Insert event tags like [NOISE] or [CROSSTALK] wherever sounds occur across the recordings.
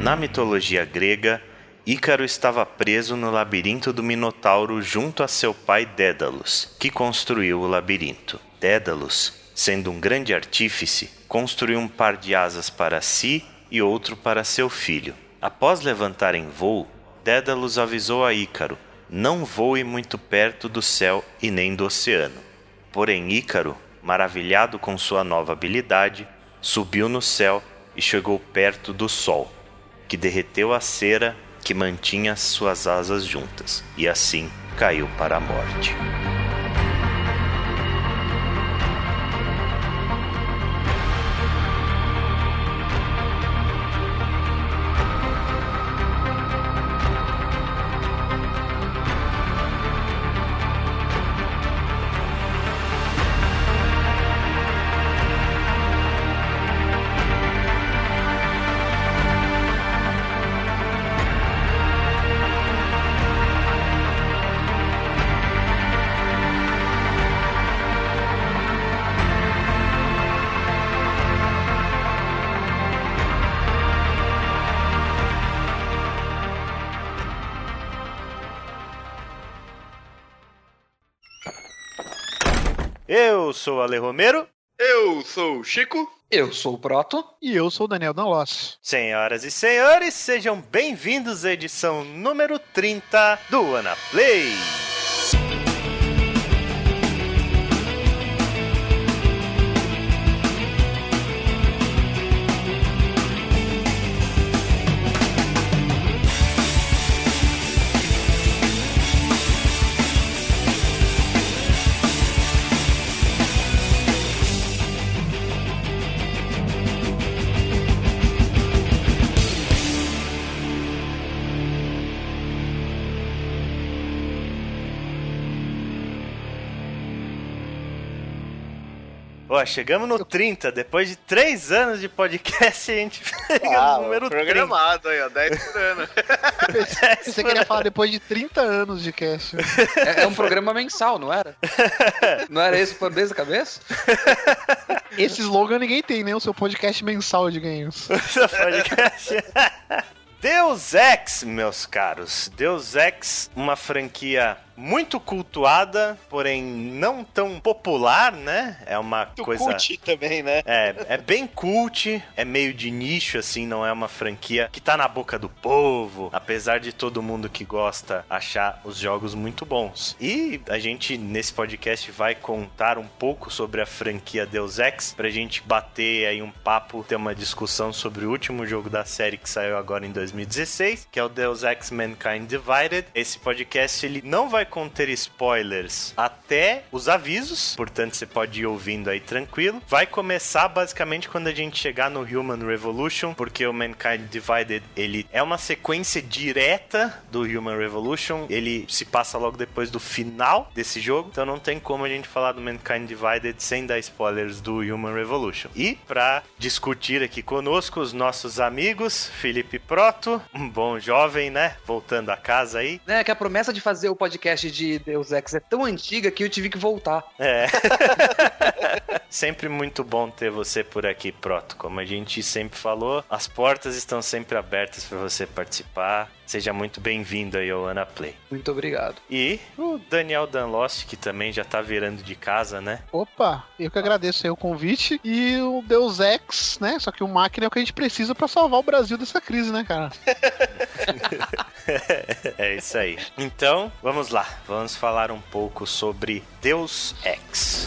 Na mitologia grega, Ícaro estava preso no labirinto do Minotauro junto a seu pai Dédalus, que construiu o labirinto. Dédalus, sendo um grande artífice, construiu um par de asas para si e outro para seu filho. Após levantar em voo, Dédalus avisou a Ícaro: não voe muito perto do céu e nem do oceano. Porém, Ícaro, maravilhado com sua nova habilidade, subiu no céu e chegou perto do sol, que derreteu a cera que mantinha suas asas juntas, e assim caiu para a morte. Sou o Ale Romero. Eu sou o Chico. Eu sou o Proto. E eu sou o Daniel Danloss. Senhoras e senhores, sejam bem-vindos à edição número 30 do Ana Play. Ó, chegamos no 30, depois de 3 anos de podcast, a gente [LAUGHS] pega Ah, o número 30. programado aí, ó, 10 por ano. Você queria falar depois de 30 anos de cast. É, é um programa mensal, não era? [LAUGHS] Não era esse por desde a cabeça? [LAUGHS] Esse slogan ninguém tem, né? O seu podcast mensal de games. Esse podcast. Deus Ex, meus caros. Deus Ex, uma franquia muito cultuada, porém não tão popular, né? É uma Do coisa. cult também, né? É, é bem cult, é meio de nicho, assim, não é uma franquia que tá na boca do povo, apesar de todo mundo que gosta achar os jogos muito bons. E a gente, nesse podcast, vai contar um pouco sobre a franquia Deus Ex, pra gente bater aí um papo, ter uma discussão sobre o último jogo da série que saiu agora em 2016, que é o Deus Ex Mankind Divided. Esse podcast, ele não vai conter spoilers até os avisos, portanto você pode ir ouvindo aí tranquilo. Vai começar basicamente quando a gente chegar no Human Revolution, porque o Mankind Divided ele é uma sequência direta do Human Revolution. Ele se passa logo depois do final desse jogo, então não tem como a gente falar do Mankind Divided sem dar spoilers do Human Revolution. E para discutir aqui conosco os nossos amigos Felipe Proto, um bom jovem, né? Voltando a casa aí. Né, que a promessa de fazer o podcast de Deus Ex é tão antiga que eu tive que voltar. É. [LAUGHS] sempre muito bom ter você por aqui, Proto. Como a gente sempre falou, as portas estão sempre abertas para você participar. Seja muito bem-vindo aí ao Ana Play. Muito obrigado. E o Daniel Danlost, que também já tá virando de casa, né? Opa, eu que agradeço aí o convite. E o Deus Ex, né? Só que o máquina é o que a gente precisa pra salvar o Brasil dessa crise, né, cara? [LAUGHS] é isso aí. Então, vamos lá. Vamos falar um pouco sobre Deus Ex.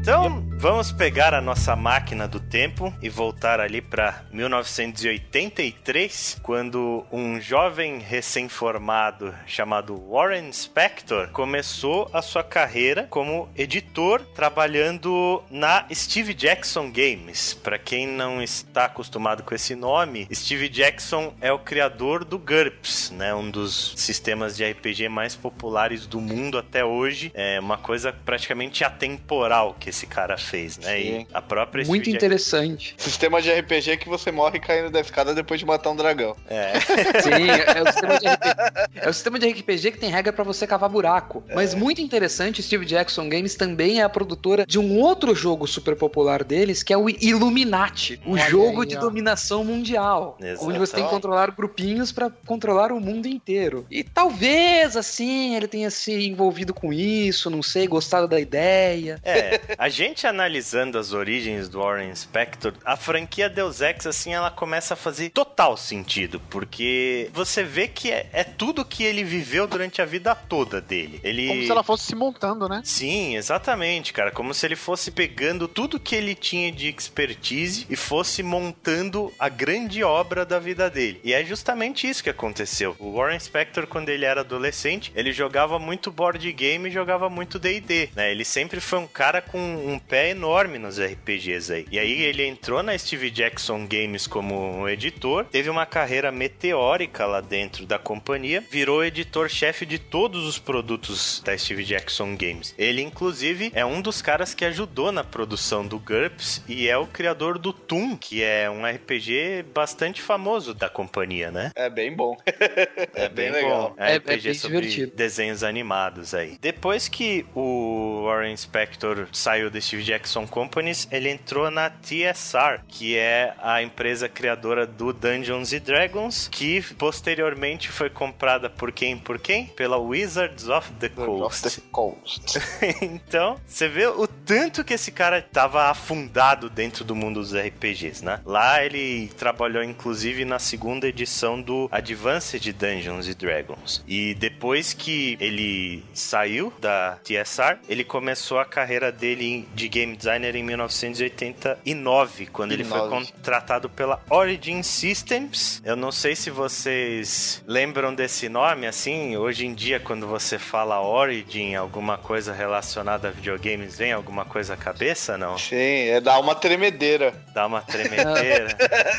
Então, vamos pegar a nossa máquina do tempo e voltar ali para 1983, quando um jovem recém-formado chamado Warren Spector começou a sua carreira como editor trabalhando na Steve Jackson Games. Para quem não está acostumado com esse nome, Steve Jackson é o criador do GURPS, né, um dos sistemas de RPG mais populares do mundo até hoje. É uma coisa praticamente atemporal que esse cara fez, né? Sim. E a própria Muito interessante. Sistema de RPG que você morre caindo da escada depois de matar um dragão. É. [LAUGHS] Sim, é o sistema de RPG, é o sistema de RPG que tem regra pra você cavar buraco. Mas muito interessante, Steve Jackson Games também é a produtora de um outro jogo super popular deles, que é o Illuminati, o Olha jogo aí, de ó. dominação mundial, Exato. onde você tem que controlar grupinhos pra controlar o mundo inteiro. E talvez assim ele tenha se envolvido com isso, não sei, gostado da ideia. É, a gente analisando as origens do Warren Spector, a franquia Deus Ex, assim, ela começa a fazer total sentido, porque você vê que é, é tudo que ele viveu durante a vida toda dele. Ele... Como se ela fosse se montando, né? Sim, exatamente, cara. Como se ele fosse pegando tudo que ele tinha de expertise e fosse montando a grande obra da vida dele. E é justamente isso que aconteceu. O Warren Spector, quando ele era adolescente, ele jogava muito board game e jogava muito D&D, né? Ele sempre foi um cara com um pé enorme nos RPGs aí. E aí ele entrou na Steve Jackson Games como um editor, teve uma carreira meteórica lá dentro da companhia, virou editor-chefe de todos os produtos da Steve Jackson Games. Ele, inclusive, é um dos caras que ajudou na produção do GURPS e é o criador do Toon, que é um RPG bastante famoso da companhia, né? É bem bom. [LAUGHS] É bem legal. bom. É- é RPG bem sobre divertido. desenhos animados aí. Depois que o Warren Spector saiu da Steve Jackson Companies, ele entrou na TSR, que é a empresa criadora do Dungeons and Dragons, que posteriormente foi comprada por quem? Por quem? Pela Wizards of the Coast. Of the Coast. [LAUGHS] então, você vê o tanto que esse cara tava afundado dentro do mundo dos RPGs, né? Lá ele trabalhou inclusive na segunda edição do Advanced Dungeons and Dragons. E depois que ele saiu da TSR, ele começou a carreira dele de game designer em 1989, quando ele foi 89. contratado pela Origin Systems. Eu não sei se vocês lembram desse nome, assim, hoje em dia quando você fala Origin, alguma coisa relacionada a videogames, vem alguma coisa à cabeça, não? Sim, é dar uma tremedeira. Dá uma tremedeira. Da-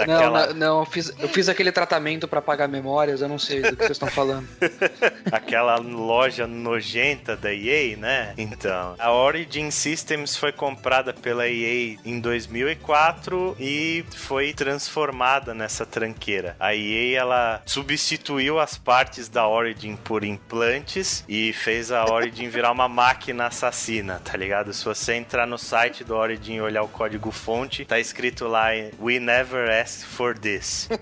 [LAUGHS] Não, daquela, não, não, eu fiz, eu fiz aquele tratamento pra apagar memórias, eu não sei do que vocês estão falando. [LAUGHS] aquela loja nojenta da EA, né? Então, a Origin Systems foi comprada pela EA em 2004 e foi transformada nessa tranqueira. A EA ela substituiu as partes da Origin por implantes e fez a Origin virar uma máquina assassina, tá ligado? Se você entrar no site do Origin e olhar o código fonte, tá escrito lá We never asked for this. [LAUGHS]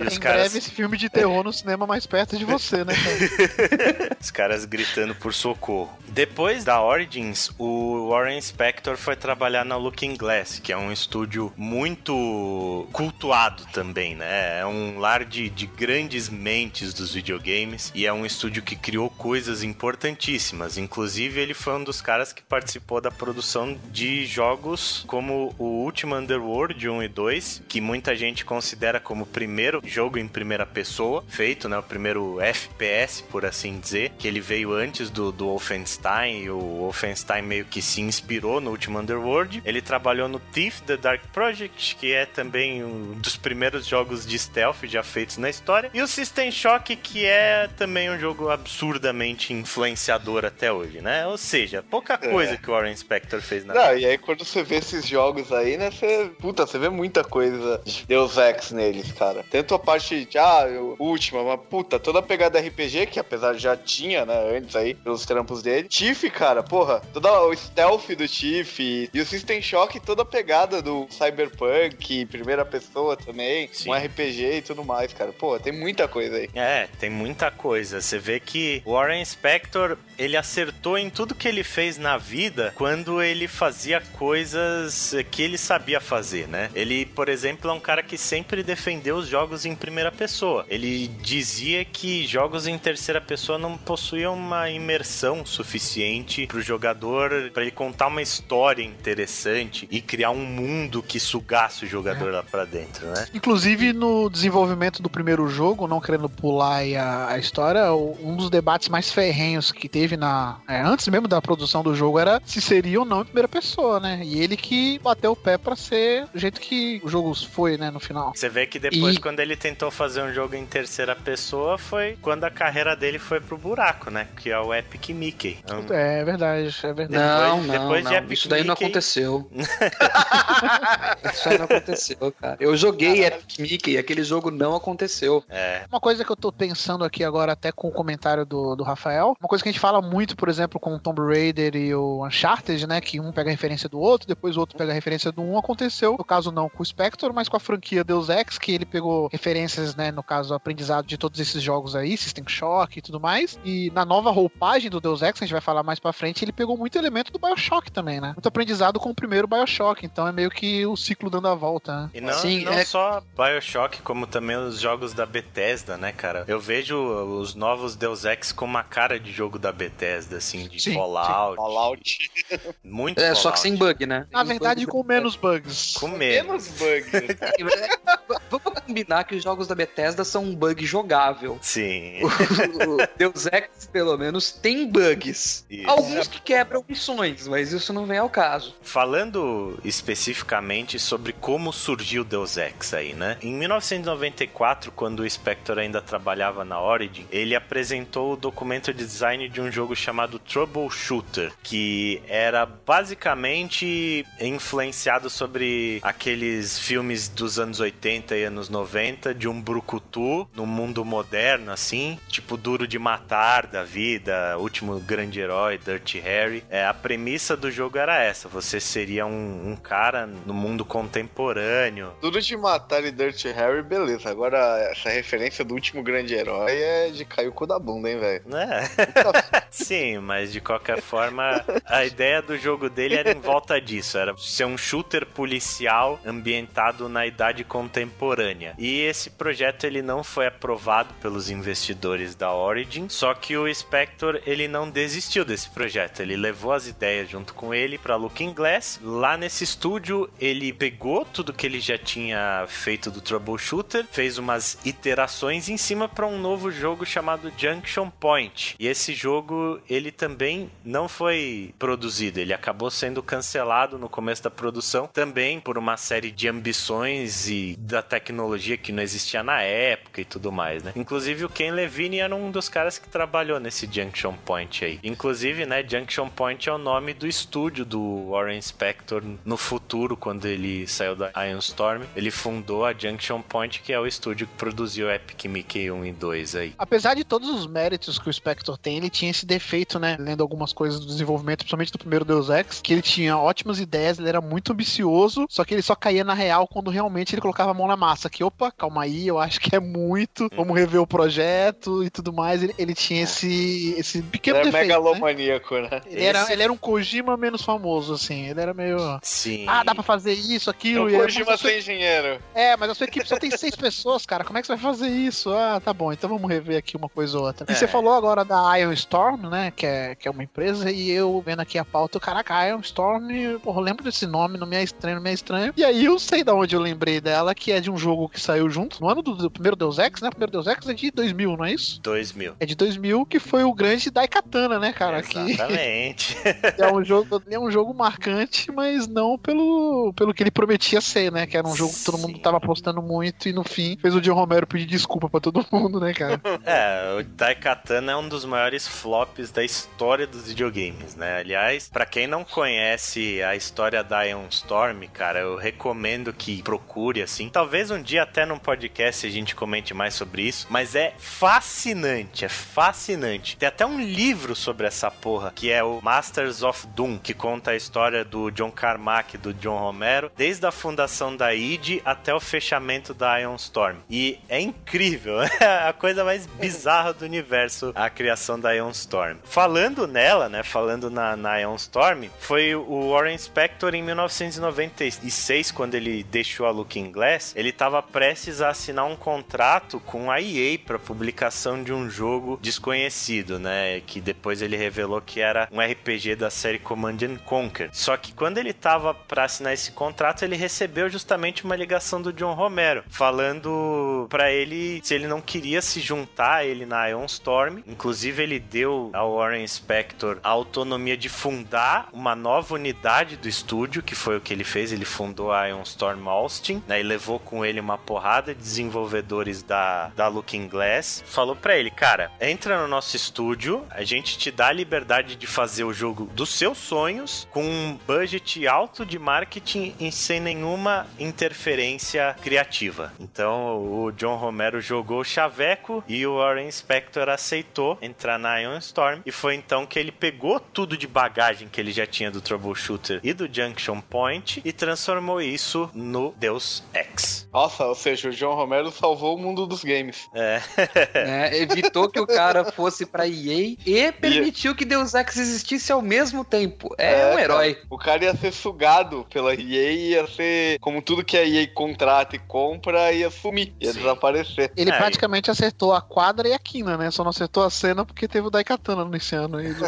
Em caras breve esse filme de terror no cinema mais perto de você, né, cara? [LAUGHS] Os caras gritando por socorro. Depois da Origins, o Warren Spector foi trabalhar na Looking Glass, que é um estúdio muito cultuado também, né? É um lar de, de grandes mentes dos videogames e é um estúdio que criou coisas importantíssimas. Inclusive, ele foi um dos caras que participou da produção de jogos como o Ultima Underworld 1 e 2, que muita gente considera como o primeiro jogo em primeira pessoa feito, né? O primeiro FPS, por assim dizer, que ele veio antes do, do Wolfenstein e o Wolfenstein meio que se inspirou no Ultima Underworld. Ele trabalhou no Thief The Dark Project, que é também um dos primeiros jogos de stealth já feitos na história, e o System Shock, que é também um jogo absurdamente influenciador até hoje, né? Ou seja, pouca coisa que o Warren Spector fez na Não, e aí quando você vê esses jogos aí, né, você. Puta, você vê muita coisa de Deus Ex neles, cara. Tanto a parte de, ah, última, mas puta, toda a pegada RPG, que apesar de já tinha, né, antes aí, pelos trampos dele. Tiff, cara, porra, todo o stealth do Tiff e o System Shock, toda a pegada do Cyberpunk, primeira pessoa também, Sim. um RPG e tudo mais, cara. Pô, tem muita coisa aí. É, tem muita coisa. Você vê que o Warren Spector, ele acertou em tudo que ele fez na vida quando ele fazia coisas que ele sabia fazer, né? Ele, por exemplo, é um cara que sempre defendeu os jogos em primeira pessoa. Ele dizia que jogos em terceira pessoa não possuíam uma imersão suficiente pro jogador para ele contar uma história interessante e criar um mundo que sugasse o jogador É. lá pra dentro, né? Inclusive, no desenvolvimento do primeiro jogo, não querendo pular a, a história, o- um dos debates mais ferrenhos que teve na. é, antes mesmo da produção do jogo era se seria ou não em primeira pessoa, né? E ele que bateu o pé pra ser do jeito que o jogo foi, né, no final. Você vê que depois, E- quando ele tentou fazer um jogo em terceira pessoa, foi quando a carreira dele foi pro buraco, né? Que é o Epic Mickey. É verdade, é verdade. Não, Depois- não, depois de não. Epic Isso daí não Mickey- aconteceu. [LAUGHS] Isso aí não aconteceu, cara. Eu joguei Epic Mickey, aquele jogo não aconteceu. É, Uma coisa que eu tô pensando aqui agora, até com o comentário do, do Rafael, uma coisa que a gente fala muito, por exemplo, com o Tomb Raider e o Uncharted, né? Que um pega a referência do outro, depois o outro pega a referência do um, aconteceu, no caso não com o Spectre, mas com a franquia Deus Ex, que ele pegou referências, né? No caso, aprendizado de todos esses jogos aí, System Shock e tudo mais. E na nova roupagem do Deus Ex, a gente vai falar mais pra frente, ele pegou muito elemento do Bioshock também, né? Muito aprendizado com o primeiro Bioshock, então é meio que o ciclo dando a volta, né? E não, Sim, não é- só Bioshock, como também os jogos da Bethesda, né, cara? Eu vejo os novos Deus Ex com uma cara de jogo da Bethesda, assim, de Sim, Fallout. Fallout. Muito É, só que Fallout. sem bug, né? Na verdade, bug- com menos bugs. Com menos. Menos bugs. [LAUGHS] Vamos combinar que os jogos da Bethesda são um bug jogável. Sim. O Deus Ex, pelo menos, tem bugs. Isso. Alguns que quebram missões, mas isso não vem ao caso. Falando especificamente sobre como surgiu Deus Ex aí, né? Em 1994, quando o Spector ainda trabalhava na Origin, ele apresentou o documento de design de um jogo chamado Troubleshooter, que era basicamente influenciado sobre aqueles filmes dos anos 80 e anos 90 de um brucutu no mundo moderno, assim, tipo Duro de Matar da vida, Último Grande Herói, Dirty Harry. É, a premissa do jogo era essa: você seria um, um cara no mundo contemporâneo. Duro de matar e Dirty Harry, beleza. Agora, essa referência do último grande herói é de cair o cu da bunda, hein, velho? Né? [LAUGHS] Sim, mas de qualquer forma, a ideia do jogo dele era em volta disso: era ser um shooter policial ambientado na idade contemporânea. E esse projeto ele não foi aprovado pelos investidores da Origin, só que o Spector ele não desistiu desse projeto. Ele levou as ideias junto com ele para Looking Glass. Lá nesse estúdio, ele pegou tudo que ele já tinha feito do Troubleshooter, fez umas iterações em cima para um novo jogo chamado Junction Point. E esse jogo ele também não foi produzido, ele acabou sendo cancelado no começo da produção, também por uma série de ambições e da tecnologia que não existia na época e tudo mais, né? Inclusive o Ken Levine era um dos caras que trabalhou nesse Junction Point aí. Inclusive, né, Junction Point é o nome do estúdio do Warren Spector no futuro, quando ele saiu da Iron Storm. Ele fundou a Junction Point, que é o estúdio que produziu Epic Mickey 1 e 2 aí. Apesar de todos os méritos que o Spectre tem, ele tinha esse defeito, né? Lendo algumas coisas do desenvolvimento, principalmente do primeiro Deus Ex, que ele tinha ótimas ideias, ele era muito ambicioso, só que ele só caía na real quando realmente ele colocava a mão na massa. Que, opa, calma aí, eu acho que é muito, vamos rever o projeto e tudo mais. Ele, ele tinha esse, esse pequeno Ele é defeito. Né? megalomaníaco, né? Ele, era, ele era um Kojima menos famoso, assim. Ele era meio. Sim. Ah, dá pra fazer isso, É aquilo. o e Kojima sua- sem engenheiro. É, mas a sua equipe só tem seis [LAUGHS] pessoas, cara. Como é que você vai fazer isso? Ah, tá bom. Então vamos rever aqui uma coisa ou outra. E É. você falou agora da Iron Storm, né? Que é, que é uma empresa. E eu vendo aqui a pauta, caraca, Iron Storm, porra, eu lembro desse nome, não me é estranho, não me é estranho. E aí eu sei da onde eu lembrei dela, que é de um jogo que saiu junto, no ano do, do primeiro Deus Ex, né? O primeiro Deus Ex é de 2000, não é isso? 2000. É de 2000, que foi o grande Daikatana, né, cara? Que Exatamente. [LAUGHS] é um jogo, é um jogo marcante, mas não pelo, pelo que ele prometia ser, né? Que era um jogo que todo mundo Sim. tava apostando muito e no fim fez o John Romero pedir desculpa pra todo mundo, né, cara? [LAUGHS] É, o Daikatana é um dos maiores flops da história dos videogames, né? Aliás, pra quem não conhece a história da Ion Storm, cara, eu recomendo que procure assim. Talvez um dia até num podcast a gente comente mais sobre isso, mas é fascinante, é fascinante. Tem até um livro sobre essa porra, que é o Masters of Doom, que conta a história do John Carmack e do John Romero, desde a fundação da id até o fechamento da Ion Storm. E é incrível, [LAUGHS] a coisa mais bizarra do universo, a criação da Ion Storm. Falando nela, né, falando na, na Ion Storm, foi o Warren Spector em 1996, quando ele deixou a Looking Glass, ele estava prestes a assinar um contrato com a EA para publicação de um jogo desconhecido, né, que depois ele revelou que era um RPG da série Command and Conquer. Só que quando ele tava para assinar esse contrato, ele recebeu justamente uma ligação do John Romero, falando para ele se ele não queria se juntar a ele na Ion Storm. Inclusive, ele deu ao Warren Spector a autonomia de fundar uma nova unidade do estúdio, que foi o que ele fez. Ele fundou a Ion Storm Austin, né, e levou com ele uma porrada de desenvolvedores da, da Looking Glass. Falou para ele, cara, entra no nosso estúdio, a gente te dá a liberdade de fazer o jogo dos seus sonhos com um budget alto de marketing e sem nenhuma interferência criativa. Então o John Romero jogou o chaveco e o Warren Spector aceitou entrar na Ion Storm e foi então que ele pegou tudo de bagagem que ele já tinha do Troubleshooter e do Junction Point e transformou isso no Deus Ex. Nossa, ou seja, o John Romero salvou o mundo dos games. É. É, evitou que o cara fosse pra EA e permitiu que Deus Ex existisse ao mesmo tempo. É, um herói. cara. o cara ia ser sugado pela EA e ia ser como tudo que a EA contrata e compra, ia sumir, ia Sim. desaparecer. Ele É, praticamente acertou a quadra e a quina, né? Só não acertou a cena porque teve o Daikatana nesse ano aí. [LAUGHS]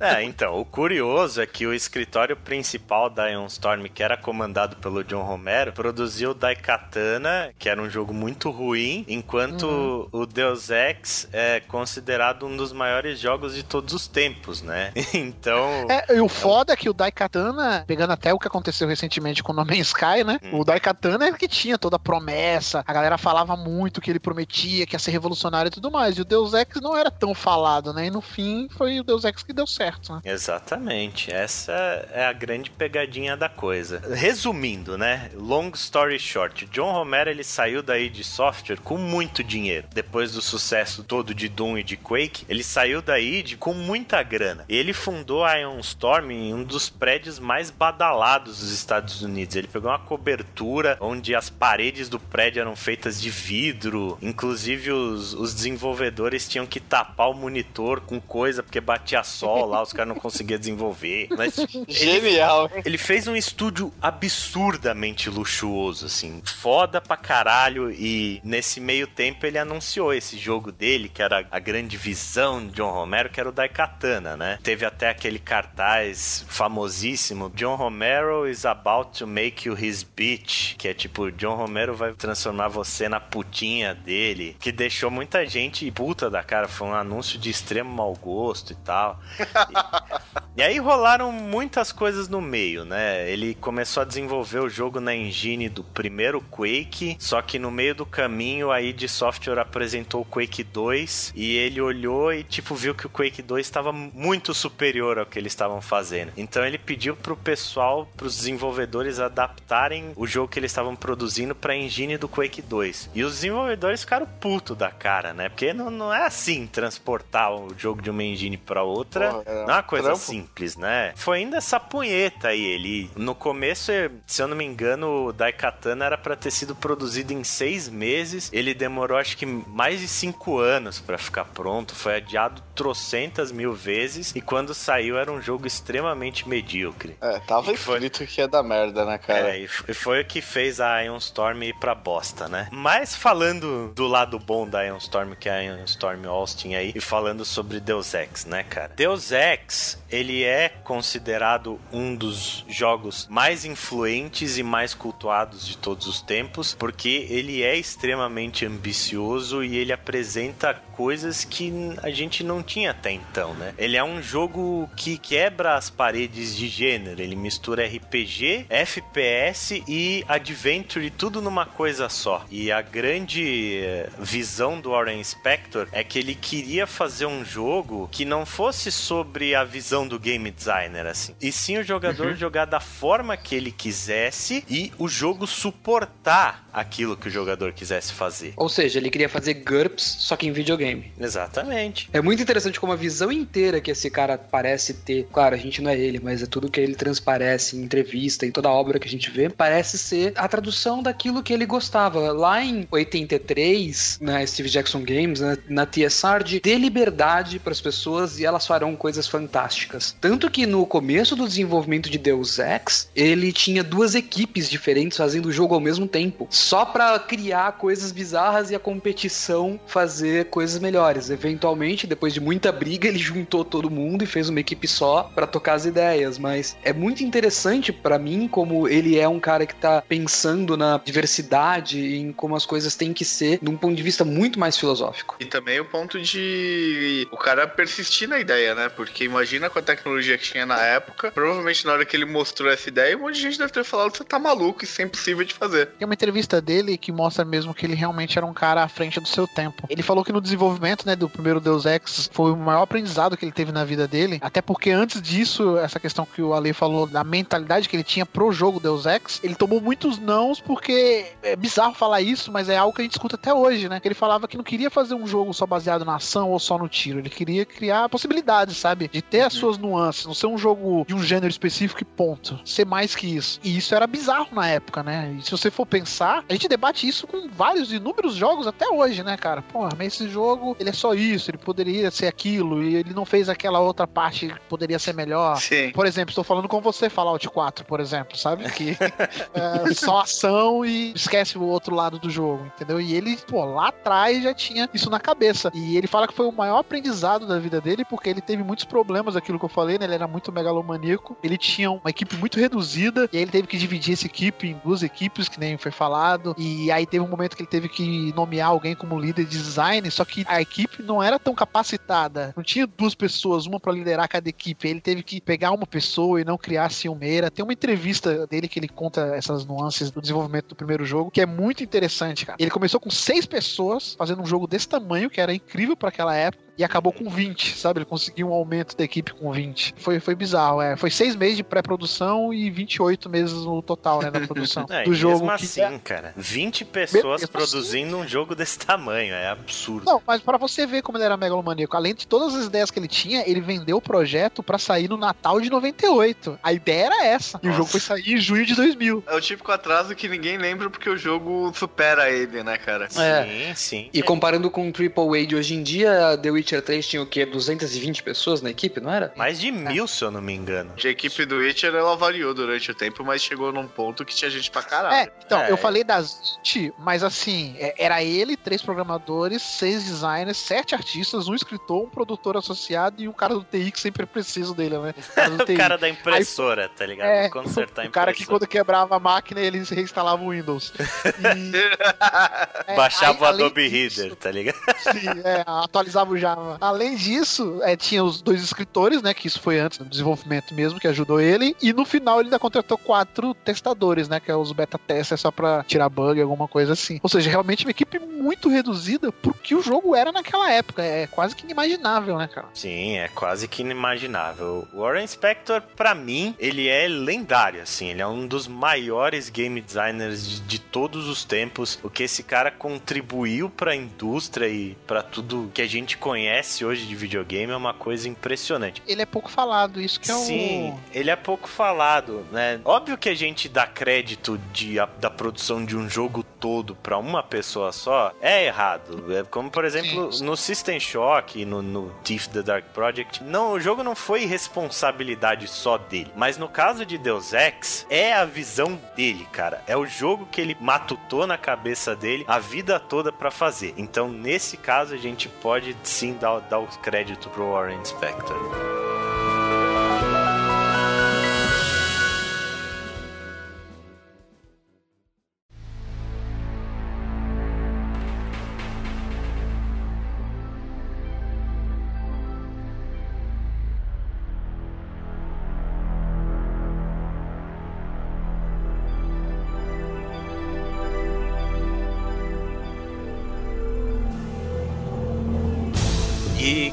É, então, o curioso é que o escritório principal da Ion Storm, que era comandado pelo John Romero, produziu Daikatana, que era um jogo muito ruim, enquanto o Deus Ex é considerado um dos maiores jogos de todos os tempos, né? [LAUGHS] Então, É, e o foda é que o Daikatana, pegando até o que aconteceu recentemente com o No Man's Sky, né? Hum. O Daikatana é que tinha toda a promessa, a galera falava muito que ele prometia que ia ser revolucionário e tudo mais. E o Deus Ex não era tão falado, né? E no fim foi o Deus Ex que deu certo, né? Exatamente, essa é a grande pegadinha da coisa. Resumindo, né? Long story short, John Romero ele saiu daí de software com muito dinheiro. Depois do sucesso todo de Doom e de Quake, ele saiu daí com muita grana. Ele fundou a Ion Storm em um dos prédios mais badalados dos Estados Unidos. Ele pegou uma cobertura onde as paredes do prédio eram feitas de vidro, inclusive os, os desenvolvedores tinham que tapar o monitor com coisa porque batia sol lá, os caras não conseguiam desenvolver. Mas ele, [LAUGHS] Genial, hein? ele fez um estúdio absurdamente luxuoso, assim, foda pra caralho. E nesse meio tempo ele anunciou esse jogo dele, que era a grande visão de John Romero, que era o Daikatana, né? Teve até aquele cartaz famosíssimo: John Romero is about to make you his bitch, que é tipo, John Romero vai transformar você na putinha dele, que deixou muita gente puta da cara. Foi um anúncio de extremo mau gosto e tal. [LAUGHS] E aí rolaram muitas coisas no meio, né? Ele começou a desenvolver o jogo na engine do primeiro Quake, só que no meio do caminho a id Software apresentou o Quake 2 e ele olhou e tipo viu que o Quake 2 estava muito superior ao que eles estavam fazendo. Então ele pediu pro pessoal, pros desenvolvedores adaptarem o jogo que eles estavam produzindo pra engine do Quake 2. E os desenvolvedores ficaram puto da cara, né? Porque não, não é assim transportar o jogo de uma engine pra outra. É não é uma coisa trampo. simples, né? Foi ainda essa punheta aí. Ele, no começo, se eu não me engano, o Daikatana era pra ter sido produzido em seis meses. Ele demorou, acho que, mais de cinco anos pra ficar pronto. Foi adiado trocentas mil vezes. E quando saiu, era um jogo extremamente medíocre. É, tava foi? escrito que ia dar merda, né, cara? É, e e foi o que fez a Ion Storm ir pra bosta, né? Mas falando do lado bom da Ion Storm, que é a Ion Storm Austin aí, e falando sobre Deus Ex, né, cara? Deus Ex, ele é considerado um dos jogos mais influentes e mais cultuados de todos os tempos, porque ele é extremamente ambicioso e ele apresenta coisas que a gente não tinha até então, né? Ele é um jogo que quebra as paredes de gênero, ele mistura RPG, FPS e Adventure, tudo numa coisa só. E a grande eh, visão do Warren Spector é que ele queria fazer um jogo que não fosse sobre a visão do game designer, assim, e sim o jogador jogar da forma que ele quisesse e o jogo suportar aquilo que o jogador quisesse fazer. Ou seja, ele queria fazer GURPS, só que em videogame. Exatamente. É muito interessante como a visão inteira que esse cara parece ter, claro, a gente não é ele, mas é tudo que ele transparece em entrevista, em toda a obra que a gente vê, parece ser a tradução daquilo que ele gostava. Lá em 83, na Steve Jackson Games, na, na TSR, de dê liberdade para as pessoas e elas farão coisas fantásticas. Tanto que no começo do desenvolvimento de Deus Ex, ele tinha duas equipes diferentes fazendo o jogo ao mesmo tempo, só para criar coisas bizarras e a competição fazer coisas melhores. Eventualmente, depois de muita briga, ele juntou todo mundo e fez uma equipe só para tocar as ideias, mas é muito interessante para mim como ele é um cara que tá pensando na diversidade e em como as coisas têm que ser num ponto de vista muito mais filosófico. E também o ponto de o cara persistir na ideia, né? Porque imagina com a tecnologia que tinha na época, provavelmente na hora que ele mostrou essa ideia, um monte de gente deve ter falado que você tá maluco, isso é impossível de fazer. Tem uma entrevista dele que mostra mesmo que ele realmente era um cara à frente do seu tempo. Ele falou que no desenvolvimento, né, do primeiro Deus Ex foi o maior aprendizado que ele teve na vida dele, até porque antes disso, essa questão que o Ale falou da mentalidade que ele tinha pro jogo Deus Ex, ele tomou muitos nãos porque é bizarro falar isso, mas é algo que a gente escuta até hoje, né? Ele falava que não queria fazer um jogo só baseado na ação ou só no tiro, ele queria criar possibilidades, sabe? De ter as suas nuances, não ser um jogo de um gênero específico e ponto. Ser mais que isso. E isso era bizarro na época, né? E se você for pensar, a gente debate isso com vários inúmeros jogos até hoje, né, cara? Porra, mas esse jogo, ele é só isso, ele poderia ser aquilo, e ele não fez aquela outra parte que poderia ser melhor. Sim. Por exemplo, estou falando com você, Fallout 4, por exemplo, sabe? Que [LAUGHS] é só ação e esquece o outro lado do jogo, entendeu? E ele, pô, lá atrás já tinha isso na cabeça. E ele fala que foi o maior aprendizado da vida dele, porque ele teve muitos problemas, aquilo que eu falei, né? Ele era muito megalomaníaco, ele tinha uma equipe muito reduzida, e aí ele teve que dividir essa equipe em duas equipes, que nem foi falado, e aí teve um momento que ele teve que nomear alguém como líder de design, só que a equipe não era tão capacitada, não tinha duas pessoas, uma para liderar cada equipe, ele teve que pegar uma pessoa e não criar ciumeira. Tem uma entrevista dele que ele conta essas nuances do desenvolvimento do primeiro jogo, que é muito interessante, cara. Ele começou com seis pessoas fazendo um jogo desse tamanho, que era incrível para aquela época e acabou com 20, sabe? Ele conseguiu um aumento da equipe com 20. Foi, foi bizarro, é. Foi seis meses de pré-produção e 28 meses no total, né, da produção [LAUGHS] É, do jogo. mesmo que- assim, cara, 20 pessoas Mesmo produzindo um jogo desse tamanho, é absurdo. Não, mas pra você ver como ele era megalomaníaco, além de todas as ideias que ele tinha, ele vendeu o projeto pra sair no Natal de 98. A ideia era essa. E o Nossa. jogo foi sair em junho de 2000. É o típico atraso que ninguém lembra porque o jogo supera ele, né, cara? É. Sim, sim. E comparando com o AAA de hoje em dia, The Witcher 3 tinha o quê? 220 pessoas na equipe, não era? Mais de mil, se eu não me engano. A equipe do Witcher ela variou durante o tempo, mas chegou num ponto que tinha gente pra caralho. É, então, É. eu falei das 20, mas assim, é- era ele, três programadores, seis designers, sete artistas, um escritor, um produtor associado e um cara do TI que sempre é preciso dele, né? O cara [LAUGHS] da impressora, tá ligado? É, Consertar a [LAUGHS] o cara que quando quebrava a máquina, eles reinstalavam o Windows. [LAUGHS] E, é, Baixava aí, o Adobe disso- Reader, tá ligado? Sim, é, atualizava o Java. Além disso, é, tinha os dois escritores, né? Que isso foi antes do desenvolvimento mesmo, que ajudou ele. E no final ele ainda contratou quatro testadores, né? Que é os beta testers só pra tirar bug, alguma coisa assim. Ou seja, realmente uma equipe muito reduzida pro que o jogo era naquela época. É quase que inimaginável, né, cara? Sim, é quase que inimaginável. O Warren Spector, pra mim, ele é lendário, assim. Ele é um dos maiores game designers de, de todos os tempos. O que esse cara contribuiu pra indústria e pra tudo que a gente conhece hoje de videogame é uma coisa impressionante. Ele é pouco falado, isso que é o. Sim, ele é pouco falado, né? Óbvio que a gente dá crédito de, a- da produção de um jogo todo pra uma pessoa só é errado. É como, por exemplo, no System Shock, no, no Thief the Dark Project, não, o jogo não foi responsabilidade só dele. Mas no caso de Deus Ex, é a visão dele, cara. É o jogo que ele matutou na cabeça dele a vida toda pra fazer. Então, nesse caso, a gente pode sim dar, dar o crédito pro Warren Spector.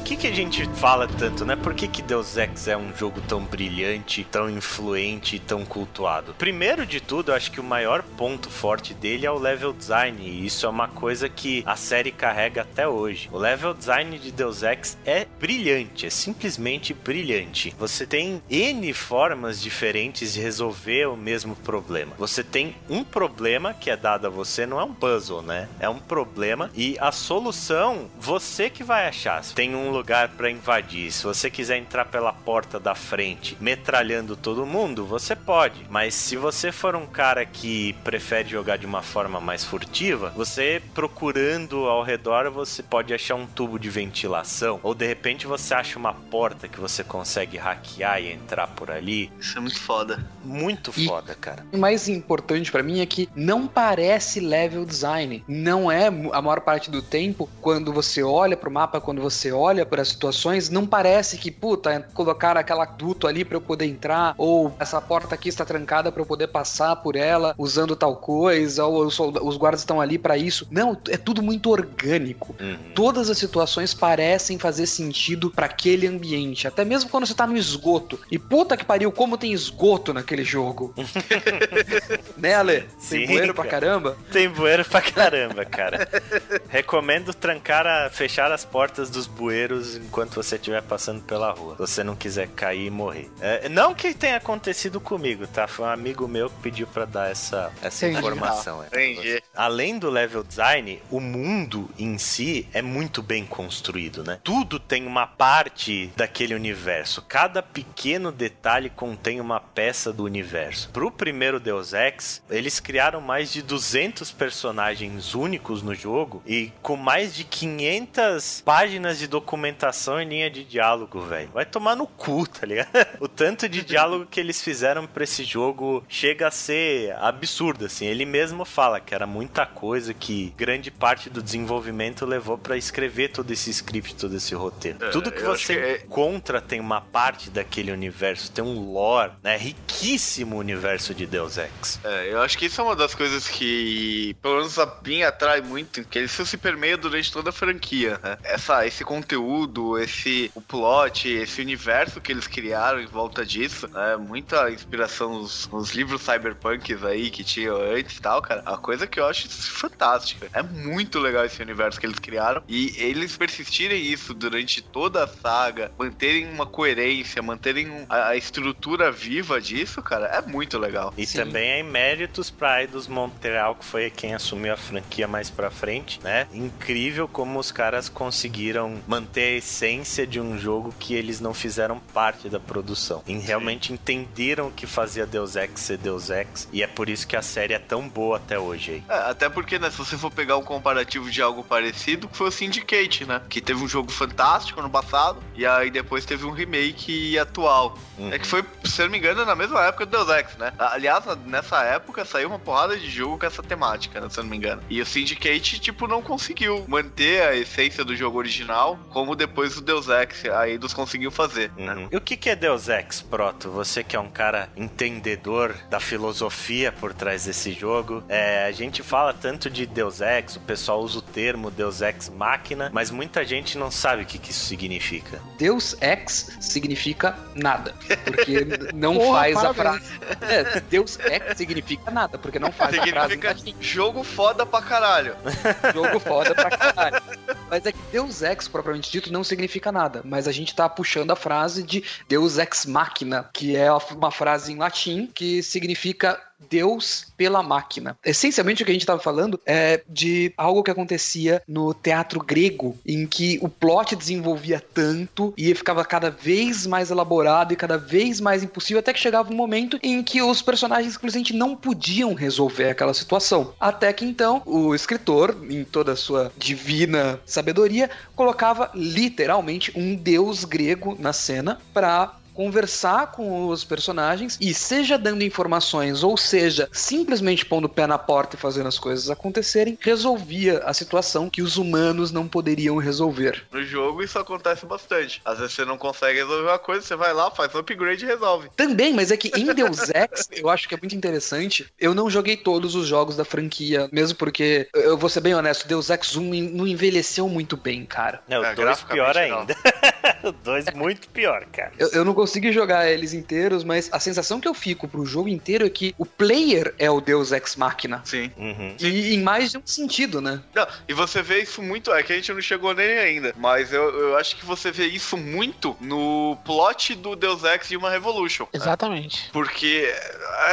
Que, que a gente fala tanto, né? Por que, que Deus Ex é um jogo tão brilhante, tão influente e tão cultuado? Primeiro de tudo, eu acho que o maior ponto forte dele é o level design. E isso é uma coisa que a série carrega até hoje. O level design de Deus Ex é brilhante, é simplesmente brilhante. Você tem N formas diferentes de resolver o mesmo problema. Você tem um problema que é dado a você, não é um puzzle, né? É um problema e a solução você que vai achar. Tem um lugar para invadir. Se você quiser entrar pela porta da frente, metralhando todo mundo, você pode. Mas se você for um cara que prefere jogar de uma forma mais furtiva, você procurando ao redor, você pode achar um tubo de ventilação ou de repente você acha uma porta que você consegue hackear e entrar por ali. Isso é muito foda. Muito E- foda, cara. O mais importante pra mim é que não parece level design. Não é a maior parte do tempo, quando você olha pro mapa, quando você olha para as situações, não parece que, puta, colocaram aquela duto ali pra eu poder entrar, ou essa porta aqui está trancada pra eu poder passar por ela usando tal coisa, ou os, guardas estão ali pra isso. Não, é tudo muito orgânico. Uhum. Todas as situações parecem fazer sentido pra aquele ambiente, até mesmo quando você tá no esgoto. E puta que pariu, como tem esgoto naquele jogo. [LAUGHS] né, Ale? Sim, Tem bueiro pra cara. caramba? Tem bueiro pra caramba, cara. Recomendo trancar a, fechar as portas dos bueiros enquanto você estiver passando pela rua. Se você não quiser cair e morrer. É, não que tenha acontecido comigo, tá? Foi um amigo meu que pediu pra dar essa, essa Entendi. informação. é. Entendi. Além do level design, o mundo em si é muito bem construído, né? Tudo tem uma parte daquele universo. Cada pequeno detalhe contém uma peça do universo. Pro primeiro Deus Ex, eles criaram mais de 200 personagens únicos no jogo e com mais de 500 páginas de documentação em linha de diálogo, velho. Vai tomar no cu, tá ligado? [LAUGHS] O tanto de diálogo que eles fizeram pra esse jogo chega a ser absurdo, assim. Ele mesmo fala que era muita coisa que grande parte do desenvolvimento levou pra escrever todo esse script, todo esse roteiro. É, Tudo que você que é- encontra tem uma parte daquele universo, tem um lore, né? Riquíssimo universo de Deus Ex. É, eu acho que isso é uma das coisas que, pelo menos a mim, atrai muito, que isso se permeia durante toda a franquia, né? Essa, esse conteúdo, esse o plot, esse universo que eles criaram em volta disso, né? Muita inspiração nos, nos livros cyberpunks aí que tinham antes e tal, cara. A coisa que eu acho fantástica. É muito legal esse universo que eles criaram e eles persistirem isso durante toda a saga, manterem uma coerência, manterem a, a estrutura viva disso, cara, é muito legal. E Sim. também é em méritos pra Eidos Montreal, que foi quem assumiu a franquia mais pra frente, né? Incrível como os caras conseguiram manter a essência de um jogo que eles não fizeram parte da produção. E realmente entenderam o que fazia Deus Ex ser Deus Ex. E é por isso que a série é tão boa até hoje aí. É, até porque, né, se você for pegar um comparativo de algo parecido, foi o Syndicate, né? Que teve um jogo fantástico no passado, e aí depois teve um remake atual. Uhum. É que foi, se eu não me engano, na mesma época do Deus Ex, né? Aliás, nessa época saiu uma porrada de jogo com essa temática, né, se eu não me engano. E o Syndicate, tipo, não conseguiu manter a essência do jogo original, como depois o Deus Ex, a Eidos conseguiu fazer. Uhum. E o que, que é Deus Ex, Proto? Você que é um cara entendedor da filosofia por trás desse jogo. É, a gente fala tanto de Deus Ex, o pessoal usa o termo Deus Ex Máquina, mas muita gente não sabe o que, que isso significa. Deus Ex significa nada. Porque [LAUGHS] não Porra, faz a frase. É, Deus Ex significa nada, porque não faz a frase. Significa jogo foda pra caralho. Jogo foda pra caralho. Mas é que Deus Ex, propriamente dito, não significa nada. Mas a gente tá puxando a frase de Deus Ex Machina, que é uma frase em latim que significa Deus pela máquina. Essencialmente o que a gente estava falando é de algo que acontecia no teatro grego, em que o plot desenvolvia tanto e ficava cada vez mais elaborado e cada vez mais impossível, até que chegava um momento em que os personagens simplesmente não podiam resolver aquela situação. Até que então o escritor, em toda a sua divina sabedoria, colocava literalmente um deus grego na cena para conversar com os personagens e seja dando informações ou seja simplesmente pondo o pé na porta e fazendo as coisas acontecerem, resolvia a situação que os humanos não poderiam resolver. No jogo isso acontece bastante. Às vezes você não consegue resolver uma coisa, você vai lá, faz um upgrade e resolve. Também, mas é que em Deus Ex, [LAUGHS] eu acho que é muito interessante. Eu não joguei todos os jogos da franquia, mesmo porque, eu vou ser bem honesto, Deus Ex 1 não envelheceu muito bem, cara. Não, É, o 2 pior não. ainda. [LAUGHS] o 2 muito pior, cara. Eu, eu não consegui jogar eles inteiros, mas a sensação que eu fico pro jogo inteiro é que o player é o Deus Ex Machina. Sim. Uhum. E em mais de um sentido, né? Não, e você vê isso muito, é que a gente não chegou nele ainda, mas eu, eu acho que você vê isso muito no plot do Deus Ex Human Revolution. né? Exatamente. Porque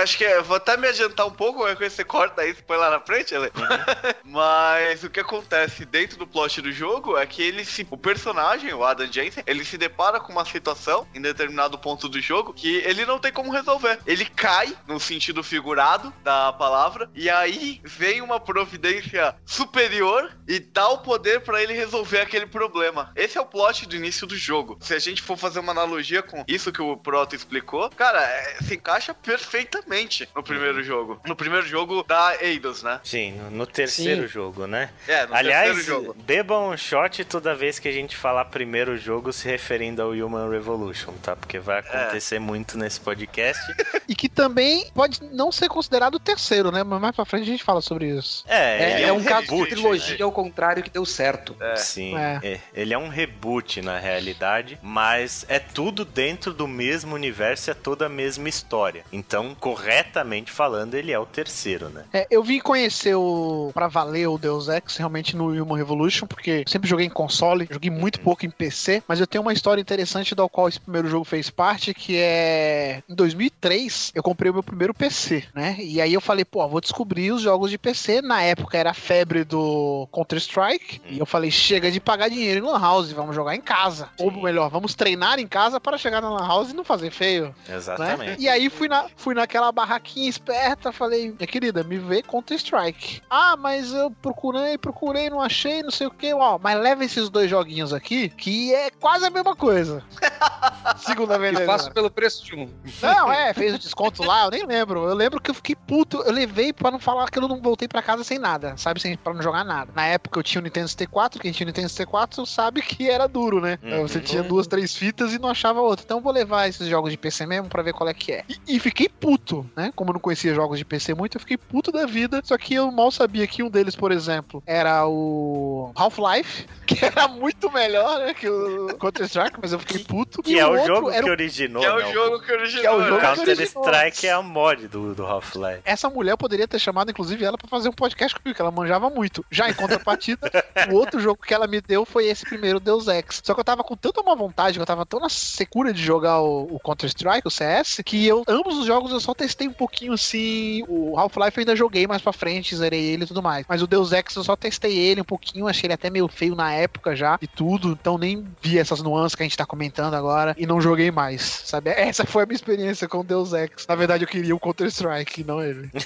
acho que é, vou até me adiantar um pouco, qualquer coisa você corta aí, você põe lá na frente, Ale. [LAUGHS] Mas o que acontece dentro do plot do jogo é que ele se. O personagem, o Adam Jensen, ele se depara com uma situação em determinado ponto do jogo que ele não tem como resolver. Ele cai, no sentido figurado da palavra, e aí vem uma providência superior e dá o poder pra ele resolver aquele problema. Esse é o plot do início do jogo. Se a gente for fazer uma analogia com isso que o Proto explicou, cara, é, se encaixa perfeitamente no primeiro jogo. No primeiro jogo da Eidos, né? Sim, no, no terceiro Sim. jogo, né? É, no Aliás, terceiro jogo. bebam um shot toda vez que a gente falar primeiro jogo se referindo ao Human Revolution, tá? Porque vai acontecer muito nesse podcast. [LAUGHS] E que também pode não ser considerado o terceiro, né? Mas mais pra frente a gente fala sobre isso. É, É, ele é um caso de reboot, trilogia né? ao contrário que deu certo. É. Sim, É. é. ele é um reboot na realidade, mas é tudo dentro do mesmo universo, é toda a mesma história. Então, corretamente falando, ele é o terceiro, né? É, eu vim conhecer o pra valer o Deus Ex realmente no Human Revolution, porque sempre joguei em console, joguei muito pouco em PC, mas eu tenho uma história interessante da qual esse primeiro jogo fez parte, que é em 2003 eu comprei o meu primeiro PC, né? E aí eu falei, pô, vou descobrir os jogos de PC. Na época era a febre do Counter Strike, e eu falei, chega de pagar dinheiro em lan house, vamos jogar em casa. Ou melhor, vamos treinar em casa para chegar na lan house e não fazer feio né? Exatamente. E aí fui, na, fui naquela barraquinha esperta, falei, minha querida, me vê Counter Strike. Ah, mas eu procurei, procurei, não achei, não sei o que. Ó, mas leva esses dois joguinhos aqui, que é quase a mesma coisa. [LAUGHS] Segunda Eu beleza. faço pelo preço de um. Não, é, [LAUGHS] fez o desconto lá, eu nem lembro. Eu lembro que eu fiquei puto. Eu levei pra não falar que eu não voltei pra casa sem nada, sabe? Sem, pra não jogar nada. Na época eu tinha o Nintendo 64, quem tinha o Nintendo 64 sabe que era duro, né? Uhum. Você tinha duas, três fitas e não achava outra. Então eu vou levar esses jogos de PC mesmo pra ver qual é que é. E, e fiquei puto, né? Como eu não conhecia jogos de PC muito, eu fiquei puto da vida. Só que eu mal sabia que um deles, por exemplo, era o Half-Life, [LAUGHS] que era muito melhor, né? Que o Counter-Strike, mas eu fiquei puto. Que E é o outro jogo era que originou, Que é né? o jogo que originou. Que é o né? jogo Counter. Strike é a mod do, do Half-Life. Essa mulher eu poderia ter chamado, inclusive, ela pra fazer um podcast comigo, que ela manjava muito. Já em contrapartida, o outro jogo que ela me deu foi esse primeiro Deus Ex. Só que eu tava com tanta má vontade, que eu tava tão na secura de jogar o, o Counter-Strike, o CS, que eu, ambos os jogos eu só testei um pouquinho assim. O Half-Life eu ainda joguei mais pra frente, zerei ele e tudo mais. Mas o Deus Ex eu só testei ele um pouquinho, achei ele até meio feio na época já e tudo. Então nem vi essas nuances que a gente tá comentando agora e não joguei mais, sabe? Essa foi a minha experiência com Deus Ex. Na verdade, eu queria o Counter-Strike, não ele. [LAUGHS]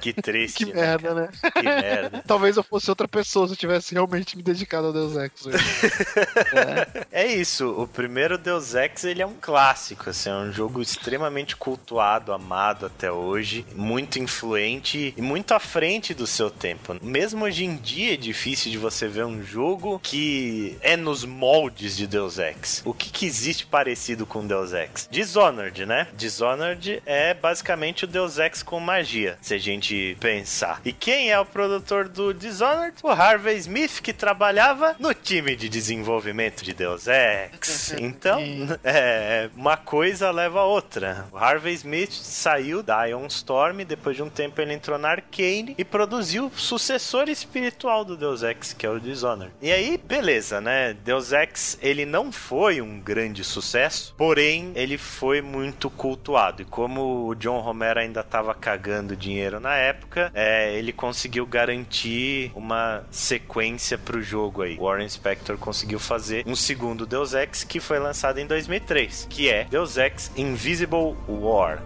Que triste, Que né? merda, né? Que merda. [LAUGHS] Talvez eu fosse outra pessoa se eu tivesse realmente me dedicado ao Deus Ex. hoje. [LAUGHS] É isso, o primeiro Deus Ex ele é um clássico, assim, é um jogo extremamente cultuado, amado até hoje, muito influente e muito à frente do seu tempo. Mesmo hoje em dia é difícil de você ver um jogo que é nos moldes de Deus Ex. O que, que existe parecido com Deus Ex? Dishonored, né? Dishonored é basicamente o Deus Ex com magia, se a gente pensar. E quem é o produtor do Dishonored? O Harvey Smith, que trabalhava no time de desenvolvimento de Deus Ex. [LAUGHS] Então, [LAUGHS] é, uma coisa leva a outra. O Harvey Smith saiu da Ion Storm, depois de um tempo ele entrou na Arcane e produziu o sucessor espiritual do Deus Ex, que é o Dishonored. E aí, beleza, né? Deus Ex, ele não foi um grande sucesso, porém, ele foi muito cultuado. E como o John Romero ainda estava cagando dinheiro na época, é, ele conseguiu garantir uma sequência pro jogo aí. Warren Spector conseguiu fazer um segundo Deus Ex que foi lançado em 2003, que é Deus Ex Invisible War.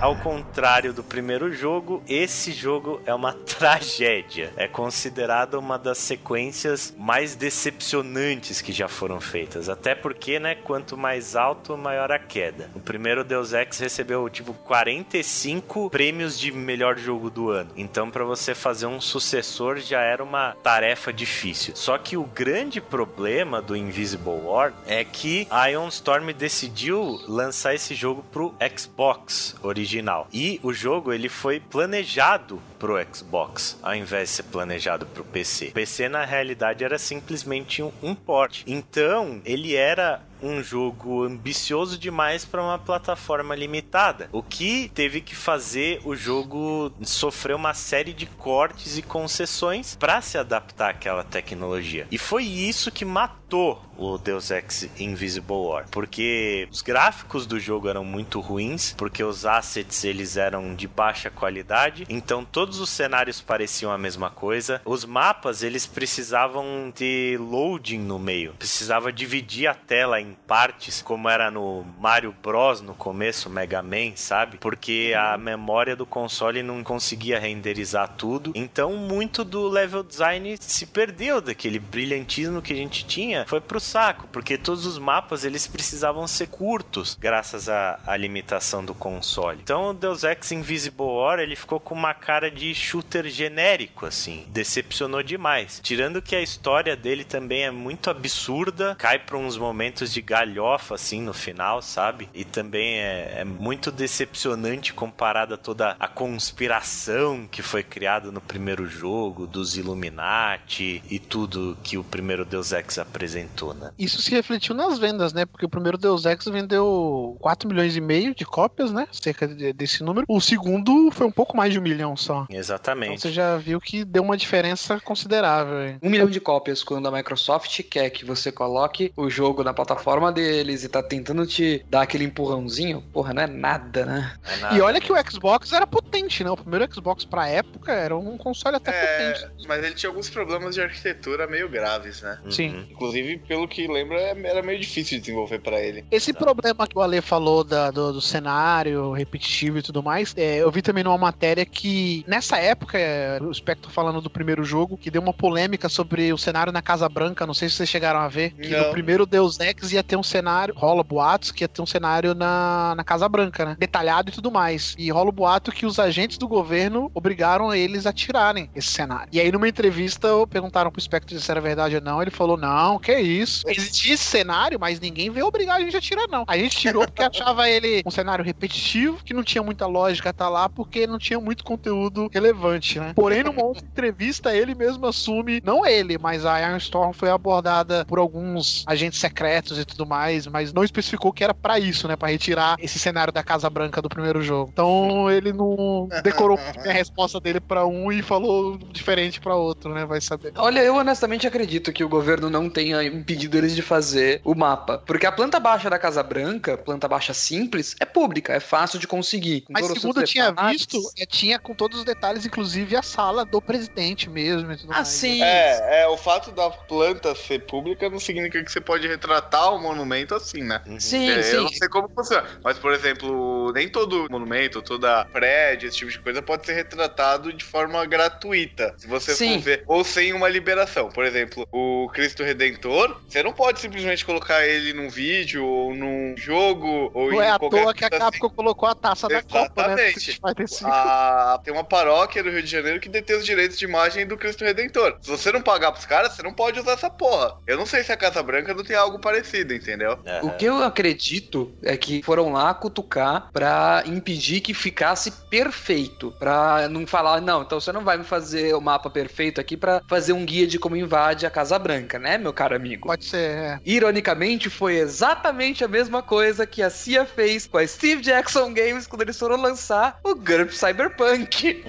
Ao contrário do primeiro jogo, esse jogo é uma [LAUGHS] tragédia. É considerado uma das sequências mais decepcionantes que já foram feitas. Até porque, né, quanto mais alto, maior a queda. O primeiro Deus Ex recebeu, tipo, 45 prêmios de melhor jogo do ano. Então, para você fazer um sucessor já era uma tarefa difícil. Só que o grande problema do Invisible War é que Ion Storm decidiu lançar esse jogo pro Xbox original original. E o jogo ele foi planejado pro Xbox, ao invés de ser planejado pro PC. O PC na realidade era simplesmente um, um port. Então, ele era um jogo ambicioso demais para uma plataforma limitada, o que teve que fazer o jogo sofrer uma série de cortes e concessões para se adaptar àquela tecnologia. E foi isso que matou o Deus Ex Invisible War, porque os gráficos do jogo eram muito ruins, porque os assets eles eram de baixa qualidade, então todos os cenários pareciam a mesma coisa. Os mapas eles precisavam ter loading no meio, precisava dividir a tela em partes, como era no Mario Bros no começo, Mega Man, sabe? Porque a memória do console não conseguia renderizar tudo. Então muito do level design se perdeu daquele brilhantismo que a gente tinha, foi pro saco, porque todos os mapas eles precisavam ser curtos, graças à, à limitação do console. Então o Deus Ex Invisible War ele ficou com uma cara de shooter genérico, assim, decepcionou demais. Tirando que a história dele também é muito absurda, cai para uns momentos de galhofa, assim, no final, sabe? E também é, é muito decepcionante comparada a toda a conspiração que foi criada no primeiro jogo, dos Illuminati e tudo que o primeiro Deus Ex apresentou, né? Isso se refletiu nas vendas, né? Porque o primeiro Deus Ex vendeu 4 milhões e meio de cópias, né? Cerca desse número. O segundo foi um pouco mais de um milhão só. Exatamente. Então você já viu que deu uma diferença considerável. Um milhão de cópias quando a Microsoft quer que você coloque o jogo na plataforma deles e tá tentando te dar aquele empurrãozinho, porra, não é nada, né? É nada. E olha que o Xbox era potente, né? O primeiro Xbox pra época era um console até É, potente. mas ele tinha alguns problemas de arquitetura meio graves, né? Uhum. Sim. Inclusive, pelo que lembro, é, era meio difícil de desenvolver pra ele. Esse problema que o Ale falou da- do, do cenário repetitivo e tudo mais, é, eu vi também numa matéria que nessa época, é, o Spectre falando do primeiro jogo, que deu uma polêmica sobre o cenário na Casa Branca, não sei se vocês chegaram a ver, que Não. no primeiro Deus Ex ia ter um cenário, rola boatos que ia ter um cenário na, na Casa Branca, né? Detalhado e tudo mais. E rola o boato que os agentes do governo obrigaram eles a tirarem esse cenário. E aí numa entrevista perguntaram pro Spectre se era verdade ou não, ele falou, não, que isso. Existia esse cenário, mas ninguém veio obrigar a gente a tirar, não. A gente tirou porque [LAUGHS] achava ele um cenário repetitivo, que não tinha muita lógica estar lá, porque não tinha muito conteúdo relevante, né? Porém, numa outra [LAUGHS] entrevista, ele mesmo assume, não ele, mas a Iron Storm foi abordada por alguns agentes secretos e tudo mais, mas não especificou que era pra isso, né? Pra retirar esse cenário da Casa Branca do primeiro jogo. Então, ele não [LAUGHS] decorou a resposta dele pra um e falou diferente pra outro, né? Vai saber. Olha, eu honestamente acredito que o governo não tenha impedido eles de fazer o mapa. Porque a planta baixa da Casa Branca, planta baixa simples, é pública, é fácil de conseguir. Com Mas segundo eu tinha visto, é, tinha com todos os detalhes, inclusive a sala do presidente mesmo e tudo Ah, mais. sim. É, é, o fato da planta ser pública não significa que você pode retratar o monumento assim, né? Uhum. Sim, É, sim. Eu não sei como funciona. Mas, por exemplo, nem todo monumento, toda prédio, esse tipo de coisa pode ser retratado de forma gratuita. Se você Sim. for ver. Ou sem uma liberação. Por exemplo, o Cristo Redentor, você não pode simplesmente colocar ele num vídeo ou num jogo ou Não em é à qualquer toa que a assim. Capcom colocou a taça da Copa, né? Exatamente. A- tem uma paróquia do Rio de Janeiro que detém os direitos de imagem do Cristo Redentor. Se você não pagar pros caras, você não pode usar essa porra. Eu não sei se a Casa Branca não tem algo parecido, entendeu? É. O que eu acredito é que foram lá cutucar pra impedir que ficasse perfeito. Pra não falar, não, então você não vai me fazer o mapa perfeito aqui pra fazer um guia de como invade a Casa Branca, né, meu caro amigo? Pode ser, é. Ironicamente, foi exatamente a mesma coisa que a CIA fez com a Steve Jackson Games quando eles foram lançar o GURP Cyberpunk. [LAUGHS]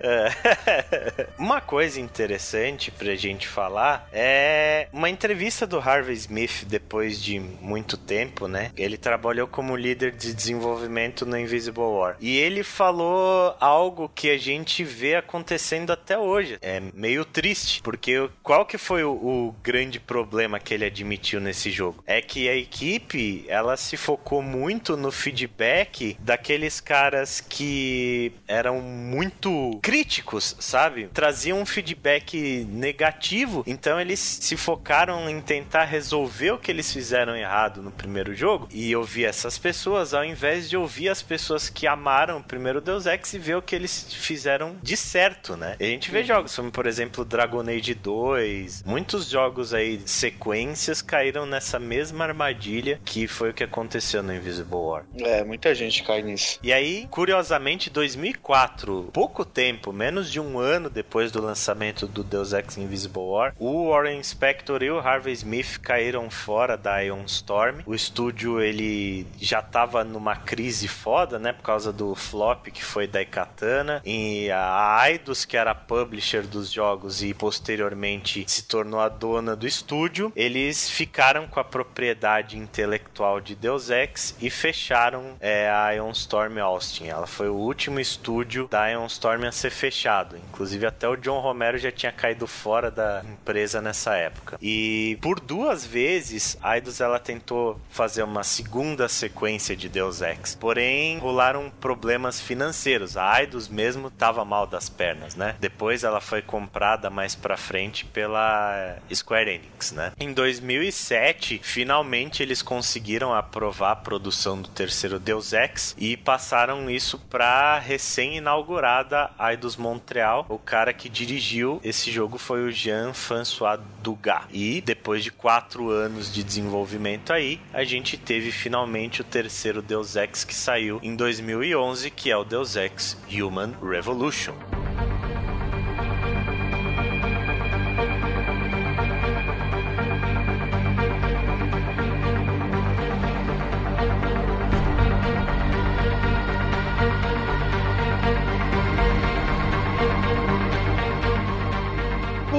É. [LAUGHS] Uma coisa interessante pra gente falar é uma entrevista do Harvey Smith depois de muito tempo, né? Ele trabalhou como líder de desenvolvimento no Invisible War. E ele falou algo que a gente vê acontecendo até hoje. É meio triste, porque qual que foi o, o grande problema que ele admitiu nesse jogo? É que a equipe, ela se focou muito no feedback daqueles caras que eram muito críticos, sabe? Traziam um feedback negativo, então eles se focaram em tentar resolver o que eles fizeram errado no primeiro jogo e ouvir essas pessoas, ao invés de ouvir as pessoas que amaram o primeiro Deus Ex e ver o que eles fizeram de certo, né? E a gente vê jogos como, por exemplo, Dragon Age 2, muitos jogos aí, sequências, caíram nessa mesma armadilha que foi o que aconteceu no Invisible War. É, muita gente cai nisso. E aí, curiosamente, 2004, pouco tempo, menos de um ano depois do lançamento do Deus Ex Invisible War, o Warren Spector e o Harvey Smith caíram fora da Ion Storm. O estúdio ele já estava numa crise foda, né, por causa do flop que foi da Ikatana e a Eidos, que era a publisher dos jogos e posteriormente se tornou a dona do estúdio, eles ficaram com a propriedade intelectual de Deus Ex e fecharam é, a Ion Storm Austin. Ela foi o último estúdio da Ion Storm a ser fechado. Inclusive até o John Romero já tinha caído fora da empresa nessa época. E por duas vezes, a ela tentou fazer uma segunda sequência de Deus Ex. Porém, rolaram problemas financeiros. A Eidos mesmo tava mal das pernas, né? Depois ela foi comprada mais pra frente pela Square Enix, né? Em 2007, finalmente eles conseguiram aprovar a produção do terceiro Deus Ex e passaram isso pra recém-inaugurada Eidos Montreal. O cara que dirigiu esse jogo foi o Jean-François Dugas. E depois de quatro anos de desenvolvimento aí, a gente teve finalmente o terceiro Deus Ex que saiu em 2011, que é o Deus Ex Human Revolution.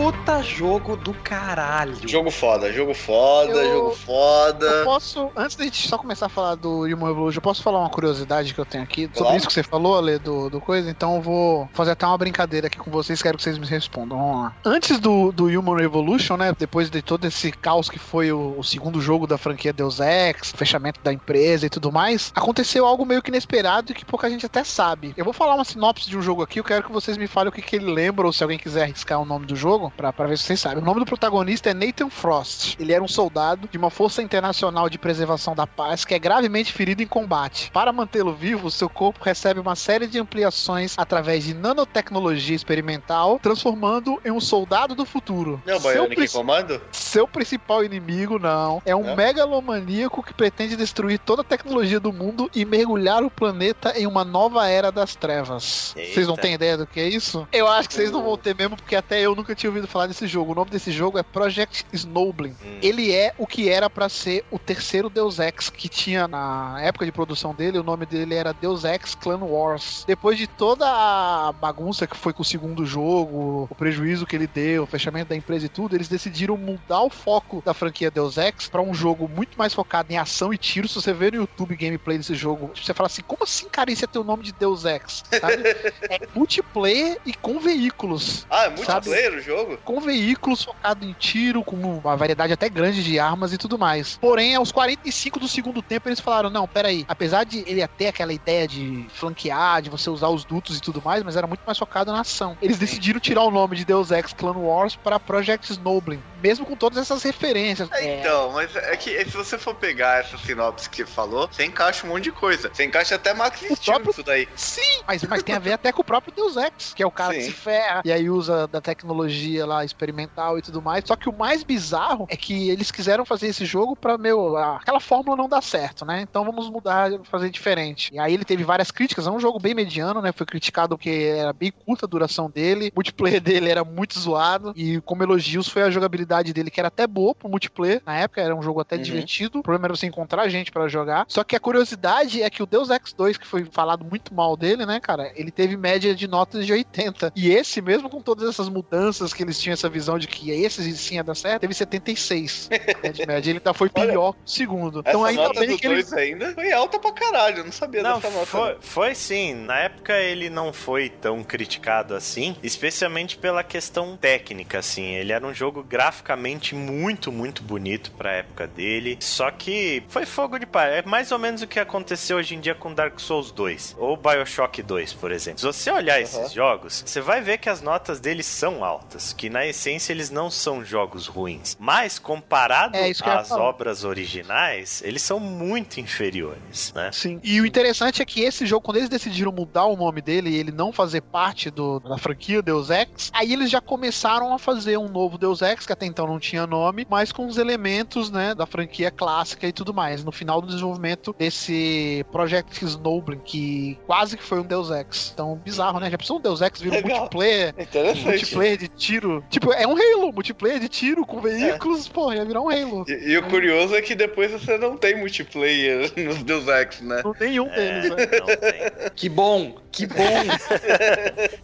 Puta jogo do caralho. Jogo foda, jogo foda, Eu- jogo foda. Eu posso, antes da gente só começar a falar do Human Revolution, eu posso falar uma curiosidade que eu tenho aqui sobre Claro. isso que você falou, Ale, do, do coisa? Então eu vou fazer até uma brincadeira aqui com vocês, quero que vocês me respondam. Vamos lá. Antes do, do Human Revolution, né? Depois de todo esse caos que foi o, o segundo jogo da franquia Deus Ex, fechamento da empresa e tudo mais, aconteceu algo meio que inesperado e que pouca gente até sabe. Eu vou falar uma sinopse de um jogo aqui, eu quero que vocês me falem o que, que ele lembra, ou se alguém quiser arriscar o nome do jogo, pra, pra ver se vocês sabem. O nome do protagonista é Nathan Frost. Ele era um soldado de uma força internacional de preservação da paz que é gravemente ferido em combate. Para mantê-lo vivo, seu corpo recebe uma série de ampliações através de nanotecnologia experimental, transformando em um soldado do futuro. Não, Seu Baiano que prin- comando? seu principal inimigo, não. É um Não? megalomaníaco que pretende destruir toda a tecnologia do mundo e mergulhar o planeta em uma nova era das trevas. Eita. Vocês não têm ideia do que é isso? Eu acho que vocês não vão ter mesmo, porque até eu nunca tinha ouvido falar desse jogo. O nome desse jogo é Project Snowblin. Hum. Ele é o que era pra ser o terceiro Deus Ex que tinha na época de produção dele. O nome dele era Deus Ex Clan Wars. Depois de toda a bagunça que foi com o segundo jogo, o prejuízo que ele deu, o fechamento da empresa e tudo, eles decidiram mudar o foco da franquia Deus Ex pra um jogo muito mais focado em ação e tiro. Se você ver no YouTube gameplay desse jogo, você fala assim: como assim, cara? Isso é ter o nome de Deus Ex? Sabe? [LAUGHS] é multiplayer e com veículos Ah, é multiplayer o jogo? Com veículos focado em tiro, com uma variedade até grande de armas e tudo mais. Porém, aos 45 do segundo tempo, eles falaram: não, peraí, apesar de ele ter aquela ideia de flanquear, de você usar os dutos e tudo mais, mas era muito mais focado na ação. Eles decidiram tirar o nome de Deus Ex Clan Wars para Project Snowblin, mesmo com todas essas referências. É, É, Então, mas é que se você for pegar essa sinopse que falou, você encaixa um monte de coisa. Você encaixa até Max Steel próprio- nisso daí. Sim, mas, mas tem a ver até com o próprio Deus Ex, que é o cara que Sim. se ferra e aí usa da tecnologia lá experimental e tudo mais. Só que o mais bizarro é que eles quiseram fazer esse jogo pra, meu, aquela fórmula não dá certo, né? Então vamos mudar, fazer diferente. E aí ele teve várias críticas, é um jogo bem mediano, né? Foi criticado porque era bem curta a duração dele, o multiplayer [LAUGHS] dele era muito zoado e como elogios foi a jogabilidade dele, que era até boa pro multiplayer. Na época era um jogo até Uhum. divertido. O problema era você encontrar gente pra jogar. Só que a curiosidade é que o Deus Ex 2, que foi falado muito mal dele, né, cara? Ele teve média de notas de 80. E esse, mesmo com todas essas mudanças que eles tinham essa visão de que esse sim ia dar certo, teve 76 [LAUGHS] né, de média. Ele ainda foi Olha, pior que o segundo. Essa Então ainda nota bem do que ele 2 ainda foi alta pra caralho. Eu não sabia Não, dessa nota. foi, foi sim. Na época ele não foi tão criticado assim, especialmente pela questão técnica, assim. Ele era um jogo graficamente muito, muito bonito pra época dele. Só que foi fogo de palha. É mais ou menos o que aconteceu hoje em dia com Dark Souls 2 ou Bioshock 2, por exemplo. Se você olhar esses jogos, você vai ver que as notas deles são altas, que na essência eles não são jogos ruins. Mas comparado É, às obras originais, eles são muito inferiores, né? Sim. E o interessante é que esse jogo, quando eles decidiram mudar o nome dele e ele não fazer parte do, da franquia Deus Ex, aí eles já começaram a fazer um novo Deus Ex, que até então não tinha nome, mas com os elementos, né, da franquia clássica e tudo mais. No final do desenvolvimento desse Project Snowblin, que quase que foi um Deus Ex. Então, bizarro, né? Já pensou um Deus Ex vir um [LAUGHS] multiplayer, Interessante. multiplayer de tiro. Tipo, é um Halo, multiplayer de tiro com veículos, pô, ia virar um Halo. E, e o curioso é que depois você não tem multiplayer [LAUGHS] nos Deus Ex, né? Não nenhum É, deles, né? não tem. Que bom, que bom.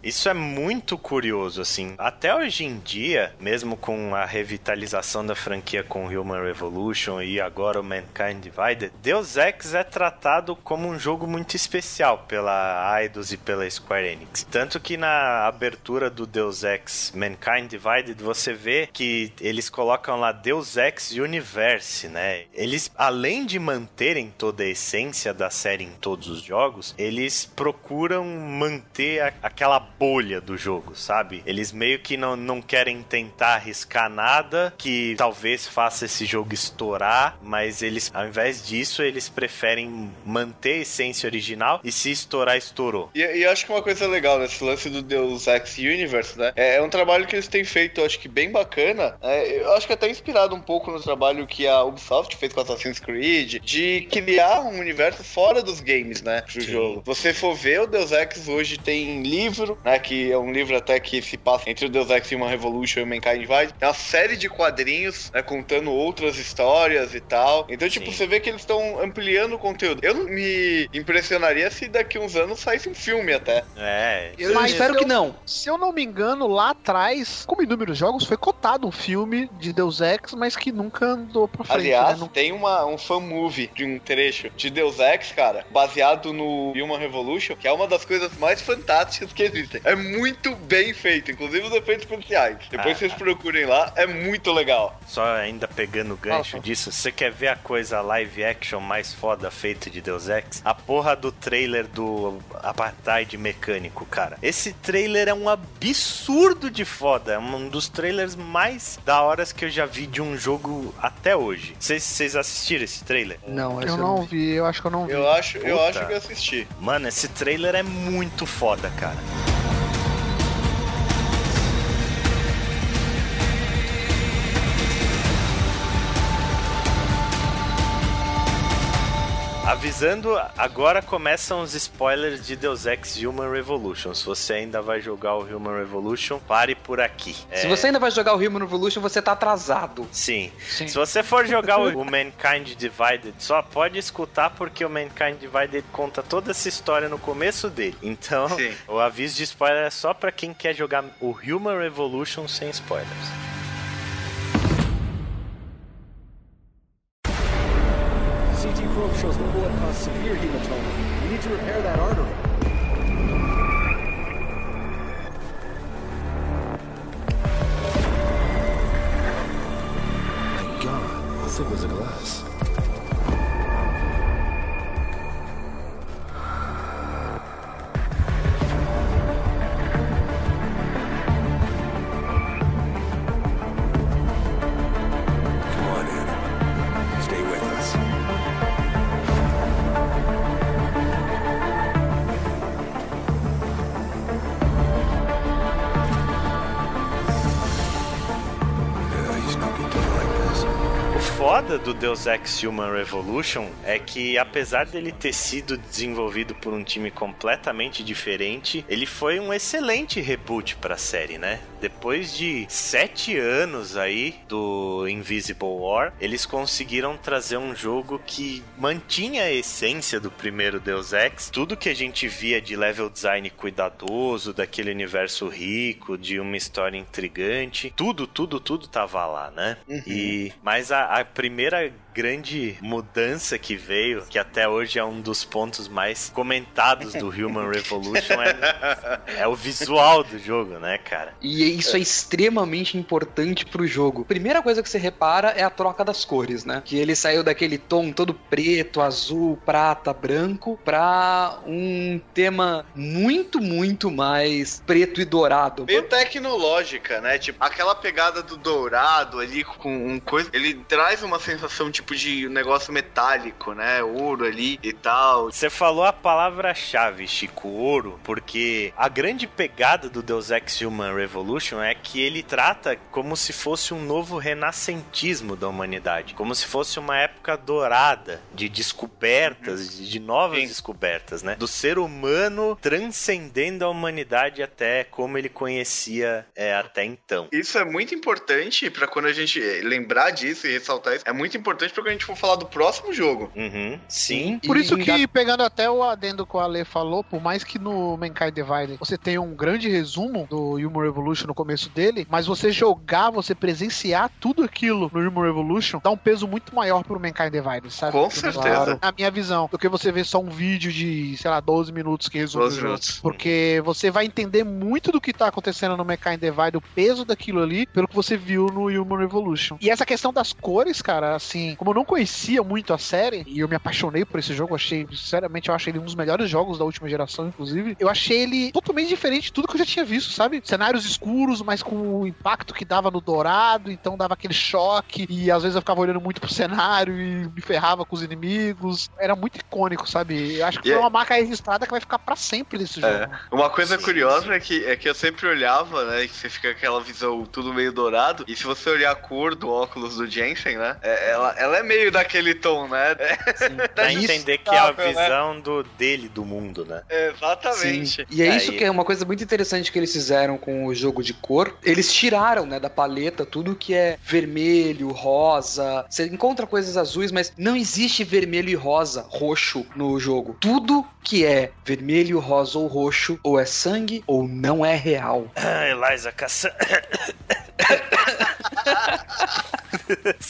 Isso é muito curioso, assim. Até hoje em dia, mesmo com a revitalização da franquia com Human Revolution e agora o Mankind Divided, Deus Ex é tratado como um jogo muito especial pela Eidos e pela Square Enix. Tanto que na abertura do Deus Ex Mankind Divided, você vê que eles colocam lá Deus Ex Universe, né? Eles, além de manterem toda a essência da série em todos os jogos, eles procuram manter a- aquela bolha do jogo, sabe? Eles meio que não, não querem tentar arriscar nada que talvez faça esse jogo estourar, mas eles, ao invés disso, eles preferem manter a essência original e se estourar, estourou. E, e acho que uma coisa legal nesse lance do Deus Ex Universe, né? É, é um trabalho que eles têm feito, acho que bem bacana. É, eu acho que até inspirado um pouco no trabalho que a Ubisoft fez com Assassin's Creed, de criar um universo fora dos games, né? Sim. jogo. Você for ver, o Deus Ex hoje tem livro, né? Que é um livro até que se passa entre o Deus Ex Human Revolution e o Mankind Divide. Tem uma série de quadrinhos, né? Contando outras histórias e tal. Então, tipo, Sim. você vê que eles estão ampliando o conteúdo. Eu não me impressionaria se daqui uns anos saísse um filme até. É, Eu Mas espero eu- que não. Se eu não me engano, lá atrás, como inúmeros jogos, foi cotado um filme de Deus Ex, mas que nunca andou pra frente, Aliás, né? Não- tem uma, um fan movie de um trecho de Deus Ex, cara, baseado no Human Revolution, que é uma das coisas mais fantásticas que existem. É muito bem feito, inclusive os efeitos especiais. Depois Ah. vocês procurem lá, é muito legal. Só ainda pegando o gancho Ah, disso, você quer ver a coisa live action mais foda feita de Deus Ex? A porra do trailer do Apartheid Mecânico, cara. Esse trailer é um absurdo de foda. É um dos trailers mais da horas que eu já vi de um jogo até hoje. Vocês- Vocês assistiram esse trailer? Não, esse Eu não vi, eu acho que eu não vi. Eu acho, eu acho que eu assisti. Mano, esse trailer é muito foda, cara. Avisando, agora começam os spoilers de Deus Ex Human Revolution. Se você ainda vai jogar o Human Revolution, pare por aqui. Se É, você ainda vai jogar o Human Revolution, você tá atrasado. Sim. Sim. Se você for jogar o [LAUGHS] o Mankind Divided, só pode escutar porque o Mankind Divided conta toda essa história no começo dele. Então, Sim. o aviso de spoiler é só pra quem quer jogar o Human Revolution sem spoilers. Probe shows the bullet caused severe hematoma. We need to repair that artery. My God, how thick was the glass? Foda do Deus Ex Human Revolution é que, apesar dele ter sido desenvolvido por um time completamente diferente, ele foi um excelente reboot pra série, né? Depois de sete anos aí do Invisible War, eles conseguiram trazer um jogo que mantinha a essência do primeiro Deus Ex. Tudo que a gente via de level design cuidadoso, daquele universo rico, de uma história intrigante, tudo, tudo, tudo tava lá, né? E mas a, a primeira grande mudança que veio, que até hoje é um dos pontos mais comentados do Human Revolution, é, é o visual do jogo, né, cara? E isso é extremamente importante pro jogo. Primeira coisa que você repara é a troca das cores, né? Que ele saiu daquele tom todo preto, azul, prata, branco, pra um tema muito, muito mais preto e dourado. Meio tecnológica, né? Tipo, aquela pegada do dourado ali com um coisa. Ele traz uma sensação tipo de negócio metálico, né? Ouro ali e tal. Você falou a palavra-chave, Chico, ouro, porque a grande pegada do Deus Ex Human Revolution é que ele trata como se fosse um novo renascentismo da humanidade, como se fosse uma época dourada de descobertas, de novas Sim. descobertas, né? Do ser humano transcendendo a humanidade até como ele conhecia é, até então. Isso é muito importante pra quando a gente lembrar disso e ressaltar isso. É muito importante quando a gente for falar do próximo jogo. Uhum, sim. Por E isso que, pegando até o adendo que o Ale falou, por mais que no Mankind Divided você tenha um grande resumo do Human Revolution no começo dele, mas você jogar, você presenciar tudo aquilo no Human Revolution, dá um peso muito maior pro Mankind Divided, sabe? Com Pelo certeza. menos Na minha visão, do que você ver só um vídeo de, sei lá, 12 minutos que resume 12 o jogo. minutos. Porque você vai entender muito do que tá acontecendo no Mankind Divide, o peso daquilo ali, pelo que você viu no Human Revolution. E essa questão das cores, cara, assim, como eu não conhecia muito a série, e eu me apaixonei por esse jogo, achei, sinceramente, eu achei ele um dos melhores jogos da última geração, inclusive. Eu achei ele totalmente diferente de tudo que eu já tinha visto, sabe? Cenários escuros, mas com o impacto que dava no dourado, então dava aquele choque, e às vezes eu ficava olhando muito pro cenário e me ferrava com os inimigos. Era muito icônico, sabe? Eu acho que E foi é- uma marca registrada que vai ficar pra sempre desse jogo. É. Uma coisa Sim, curiosa sim. É, que, é que eu sempre olhava, né? Que você fica com aquela visão tudo meio dourado. E se você olhar a cor do óculos do Jensen, né? é- ela, ela é meio daquele tom, né? É, [LAUGHS] Pra Sim. entender que é a né? visão do, dele, do mundo, né? exatamente. Sim. E é, É, isso e- que é uma coisa muito interessante que eles fizeram com o jogo de cor. Eles tiraram, né, da paleta tudo que é vermelho, rosa. Você encontra coisas azuis, mas não existe vermelho e rosa, roxo no jogo. Tudo que é vermelho, rosa ou roxo, ou é sangue ou não é real. Ah, Eliza caça.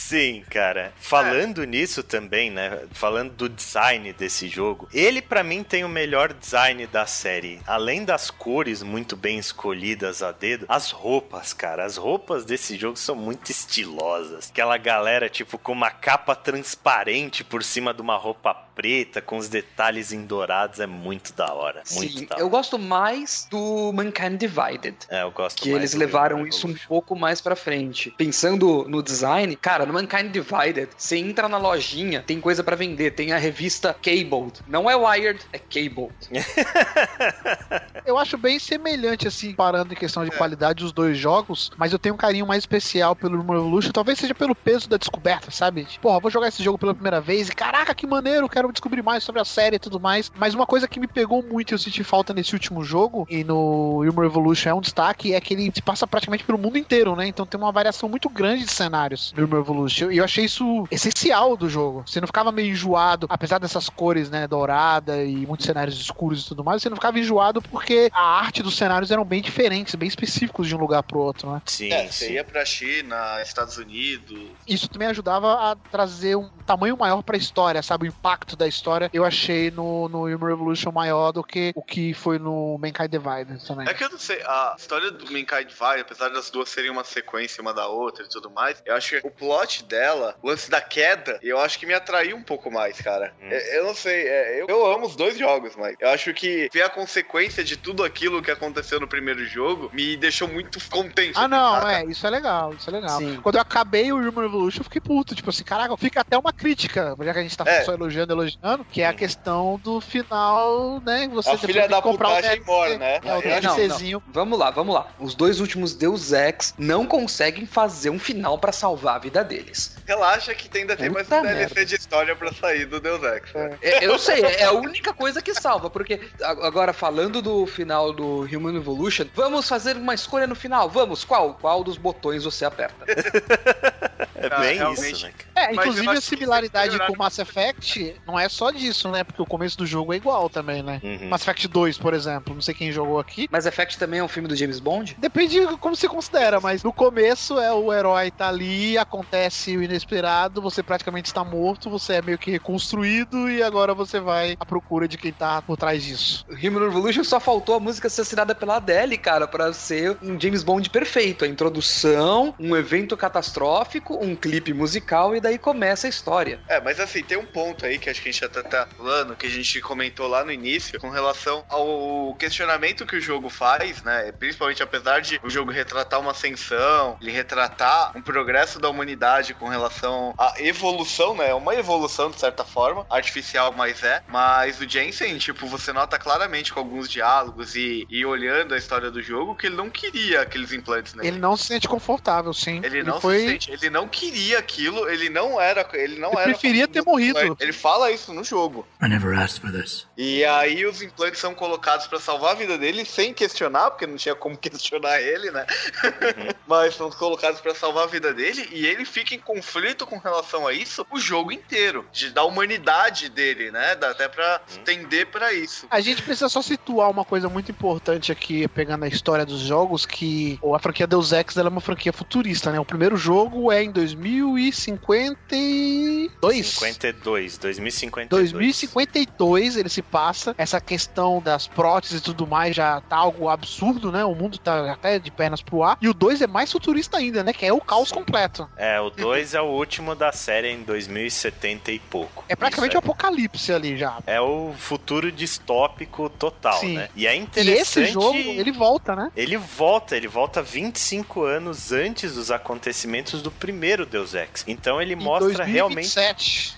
Sim, cara. Falando nisso também, né? Falando do design desse jogo, ele pra mim tem o melhor design da série. Além das cores muito bem escolhidas a dedo, as roupas, cara. As roupas desse jogo são muito estilosas. Aquela galera, tipo, com uma capa transparente por cima de uma roupa preta, com os detalhes em dourados, é muito da hora. Muito Sim, da eu hora. gosto mais do Mankind Divided. É, eu gosto que mais eles do levaram isso um pouco mais pra frente. Pensando no design, cara, no Mankind Divided, você entra na lojinha, tem coisa pra vender, tem a revista Cabled. Não é Wired, é Cabled. [LAUGHS] Eu acho bem semelhante, assim, parando em questão de qualidade os dois jogos, mas eu tenho um carinho mais especial pelo Revolution, talvez seja pelo peso da descoberta, sabe? Tipo, Porra, vou jogar esse jogo pela primeira vez e caraca, que maneiro, quero descobrir mais sobre a série e tudo mais. Mas uma coisa que me pegou muito e eu senti falta nesse último jogo, e no Human Revolution é um destaque, é que ele se passa praticamente pelo mundo inteiro, né? Então tem uma variação muito grande de cenários no Human Revolution. E eu achei isso essencial do jogo. Você não ficava meio enjoado, apesar dessas cores, né, dourada e muitos cenários escuros e tudo mais, você não ficava enjoado porque a arte dos cenários eram bem diferentes, bem específicos de um lugar pro outro, né? Sim, É, sim. você ia pra China, Estados Unidos. Isso também ajudava a trazer um tamanho maior pra história, sabe? O impacto da história eu achei no, no Human Revolution maior do que o que foi no Mankind Divided também. É que eu não sei, a história do Mankind Vai, apesar das duas serem uma sequência uma da outra e tudo mais, eu acho que o plot dela, o lance da queda, eu acho que me atraiu um pouco mais, cara. Hum. É, Eu, não sei, é, eu, eu amo os dois jogos, mas eu acho que ver a consequência de tudo aquilo que aconteceu no primeiro jogo me deixou muito contente. Ah, não, saca? é, isso é legal, isso é legal. Sim. Quando eu acabei o Human Revolution, eu fiquei puto, tipo assim, caraca, fica até uma crítica, já que a gente tá É. só elogiando, elogiando, que é a questão do final, né, você A filha tem que da comprar o putagem DLC, mora, né? É, o É, não, DLCzinho. Vamos lá, vamos lá. Os dois últimos Deus Ex não conseguem fazer um final pra salvar a vida deles. Relaxa que ainda tem mais Puta um DLC merda. de história pra sair do Deus Ex. né? É, eu sei, é a única coisa que salva, porque agora falando do final do Human Evolution, vamos fazer uma escolha no final, vamos, qual? Qual dos botões você aperta? [LAUGHS] É bem isso, né? É, inclusive a similaridade é com Mass Effect não não é só disso, né? Porque o começo do jogo é igual também, né? Uhum. Mass Effect 2, por exemplo, não sei quem jogou aqui. Mass Effect também é um filme do James Bond? Depende de como você considera, mas no começo é o herói tá ali, acontece o inesperado, você praticamente está morto, você é meio que reconstruído e agora você vai à procura de quem tá por trás disso. Human Revolution só faltou a música ser assinada pela Adele, cara, pra ser um James Bond perfeito. A introdução, um evento catastrófico, um clipe musical e daí começa a história. É, mas assim, tem um ponto aí que acho que a gente até tá falando, que a gente comentou lá no início, com relação ao questionamento que o jogo faz, né? Principalmente apesar de o jogo retratar uma ascensão, ele retratar um progresso da humanidade com relação à evolução, né? Uma evolução, de certa forma, artificial, mas é. Mas o Jensen, tipo, você nota claramente com alguns diálogos e, e olhando a história do jogo que ele não queria aqueles implantes nele. Ele não se sente confortável, sim. Ele não foi... se sente, ele não queria aquilo, ele não era, ele não Ele era preferia ter morrido. Ele fala isso no jogo. I never asked for this. E aí os implantes são colocados pra salvar a vida dele sem questionar, porque não tinha como [LAUGHS] questionar ele, né? [LAUGHS] Mas são colocados pra salvar a vida dele e ele fica em conflito com relação a isso o jogo inteiro, de da humanidade dele, né? Dá até pra estender pra isso. A gente precisa só situar uma coisa muito importante aqui, pegando a história dos jogos, que a franquia Deus Ex ela é uma franquia futurista, né? O primeiro jogo é em 2052. 52, 2052. 2052 ele se passa. Essa questão das próteses e tudo mais já tá algo absurdo, né? O mundo tá até de pernas pro ar. E o 2 é mais futurista ainda, né? Que é o caos completo. É, o 2 é o último da série em 2070 e pouco. É praticamente o apocalipse ali já. é, é o futuro distópico total, Sim. né? E é E interessante. esse jogo, ele volta, né? Ele volta, ele volta 25 anos antes dos acontecimentos do primeiro Deus Ex. Então ele Em mostra realmente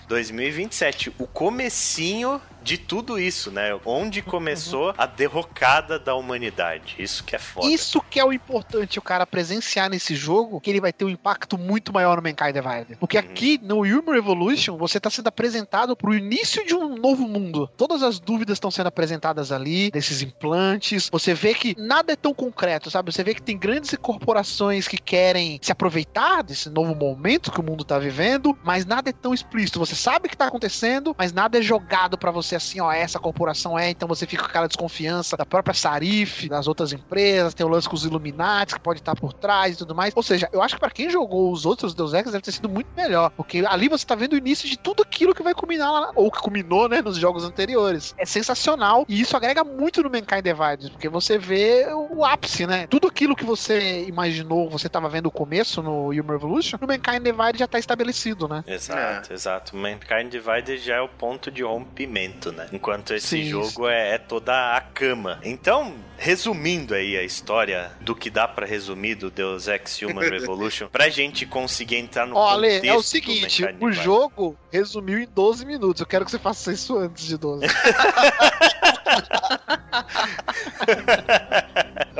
2027. 2027, o comecinho de tudo isso, né? Onde Uhum. começou a derrocada da humanidade. Isso que é foda. Isso que é o importante, o cara presenciar nesse jogo, que ele vai ter um impacto muito maior no Mankind Divided. Porque Uhum. aqui, no Human Revolution, você tá sendo apresentado pro início de um novo mundo. Todas as dúvidas estão sendo apresentadas ali, desses implantes. Você vê que nada é tão concreto, sabe? Você vê que tem grandes corporações que querem se aproveitar desse novo momento que o mundo tá vivendo, mas nada é tão explícito. Você sabe o que tá acontecendo, mas nada é jogado pra você assim, ó, essa corporação é, então você fica com aquela desconfiança da própria Sarif, das outras empresas, tem o lance com os Illuminati que pode estar por trás e tudo mais. Ou seja, eu acho que pra quem jogou os outros Deus Ex deve ter sido muito melhor, porque ali você tá vendo o início de tudo aquilo que vai culminar lá, ou que culminou, né, nos jogos anteriores. É sensacional e isso agrega muito no Mankind Divided, porque você vê o ápice, né? Tudo aquilo que você imaginou, você tava vendo o começo no Human Revolution, no Mankind Divided já tá estabelecido, né? Exato, exato. Mankind Divided já é o ponto de rompimento, né? Enquanto esse Sim, jogo é, é toda a cama. Então, resumindo aí a história do que dá pra resumir do Deus Ex Human [LAUGHS] Revolution, pra gente conseguir entrar no Ale, contexto é o seguinte, o jogo resumiu em 12 minutos. Eu quero que você faça isso antes de 12. [LAUGHS]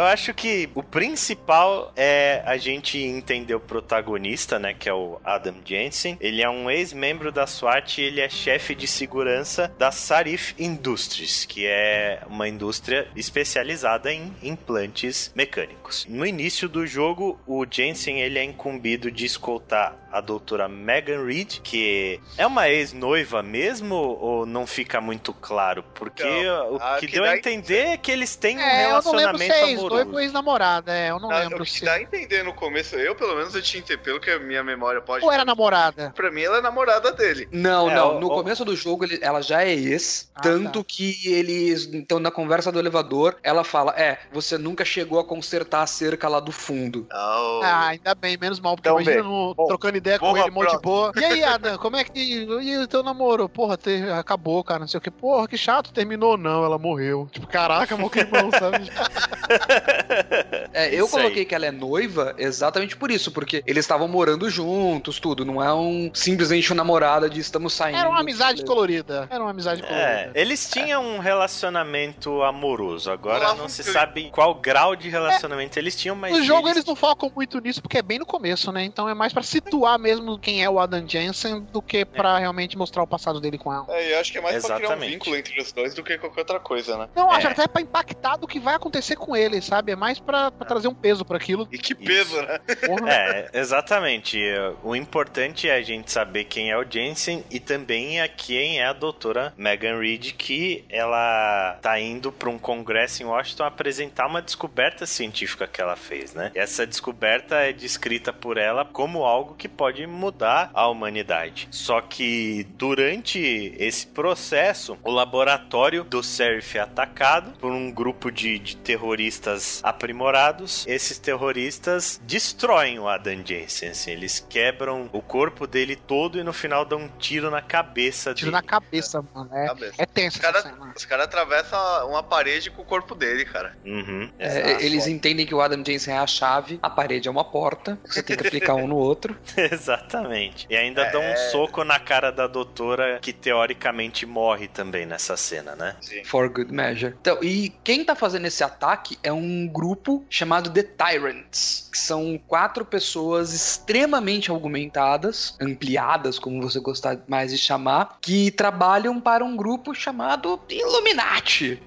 Eu acho que o principal é a gente entender o protagonista, né, que é o Adam Jensen. Ele é um ex-membro da SWAT e ele é chefe de segurança da Sarif Industries, que é uma indústria especializada em implantes mecânicos. No início do jogo, o Jensen ele é incumbido de escoltar a doutora Megan Reed, que é uma ex-noiva mesmo ou não fica muito claro? Porque Então, o que que deu a dá a entender é que eles têm um É, eu não lembro se relacionamento é amoroso. ou ex-namorada, é, eu não Ah, lembro o que se... dá a entender no começo, eu pelo menos eu tinha entendido, pelo que a minha memória pode. Ou era namorada? Pra mim, ela é namorada dele. Não, É, não. o- No o- começo do jogo, ele- ela já é ex. Ah, tanto que eles. Então, na conversa do elevador, ela fala: É, você nunca chegou a consertar a cerca lá do fundo. Oh. Ah, ainda bem, menos mal, porque Então, imagina no- Bom, trocando ideia com ele, monte de boa. E aí, [LAUGHS] Adam, como é que. E o teu namoro? Porra, te- acabou, cara, não sei o que. Porra, que chato, terminou. Não, ela morreu. Tipo, caraca, meu irmão, sabe? [LAUGHS] É, eu Isso aí. coloquei que ela é noiva exatamente por isso, porque eles estavam morando juntos, tudo. Não é um simplesmente uma namorada de estamos saindo. Era uma amizade colorida. Era uma amizade É, colorida. eles tinham um relacionamento amoroso. Agora Olá, não se Felipe. sabe qual grau de relacionamento eles tinham, mas. No jogo eles não focam muito nisso porque é bem no começo, né? Então é mais pra situar mesmo quem é o Adam Jensen do que pra realmente mostrar o passado dele com ela. É, eu acho que é mais pra criar um Exatamente. vínculo entre os dois do que qualquer outra coisa, né? Não, É, acho até pra impactar do que vai acontecer com ele, sabe? É mais pra, pra trazer um peso pra aquilo. E que peso, né? Porra. É, exatamente. O importante é a gente saber quem é o Jensen e também a quem é a doutora Megan Reed, que ela tá indo para um congresso em Washington apresentar uma descoberta científica que ela fez, né? E essa descoberta é descrita por ela como algo que pode mudar a humanidade. Só que durante esse processo, o laboratório do Serif é atacado por um grupo de, de terroristas aprimorados. Esses terroristas destroem o Adam Jensen, assim, eles quebram o corpo dele todo e no final dão um tiro na cabeça Tiro dele. na cabeça, mano. É, Cabeça. é tenso Os caras cara atravessam uma parede com o corpo dele, cara. Uhum, É, eles entendem que o Adam Jensen é a chave, a parede é uma porta, você tem que aplicar um no outro. [LAUGHS] Exatamente. E ainda dão É. um soco na cara da doutora, que teoricamente morre também nessa cena, né? For good measure. Então, e quem tá fazendo esse ataque é um grupo chamado The Tyrants, que são quatro pessoas extremamente argumentadas, ampliadas, como você gostar mais de chamar, que trabalham para um grupo chamado Illuminati.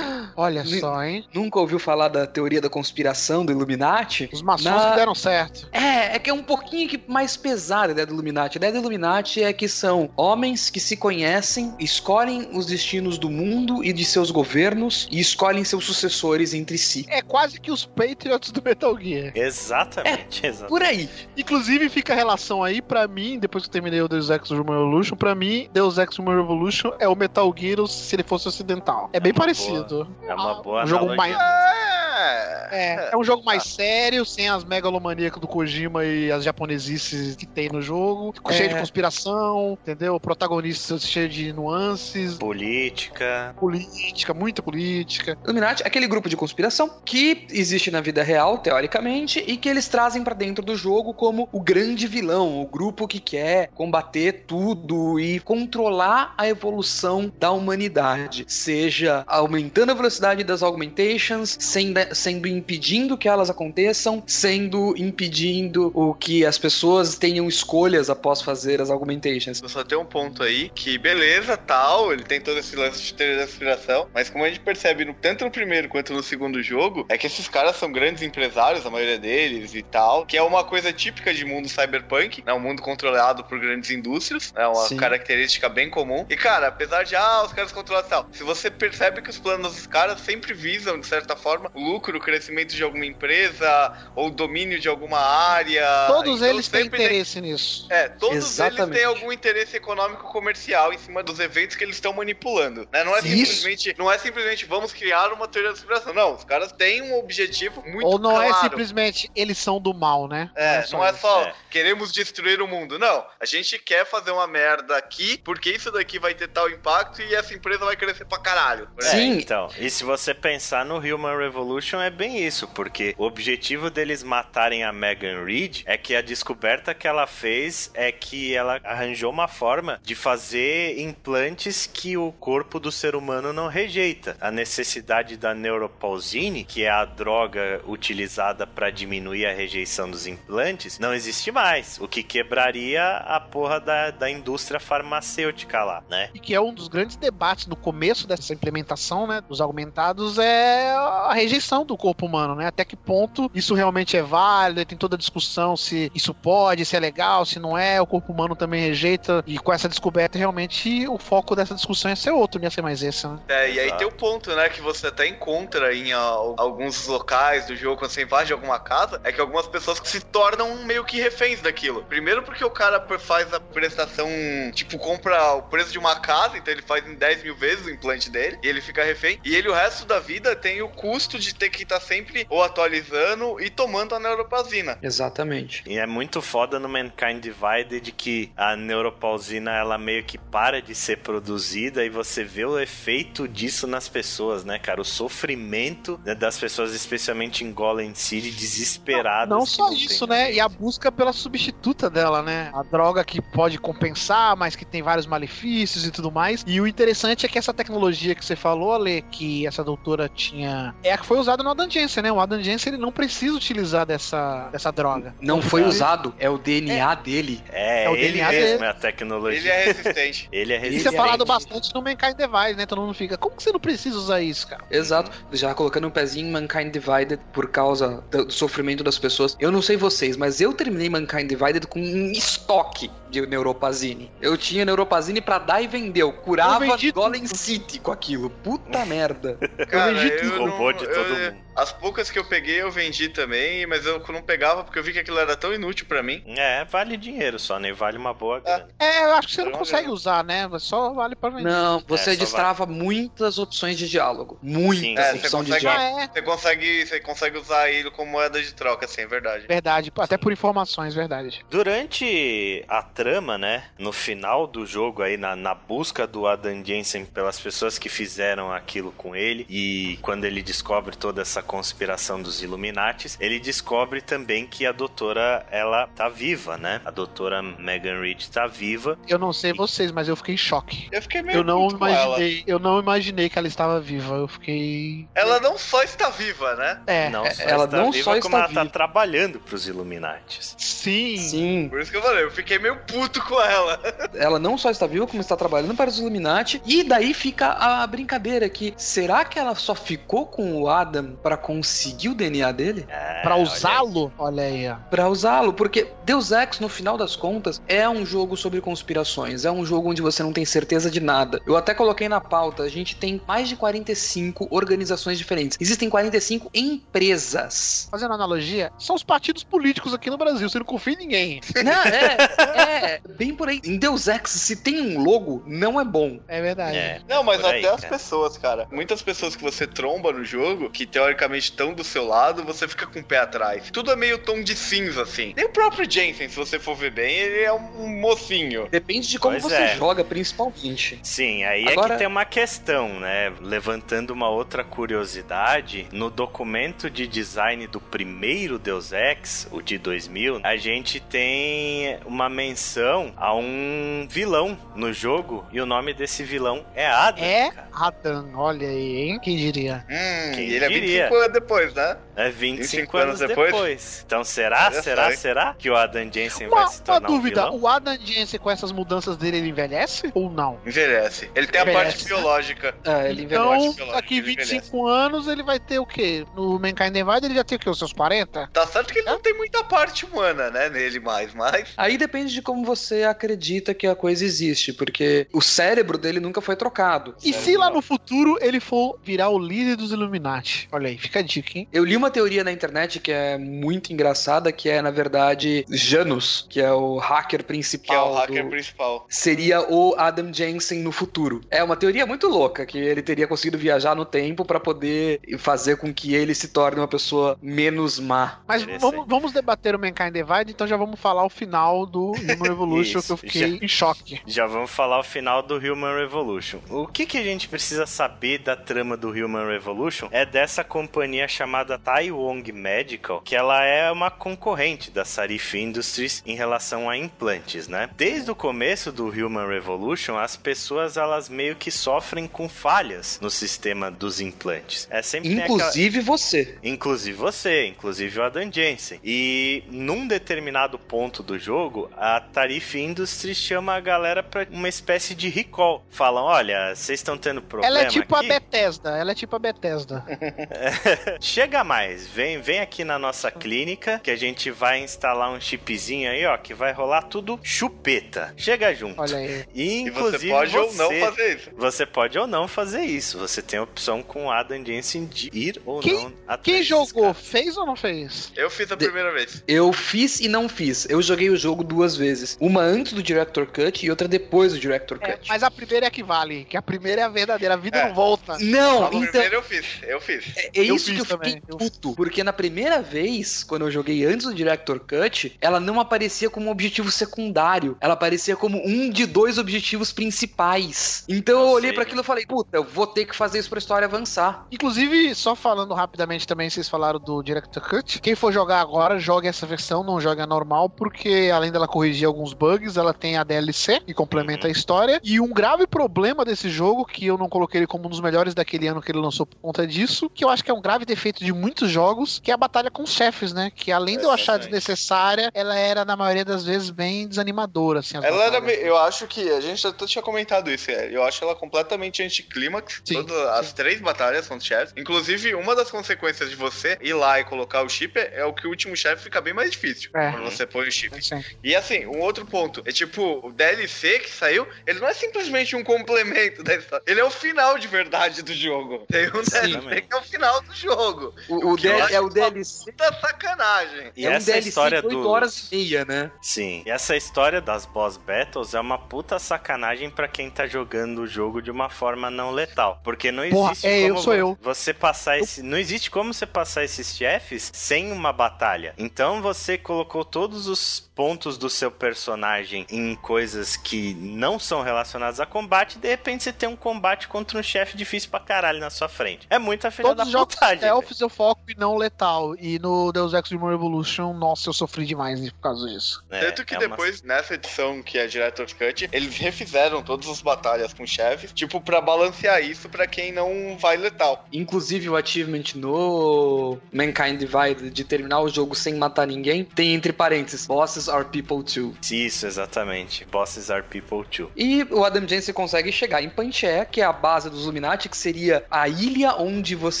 Olha Me- só, hein? Nunca ouviu falar da teoria da conspiração do Illuminati? Os maçons Na- que deram certo. É, é que é um pouquinho mais pesada a ideia do Illuminati. A ideia do Illuminati é que são homens que se conhecem, escolhem os destinos do mundo e de seus governos e escolhem seus sucessores entre si. É quase que os Patriots do Metal Gear. Exatamente, exatamente. Por aí. Inclusive, fica a relação aí, pra mim, depois que eu terminei o Deus Ex Human Revolution, pra mim, Deus Ex Human Revolution é o Metal Gear se ele fosse ocidental. É bem uma parecido. É uma boa Um jogo mais. É. É, é um jogo mais sério, sem as megalomaníacas do Kojima e as japonesices que tem no jogo. É. Cheio de conspiração, entendeu? Protagonista cheio de nuances, Política. política, muita política. Illuminati é aquele grupo de conspiração que existe na vida real, teoricamente, e que eles trazem pra dentro do jogo como o grande vilão, o grupo que quer combater tudo e controlar a evolução da humanidade, seja aumentando a velocidade das augmentations, sendo, sendo impedindo que elas aconteçam, sendo impedindo o que as pessoas tenham escolhas após fazer as augmentations. Eu só tenho um ponto aí que, beleza, tal, ele tem todo esse lance de teoria da inspiração, mas como a gente percebe no- tanto no primeiro quanto no segundo jogo, é que esses caras são grandes empresários, a maioria deles e tal, que é uma coisa típica de mundo cyberpunk, né? Um mundo controlado por grandes indústrias, é uma Sim. característica bem comum. E, cara, apesar de, ah, os caras controlam tal, se você percebe que os planos dos caras sempre visam, de certa forma, o lucro, crescimento de alguma empresa, ou domínio de alguma área. Todos então eles têm sempre tem- interesse nisso. é, todos Exatamente. eles têm algum interesse econômico comercial em cima dos eventos que eles estão manipulando. Né? Não, é Isso. simplesmente, não é simplesmente vamos criar uma teoria da conspiração. Não, os caras têm um objetivo muito Ou não é claro. simplesmente eles são do mal, né? É, não é isso. só É. queremos destruir o mundo. Não, a gente quer fazer uma merda aqui porque isso daqui vai ter tal impacto e essa empresa vai crescer pra caralho. É, Sim. então. E se você pensar no Human Revolution, é bem isso, porque o objetivo deles matarem a Megan Reed é que a descoberta que ela fez é que ela arranjou uma forma de fazer implantes que o corpo do ser humano não rejeita. A necessidade da neuropausine, que é a droga utilizada para diminuir a rejeição dos implantes, não existe mais. O que quebraria a porra da, da indústria farmacêutica lá, né? E que é um dos grandes debates no começo dessa implementação, né, dos aumentados, é a rejeição do corpo humano, né? Até que ponto isso realmente é válido, tem toda a discussão se isso pode, se é legal, se não é, o corpo humano também rejeita, e com essa descoberta, realmente, o foco dessa discussão ia ser outro, não ia ser mais esse, né? É, e aí Exato. tem o ponto, né, que você até encontra em ah, alguns locais do jogo, quando você invade alguma casa, é que algumas pessoas se tornam meio que reféns daquilo. Primeiro porque o cara faz a prestação, tipo, compra o preço de uma casa, então ele faz em 10 mil vezes o implante dele, e ele fica refém. E ele, o resto da vida, tem o custo de ter que estar sempre ou atualizando e tomando a neuroplasina. Exatamente. E é muito foda no Mankind Divided que a neuropausina ela meio que para de ser produzida e você vê o efeito disso nas pessoas, né, cara? O sofrimento né, das pessoas, especialmente em Golem City, desesperadas. Não que só isso, né? E a busca pela substituta dela, né? A droga que pode compensar, mas que tem vários malefícios e tudo mais. E o interessante é que essa tecnologia que você falou, Ale, que essa doutora tinha. É a que foi usada usada no Adam Jensen, né? O Adam Jensen ele não precisa utilizar dessa, dessa droga. Não foi usado, é o DNA dele. É, É o ele DNA mesmo dele. é a tecnologia. Ele é resistente. [LAUGHS] Ele é Isso é resistente. falado bastante no Mankind Device, né? Todo mundo fica, como que você não precisa usar isso, cara? Exato, já colocando um pezinho em Mankind Divided por causa do, sofrimento das pessoas. Eu não sei vocês, mas eu terminei Mankind Divided com um estoque de Neuropazine. Eu tinha Neuropazine pra dar e vender. Eu curava Eu vendi Golem City com aquilo. Puta merda. Cara, vendi eu, tudo. não, Roubou de todo eu- mundo. As poucas que eu peguei eu vendi também, mas eu não pegava porque eu vi que aquilo era tão inútil pra mim. É, vale dinheiro só, nem vale uma boa grana. É, eu acho que você não consegue usar, né? Só vale pra vender. Não, você É, destrava muitas opções de diálogo. Muitas Sim, É, sim. você opções de consegue- diálogo. Ah, é. Você consegue, você consegue usar ele como moeda de troca, assim, é verdade. Verdade, até por informações, verdade. Durante a trama, né? No final do jogo aí, na, na busca do Adam Jensen pelas pessoas que fizeram aquilo com ele, e quando ele descobre toda essa conspiração dos Illuminates, ele descobre também que a doutora, ela tá viva, né? A doutora Megan Reed tá viva. Eu não sei vocês, mas eu fiquei em choque. Eu fiquei meio Eu não com ela. imaginei, eu não imaginei que ela estava viva. Eu fiquei. Ela não só está viva, né? É, não é, só ela está não viva, só como está ela tá viva. trabalhando pros Illuminates. sim. Sim, Por isso que eu falei, eu fiquei meio puto com ela. [LAUGHS] ela não só está viva, como está trabalhando para os Illuminati. E daí fica a brincadeira que será que ela só ficou com o Adam para conseguir o DNA dele? É, aí. usá-lo, olha aí, ó. Pra usá-lo, porque Deus Ex, no final das contas, é um jogo sobre conspirações, é um jogo onde você não tem certeza de nada. Eu até coloquei na pauta, a gente tem mais de 45 organizações diferentes. Existem 45 empresas. Fazendo analogia, são os partidos políticos aqui no Brasil. Você não confia em ninguém. [LAUGHS] Não, é, é, bem por aí. Em Deus Ex, se tem um logo, não é bom. É verdade. É, Não, mas por aí, até as cara. pessoas, cara. Muitas pessoas que você tromba no jogo, que teoricamente estão do seu lado, você fica com o pé atrás. Tudo é meio tom de cinza, assim. Nem o próprio Jensen, se você for ver bem, ele é um mocinho. Depende de como Pois você é. joga, principalmente. Sim, aí é Agora- que tem uma questão, né? Levantando uma outra curiosidade, no documento de design do primeiro Deus Ex, o de 2000, a gente tem uma menção a um vilão no jogo e o nome desse vilão é Adam. É cara. Adam, olha aí, hein? Quem diria? Hum, Quem ele é diria? 25 anos depois, né? É 25, 25 anos anos depois? depois. Então será, Olha será, hein? será que o Adam Jensen Uma, vai se uma tornar um dúvida, vilão? o Adam Jensen com essas mudanças dele, ele envelhece ou não? Envelhece. Ele tem a Envelhece, parte né? biológica. É, ele Então, envelhece, biológico, daqui ele 25 anos, ele vai ter o quê? No Mankind Divide, ele já tem o quê? Os seus 40? Tá certo que ele não tem muita parte humana, né, nele mais, mas... Aí depende de como você acredita que a coisa existe, porque o cérebro dele nunca foi trocado. E se lá no futuro ele for virar o líder dos Illuminati? Olha aí, fica a dica, hein? Eu li uma teoria na internet que é muito engraçada, que é, na verdade, Janus, que é o hacker Que é principal. o hacker do- principal. Seria o Adam Jensen no futuro. É uma teoria muito louca, que ele teria conseguido viajar no tempo pra poder fazer com que ele se torne uma pessoa menos má. Mas vamos, vamos debater o Mankind Divide, então já vamos falar o final do Human [LAUGHS] Revolution, Isso, que eu fiquei em choque. Já vamos falar o final do Human Revolution. O que, que a gente precisa saber da trama do Human Revolution é dessa companhia chamada Taiwong Medical, que ela é uma concorrente da Sarif Industries em relação a implantes, né? Desde o começo do Human Revolution, as pessoas elas meio que sofrem com falhas no sistema dos implantes. É sempre tem aquela... Inclusive você. Inclusive você, inclusive o Adam Jensen. E num determinado ponto do jogo, a Tarif Industries chama a galera pra uma espécie de recall. Falam, olha, vocês estão tendo problema Ela é tipo aqui? a Bethesda, ela é tipo a Bethesda. [LAUGHS] [LAUGHS] Chega mais, vem, vem aqui na nossa clínica que a gente vai instalar um chipzinho aí, ó, que vai rolar tudo chupeta. Chega junto. Olha aí. E, E inclusive você pode ou não você- fazer isso. Você pode ou não fazer isso. Você tem a opção com o Adam Jensen de ir ou Quem- não atrás Quem jogou, fez ou não fez? Eu fiz a De- primeira vez. Eu fiz e não fiz. Eu joguei o jogo duas vezes. Uma antes do Director Cut e outra depois do Director É, Cut. mas a primeira é a que vale, que a primeira é a verdadeira, a vida É. não volta. Não, A então. primeira eu fiz, eu fiz. É, é isso que eu também, fiquei puto. Porque na primeira vez, quando eu joguei antes do Director Cut, ela não aparecia como um objetivo secundário. Ela aparecia como um de dois objetivos principais. Então eu Eu olhei pra aquilo e falei, puta, eu vou ter que fazer isso pra história avançar. Inclusive, só falando rapidamente também, vocês falaram do Director Cut. Quem for jogar agora, jogue essa versão, não jogue a normal, porque além dela corrigir alguns bugs, ela tem a DLC que complementa a história. E um grave problema desse jogo, que eu não coloquei ele como um dos melhores daquele ano que ele lançou por conta disso, que eu acho que é um grave defeito de muitos jogos, que é a batalha com os chefes, né? Que além de eu achar Exatamente. desnecessária, ela era, na maioria das vezes, bem desanimadora, assim. as Ela era, batalhas. me- eu acho que a gente até tinha comentado isso, é, eu acho ela completamente anticlímax. Sim, Todas as três batalhas são chefes. Inclusive, uma das consequências de você ir lá e colocar o chip é, é o que o último chefe fica bem mais difícil. É. Quando você põe o chip. Sim. E assim, um outro ponto, é tipo, o DLC que saiu, ele não é simplesmente um complemento da história, ele é o final de verdade do jogo. Tem um DLC Exatamente. que é o final do jogo. O, o que eu DL acho é o DLC. Puta sacanagem. E é um essa DLC história de 8 dos... horas e meia, né? Sim. E essa história das boss battles é uma puta sacanagem pra quem tá jogando o jogo de uma forma não letal. Porque não Porra, existe é, como eu sou eu. você passar esse. Não existe como você passar esses chefes sem uma batalha. Então você colocou todos os pontos do seu personagem em coisas que não são relacionadas a combate, e de repente você tem um combate contra um chefe difícil pra caralho na sua frente. É muita filha Todos os jogos. Elfs eu foco e não letal. E no Deus Ex Human Revolution, nossa, eu sofri demais por causa disso. É, Tanto que é uma- depois, nessa edição que é Director's Cut, eles refizeram todas as batalhas com chefes, tipo, pra balancear isso pra quem não vai letal. Inclusive o achievement no Mankind Divided de terminar o jogo sem matar ninguém tem entre parênteses Bosses are people too. Isso, exatamente. Bosses are people too. E o Adam Jensen consegue chegar em Panché, que é a base dos Illuminati, que seria a ilha onde você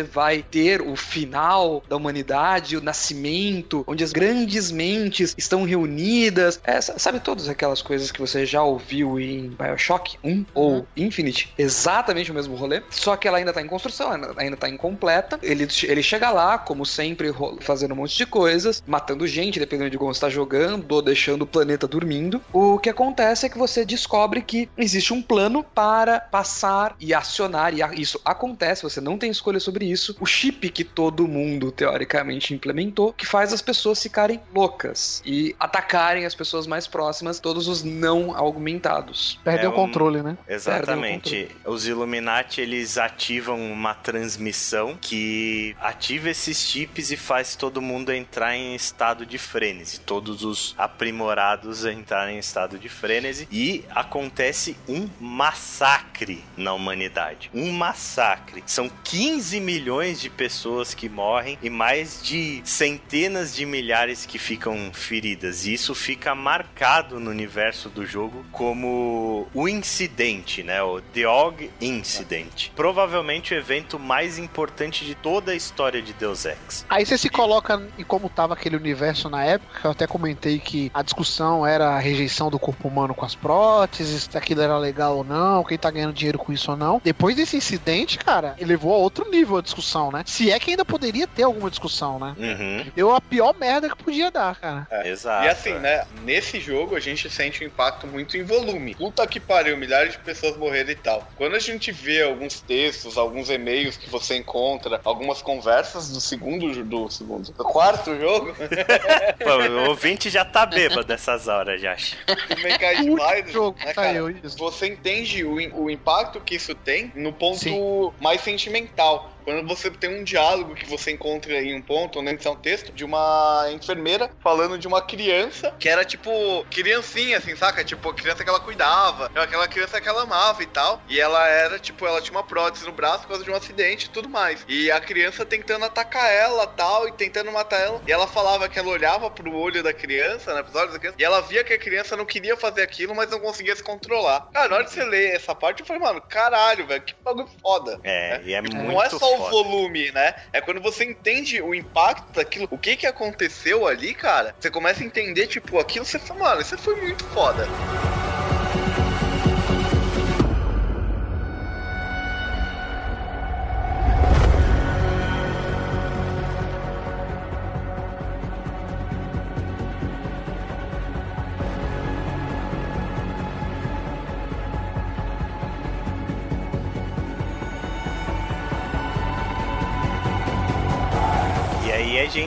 vai ter o final da humanidade, o nascimento, onde as grandes mentes estão reunidas. É, sa- sabe todas aquelas coisas que você já ouviu em Bioshock 1 ou Infinite? Exatamente o mesmo rolê, só que ela ainda tá em construção, ainda- ainda tá incompleta. Ele, ele chega lá, como sempre, fazendo um monte de coisas, matando gente, dependendo de como você tá jogando, ou deixando o planeta dormindo. O que acontece é que você descobre que existe um plano para passar e acionar, e isso acontece, você não tem escolha sobre isso, o chip que todo mundo, teoricamente, implementou, que faz as pessoas ficarem loucas e atacarem as pessoas mais próximas, todos os não augmentados. Perdeu É o um- controle, né? Exatamente. Os Illuminati, eles ativam uma transmissão que ativa esses chips e faz todo mundo entrar em estado de frênese. Todos os aprimorados entrarem em estado de frênese. E acontece um massacre na humanidade. Um massacre. São 15 milhões de pessoas que morrem e mais de centenas de milhares que ficam feridas. E isso fica marcado no universo do jogo como o incidente, né? O The Og Incident. Provavelmente o evento mais importante de toda a história de Deus Ex. Aí você se coloca em como tava aquele universo na época, eu até comentei que a discussão era a rejeição do corpo humano com as próteses, se aquilo era legal ou não, quem tá ganhando dinheiro com isso ou não. Depois desse incidente, cara, ele levou a outro nível discussão, né? Se é que ainda poderia ter alguma discussão, né? Uhum. Deu a pior merda que podia dar, cara. Exato. E assim, né, nesse jogo a gente sente um impacto muito em volume. Puta que pariu, milhares de pessoas morreram e tal. Quando a gente vê alguns textos, alguns e-mails que você encontra, algumas conversas do segundo, do segundo, do quarto jogo, [LAUGHS] Pô, o ouvinte já tá bêbado dessas horas, já. do O jogo né, que cara? saiu isso. Você entende o, o impacto que isso tem no ponto Sim. mais sentimental. Quando você tem um diálogo que você encontra em um ponto, onde é um texto de uma enfermeira falando de uma criança que era tipo criancinha, assim, saca? Tipo, criança que ela cuidava, aquela criança que ela amava e tal. E ela era, tipo, ela tinha uma prótese no braço por causa de um acidente e tudo mais. E a criança tentando atacar ela tal, e tentando matar ela. E ela falava que ela olhava pro olho da criança, né? Pros olhos da criança, e ela via que a criança não queria fazer aquilo, mas não conseguia se controlar. Cara, na hora de você ler essa parte, eu falei, mano, caralho, velho, que bagulho foda. É, e é muito Não é só o foda. volume, né? É quando você entende o impacto daquilo, o que que aconteceu ali, cara. Você começa a entender, tipo, aquilo, você fala, mano, isso foi muito foda.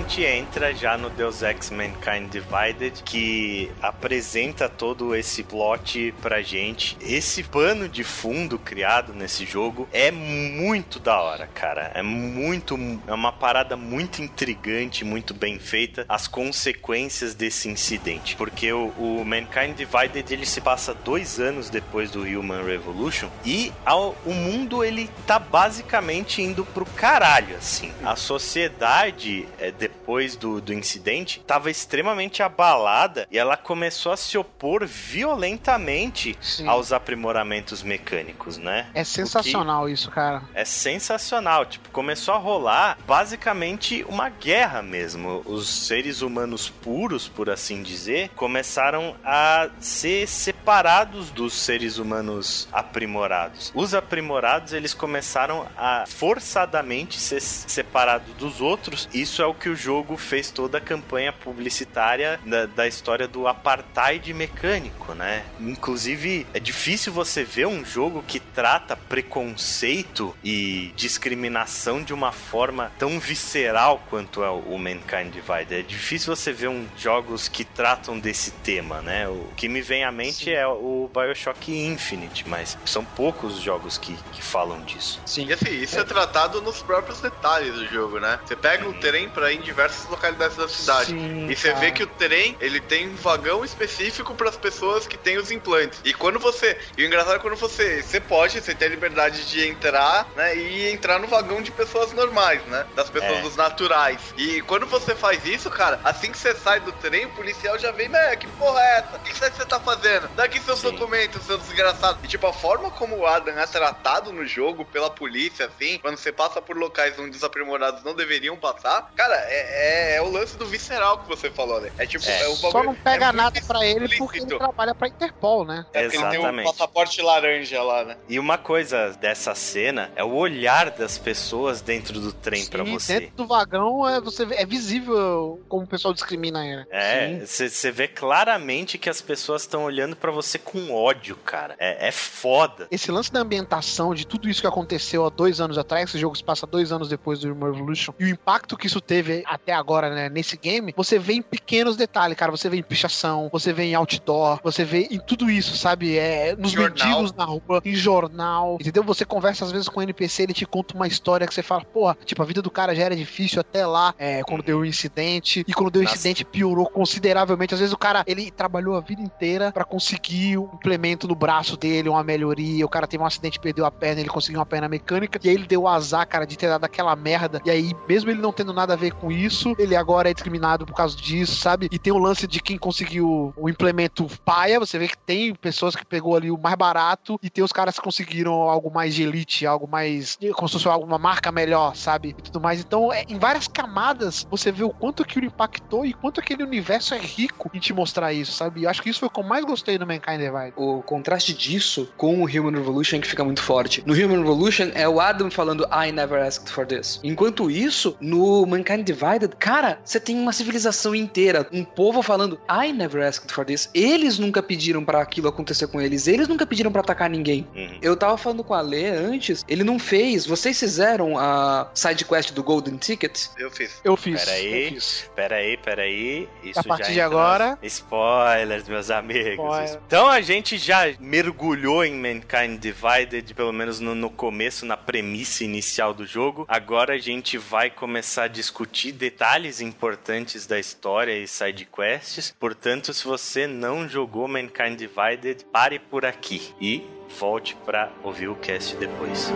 Gente entra já no Deus Ex Mankind Divided, que apresenta todo esse plot pra gente. Esse pano de fundo criado nesse jogo é muito da hora, cara. É muito. É uma parada muito intrigante, muito bem feita. As consequências desse incidente. Porque o, o Mankind Divided ele se passa dois anos depois do Human Revolution e ao, o mundo ele tá basicamente indo pro caralho, assim. A sociedade, é, depois do, do incidente, tava extremamente abalada e ela começou a se opor violentamente Sim. aos aprimoramentos mecânicos, né? É sensacional isso, cara. É sensacional. Tipo, começou a rolar basicamente uma guerra mesmo. Os seres humanos puros, por assim dizer, começaram a ser separados dos seres humanos aprimorados. Os aprimorados, eles começaram a forçadamente ser separados dos outros. Isso é o que o jogo fez toda a campanha publicitária da, da história do apartheid mecânico, né? Inclusive, é difícil você ver um jogo que trata preconceito e discriminação de uma forma tão visceral quanto é o Mankind Divided. É difícil você ver um, jogos que tratam desse tema, né? O que me vem à mente é o Bioshock Infinite, mas são poucos os jogos que, que falam disso. Sim. E assim, isso é. tratado nos próprios detalhes do jogo, né? Você pega o trem pra ir em diversas localidades da cidade. Sim, e você cara. vê que o trem, ele tem um vagão específico para as pessoas que têm os implantes. E quando você. E o engraçado é quando você. Você pode, você tem a liberdade de entrar, né? E entrar no vagão de pessoas normais, né? Das pessoas É. dos naturais. E quando você faz isso, cara, assim que você sai do trem, o policial já vem, né? Que porra é essa? O que você você tá fazendo? Daqui seus Sim. documentos, seu desgraçado. E tipo, a forma como o Adam é tratado no jogo pela polícia, assim, quando você passa por locais onde os aprimorados não deveriam passar, cara, é, é- é o lance do visceral que você falou, né? É tipo, É. é, o Só não pega é nada pra ele porque ele trabalha pra Interpol, né? É porque ele tem um Exatamente. passaporte laranja lá, né? E uma coisa dessa cena é o olhar das pessoas dentro do trem pra Sim, você. dentro do vagão é, você é visível como o pessoal discrimina ele. É, você vê claramente que as pessoas estão olhando pra você com ódio, cara. É, é foda. Esse lance da ambientação, de tudo isso que aconteceu há dois anos atrás, esse jogo se passa dois anos depois do Revolution, e o impacto que isso teve até agora, né, nesse game, você vê em pequenos detalhes, cara. Você vê em pichação, você vê em outdoor, você vê em tudo isso, sabe? É, nos Jornal. mendigos na rua, em jornal, entendeu? Você conversa às vezes com o NPC, ele te conta uma história que você fala, porra, tipo, a vida do cara já era difícil até lá, é, quando deu o incidente, e quando deu o Nossa. incidente piorou consideravelmente. Às vezes o cara, ele trabalhou a vida inteira pra conseguir um implemento no braço dele, uma melhoria. O cara teve um acidente, perdeu a perna, ele conseguiu uma perna mecânica. E aí ele deu o azar, cara, de ter dado aquela merda. E aí, mesmo ele não tendo nada a ver com isso, ele agora é discriminado por causa disso, sabe? E tem o lance de quem conseguiu o implemento paia. Você vê que tem pessoas que pegou ali o mais barato e tem os caras que conseguiram algo mais de elite, algo mais. como se fosse alguma marca melhor, sabe? E tudo mais. Então, é, em várias camadas, você vê o quanto aquilo impactou e quanto aquele universo é rico em te mostrar isso, sabe? Eu acho que isso foi o que eu mais gostei do Mankind Divide. O contraste disso com o Human Revolution que fica muito forte. No Human Revolution é o Adam falando I never asked for this. Enquanto isso, no Mankind Divided, cara, você tem uma civilização inteira, um povo falando I never asked for this. Eles nunca pediram pra aquilo acontecer com eles, eles nunca pediram pra atacar ninguém. Uhum. Eu tava falando com a Lê antes, ele não fez. Vocês fizeram a side quest do Golden Ticket? Eu fiz. Eu fiz. Peraí. eu fiz. Pera aí, pera aí. Isso A partir já de agora- Spoilers, meus amigos. Spoiler. Então a gente já mergulhou em Mankind Divided, pelo menos no, no começo, na premissa inicial do jogo. Agora a gente vai começar a discutir detalhes importantes da história e side quests. Portanto, se você não jogou Mankind Divided, pare por aqui e volte pra ouvir o cast depois.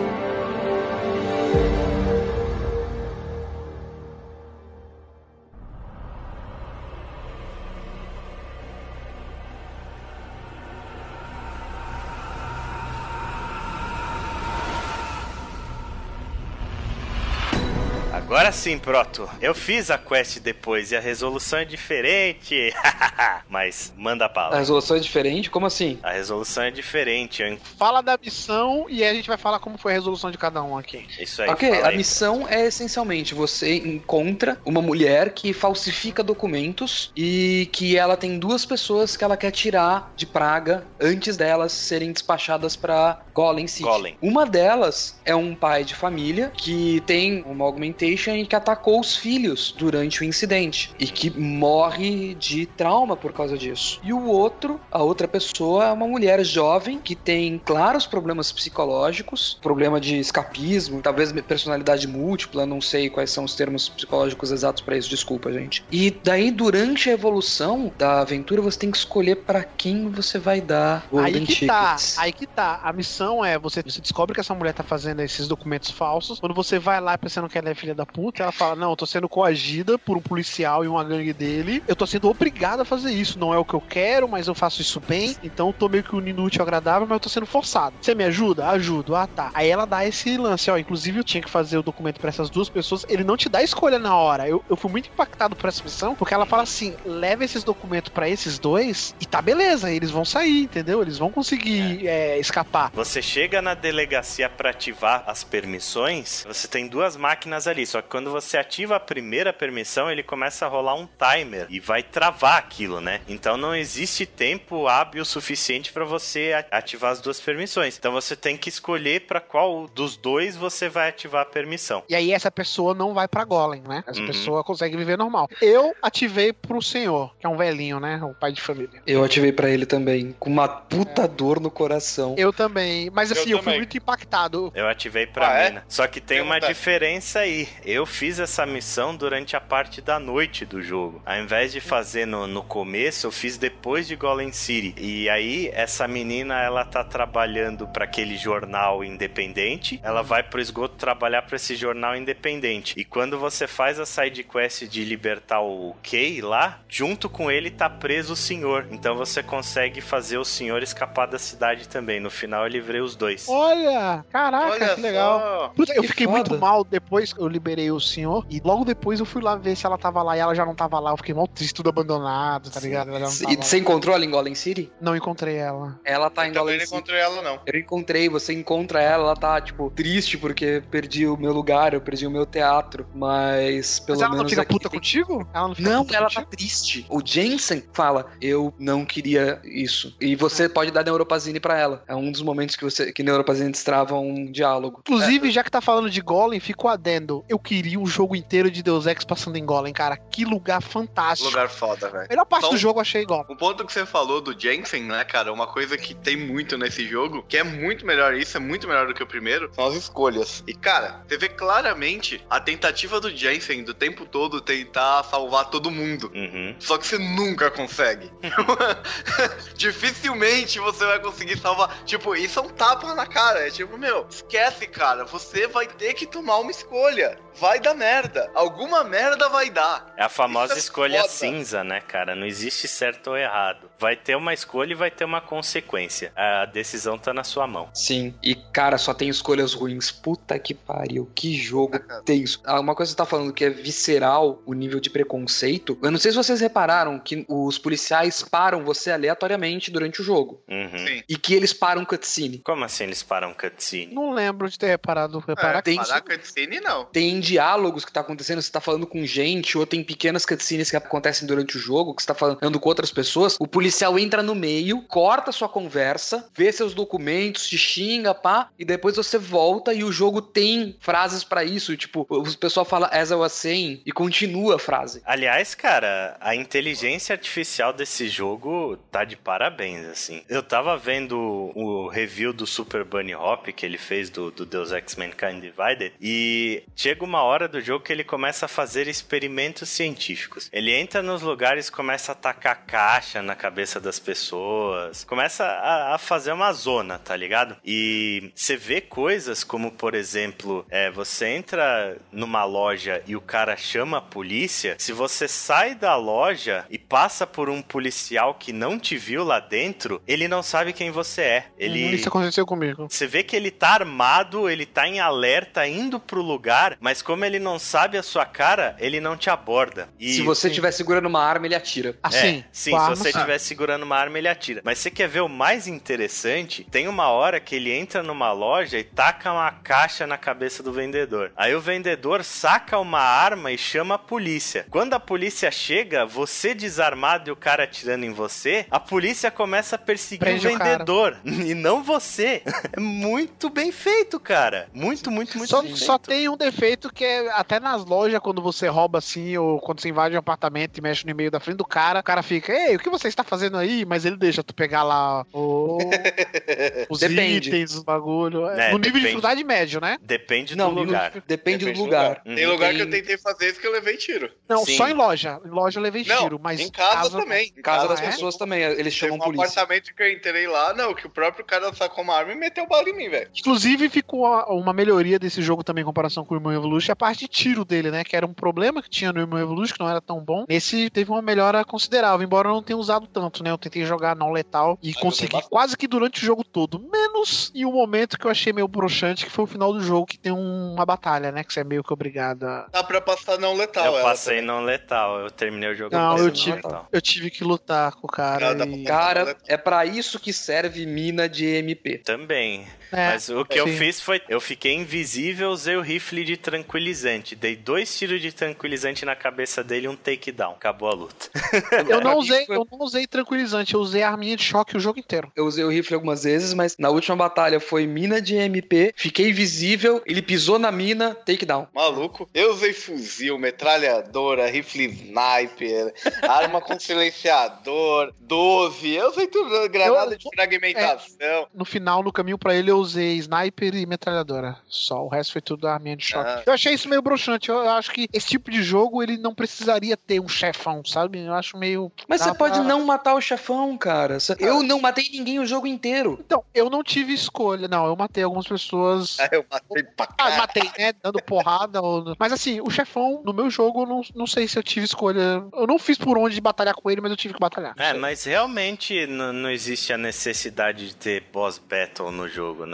Agora sim, Proto. Eu fiz a quest depois e a resolução é diferente. [LAUGHS] Mas manda a A pala. resolução é diferente? Como assim? A resolução é diferente. eu- Fala da missão e aí a gente vai falar como foi a resolução de cada um aqui. Isso aí. ok, a aí. missão é essencialmente você encontra uma mulher que falsifica documentos e que ela tem duas pessoas que ela quer tirar de praga antes delas serem despachadas pra Golem City. Golem. Uma delas é um pai de família que tem uma augmentation E que atacou os filhos durante o incidente e que morre de trauma por causa disso. E o outro, a outra pessoa, é uma mulher jovem que tem claros problemas psicológicos, problema de escapismo, talvez personalidade múltipla, não sei quais são os termos psicológicos exatos para isso, desculpa, gente. E daí, durante a evolução da aventura, você tem que escolher para quem você vai dar Aí Golden que tá, Tickets. aí que tá. A missão é você, você descobre que essa mulher tá fazendo esses documentos falsos. Quando você vai lá pensando que ela é filha da puta, ela fala: Não, eu tô sendo coagida por um policial e uma gangue dele. Eu tô sendo obrigada a fazer isso. Não é o que eu quero, mas eu faço isso bem. Então eu tô meio que um inútil agradável, mas eu tô sendo forçado. Você me ajuda? Ajudo. Ah, tá. Aí ela dá esse lance, ó. Inclusive eu tinha que fazer o documento pra essas duas pessoas. Ele não te dá escolha na hora. Eu, eu fui muito impactado por essa missão, porque ela fala assim: leva esses documentos pra esses dois e tá beleza, eles vão sair, entendeu? Eles vão conseguir é, escapar. Você chega na delegacia pra ativar as permissões, você tem duas máquinas ali, só que quando você ativa a primeira permissão, ele começa a rolar um timer e vai travar aquilo, né? Então não existe tempo hábil suficiente pra você ativar as duas permissões. Então você tem que escolher pra qual dos dois você vai ativar a permissão. E aí essa pessoa não vai pra Golem, né? Essa Uhum. pessoa consegue viver normal. Eu ativei pro senhor, que é um velhinho, né? O pai de família. Eu ativei pra ele também, com uma puta dor no coração. Eu também. Mas assim, eu, fui também. muito impactado. Eu ativei pra Ah, é? mina. Só que tem Tem uma diferença aí. Eu fiz essa missão durante a parte da noite do jogo. Ao invés de fazer no, no começo, eu fiz depois de Golem City. E aí, essa menina, ela tá trabalhando pra aquele jornal independente. Ela vai pro esgoto trabalhar pra esse jornal independente. E quando você faz a side quest de libertar o Kay lá, junto com ele tá preso o senhor. Então você consegue fazer o senhor escapar da cidade também. No final, eu livrei os dois. Olha! Caraca, Olha que legal. Puta, eu Que fiquei foda. muito mal depois que eu liberei o senhor. E logo depois eu fui lá ver se ela tava lá e ela já não tava lá. Eu fiquei mal triste, tudo abandonado, tá ligado? Não, E você encontrou ela em Golem City? não encontrei ela. Ela tá em Eu também Golem não City. encontrei ela, não. Eu encontrei, você encontra ela, ela tá, tipo, triste porque perdi o meu lugar, eu perdi o meu teatro, mas pelo Mas ela não menos fica aqui puta tem- contigo? Ela não fica Não, puta ela tá contigo? triste. O Jensen fala, eu não queria isso. E você pode dar Neuropazine pra ela. É um dos momentos que você que Neuropazine destrava um diálogo. Inclusive, já que tá falando de Golem, fico adendo. Eu queria um jogo inteiro de Deus Ex passando em Golem, cara. Que lugar fantástico. Lugar foda, velho. Melhor parte Então- do jogo eu achei Golem. O ponto que você falou do Jensen, né, cara, uma coisa que tem muito nesse jogo, que é muito melhor isso, é muito melhor do que o primeiro, são as escolhas. E, cara, você vê claramente a tentativa do Jensen do tempo todo tentar salvar todo mundo. Uhum. Só que você nunca consegue. [LAUGHS] Dificilmente você vai conseguir salvar. Tipo, isso é um tapa na cara. É tipo, meu, esquece, cara. Você vai ter que tomar uma escolha. Vai dar merda. Alguma merda vai dar. É a famosa Isso é escolha foda. cinza, né, cara? Não existe certo ou errado. Vai ter uma escolha e vai ter uma consequência. A decisão tá na sua mão. Sim. E, cara, só tem escolhas ruins. Puta que pariu. Que jogo tenso. Ah, Uma coisa que você tá falando que é visceral o nível de preconceito. Eu não sei se vocês repararam que os policiais param você aleatoriamente durante o jogo. Uhum. Sim. E que eles param cutscene. Como assim eles param cutscene? Não lembro de ter reparado. Reparar É, tem- parar cutscene, não. Tem diálogos que tá acontecendo, você tá falando com gente, ou tem pequenas cutscenes que acontecem durante o jogo, que você tá falando com outras pessoas. O policial entra no meio, corta sua conversa, vê seus documentos, te xinga, pá, e depois você volta e o jogo tem frases pra isso. Tipo, o pessoal fala as I was saying e continua a frase. Aliás, cara, a inteligência artificial desse jogo tá de parabéns, assim. Eu tava vendo o review do Super Bunny Hop que ele fez do, do Deus Ex Mankind Divided e chega uma hora do jogo que ele começa a fazer experimentos científicos. Ele entra nos lugares, começa a tacar caixa na cabeça das pessoas, começa a, a fazer uma zona, tá ligado? E você vê coisas como, por exemplo, é, você entra numa loja e o cara chama a polícia, se você sai da loja e passa por um policial que não te viu lá dentro, ele não sabe quem você é. Ele. Isso aconteceu comigo. Você vê que ele tá armado, ele tá em alerta, indo pro lugar, mas como ele não sabe a sua cara, ele não te aborda. E Se você estiver segurando uma arma, ele atira. Assim, é, sim, se você estiver segurando uma arma, ele atira. Mas você quer ver o mais interessante? Tem uma hora que ele entra numa loja e taca uma caixa na cabeça do vendedor. Aí o vendedor saca uma arma e chama a polícia. Quando a polícia chega, você desarmado e o cara atirando em você, a polícia começa a perseguir Prende o o vendedor. [LAUGHS] E não você. É muito bem feito, cara. Muito, muito, muito Só, bem só feito. tem um defeito tanto que é até nas lojas, quando você rouba assim, ou quando você invade um apartamento e mexe no e-mail da frente do cara, o cara fica, ei, o que você está fazendo aí? Mas ele deixa tu pegar lá o- [LAUGHS] os Depende. itens, os bagulho. É, no nível de depende. dificuldade médio, né? Depende Não, do lugar. Depende, Depende do lugar. Tem Uhum. lugar Tem- que eu tentei fazer isso que eu levei tiro. Não, Sim. só em loja. Em loja eu levei Não, tiro, mas em casa, também. Em Casa Ah, das é? pessoas também, eles Teve chamam um polícia. apartamento que eu entrei lá, não, que o próprio cara sacou uma arma e meteu bala em mim, velho. Inclusive, ficou uma melhoria desse jogo também em comparação com o Human Evolution, a parte de tiro dele, né? Que era um problema que tinha no Human Evolution, que não era tão bom. Nesse teve uma melhora considerável, embora eu não tenha usado tanto, né? Eu tentei jogar não letal e consegui quase que durante o jogo todo. Menos em um momento que eu achei meio broxante, que foi o final do jogo, que tem um- uma batalha, né? Que você é meio que obrigado a. Dá pra passar não letal. Eu ela passei também. não letal. Eu terminei o jogo Não, eu não tive- letal. Eu tive que lutar com o cara. Não, pra e- Cara, é pra isso que serve mina de MP. Também. É, Mas o que eu fiz foi. Eu fiquei invisível, usei o rifle de tranquilizante. Dei dois tiros de tranquilizante na cabeça dele e um takedown. Acabou a luta. [LAUGHS] Eu não usei, eu não usei tranquilizante, eu usei a arminha de choque o jogo inteiro. Eu usei o rifle algumas vezes, mas na última batalha foi mina de MP, fiquei visível, ele pisou na mina, takedown. Maluco. Eu usei fuzil, metralhadora, rifle sniper, [LAUGHS] arma com silenciador, 12. Eu usei tudo, granada Eu- de fragmentação. No final, no caminho pra ele, eu usei sniper e metralhadora. Só, o resto foi tudo arminha de choque. Ah. Eu achei isso meio broxante. Eu, acho que esse tipo de jogo, ele não precisaria ter um chefão, sabe? Eu acho meio... Mas você pode pra- não matar o chefão, cara. Eu não matei ninguém o jogo inteiro. Então, eu não tive escolha. Não, eu matei algumas pessoas... Aí [LAUGHS] eu matei pra Ah, matei, né? Dando porrada. Ou... Mas assim, o chefão, no meu jogo, eu não, não sei se eu tive escolha. Eu não fiz por onde batalhar com ele, mas eu tive que batalhar. É, mas realmente n- não existe a necessidade de ter boss battle no jogo, né?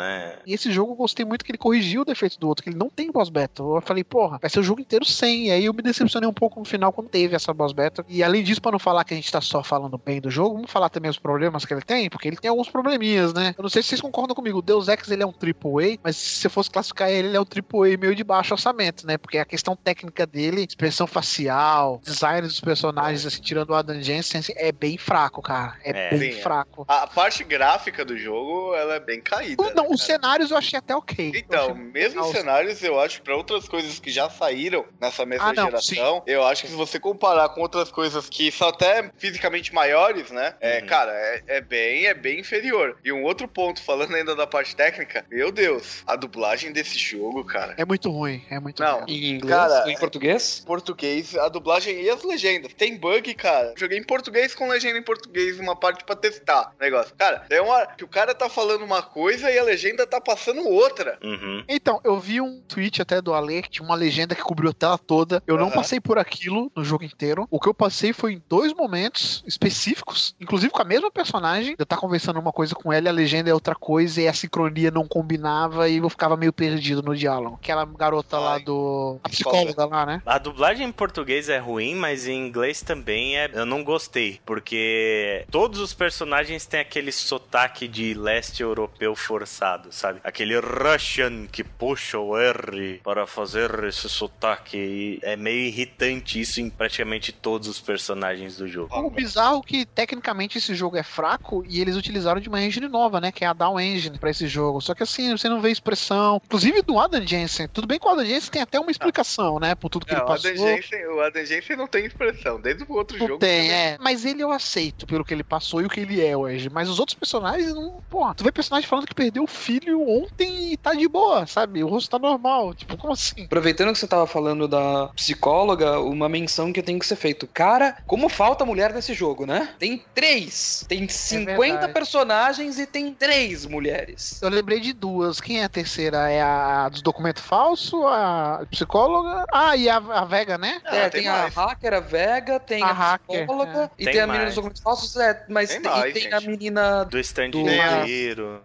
E esse jogo eu gostei muito que ele corrigiu o defeito do outro, que ele não tem boss battle. Eu falei, porra, vai ser o jogo inteiro sem. E aí eu me decepcionei um pouco no final quando teve essa boss battle. E além disso, pra não falar que a gente tá só falando bem do jogo, vamos falar também os problemas que ele tem, porque ele tem alguns probleminhas, né? Eu não sei se vocês concordam comigo. O Deus Ex ele é um AAA, mas se eu fosse classificar ele, ele é um AAA meio de baixo orçamento, né? Porque a questão técnica dele, expressão facial, design dos personagens, assim, tirando o Adam Jensen, assim, é bem fraco, cara. É, É. bem Sim, é. fraco. A parte gráfica do jogo, ela é bem caída. Não, os cenários eu achei até ok. Então, mesmo os cenários, eu acho que pra outras coisas que já saíram nessa mesma Ah, não, geração, eu acho que se você comparar com outras coisas que são até fisicamente maiores, né? É, Uhum. cara, é, é bem, é bem inferior. E um outro ponto, falando ainda da parte técnica, meu Deus, a dublagem desse jogo, cara. É muito ruim, é muito Não. ruim. Em inglês Cara, em português? Português, a dublagem e as legendas. Tem bug, cara. Joguei em português com legenda em português, uma parte pra testar o negócio. Cara, tem uma hora que o cara tá falando uma coisa e a legenda tá passando outra. Uhum. Então, eu vi um tweet até do Ale, que tinha uma legenda que cobriu a tela toda. Eu não Aham. passei por aquilo no jogo inteiro. O que eu passei foi em dois momentos específicos, inclusive com a mesma personagem. Eu tava conversando uma coisa com ela e a legenda é outra coisa e a sincronia não combinava e eu ficava meio perdido no diálogo. Aquela garota lá Ai. do. A psicóloga lá, né? A dublagem em português é ruim, mas em inglês também é. Eu não gostei, porque todos os personagens têm aquele sotaque de leste europeu forçado, sabe? Aquele Russian que puxa o R para fazer esse sotaque. E é meio irritante isso em praticamente todos os personagens do jogo. O bizarro é que tecnicamente esse jogo é fraco e eles utilizaram de uma engine nova, né? Que é a Down Engine pra esse jogo. Só que assim, você não vê expressão. Inclusive do Adam Jensen. Tudo bem que o Adam Jensen tem até uma explicação, né? Por tudo que Não, ele o passou. Adam, Jensen, o Adam Jensen não tem expressão. Desde o outro Não jogo. tem, é. Mas ele eu aceito pelo que ele passou e o que ele é hoje. Mas os outros personagens, não. Pô, tu vê personagem falando que perdeu o filho ontem e tá de boa, sabe? O rosto tá normal. Tipo, como assim? Aproveitando que você tava falando da psicóloga, uma menção que tem que ser feito. Cara, como falta mulher nesse jogo, né? Tem três. Tem 50 verdade. personagens e tem três mulheres. Eu lembrei de duas. Quem é a terceira? É a dos documentos falsos, a psicóloga. Ah, e a, a Vega, né? Ah, é, tem tem, a hacker, a Vega, tem A a, hacker, psicóloga e Tem tem, a menina dos documentos falsos, é, mas Tem tem, mais, e tem a menina. Do stand Do- de É.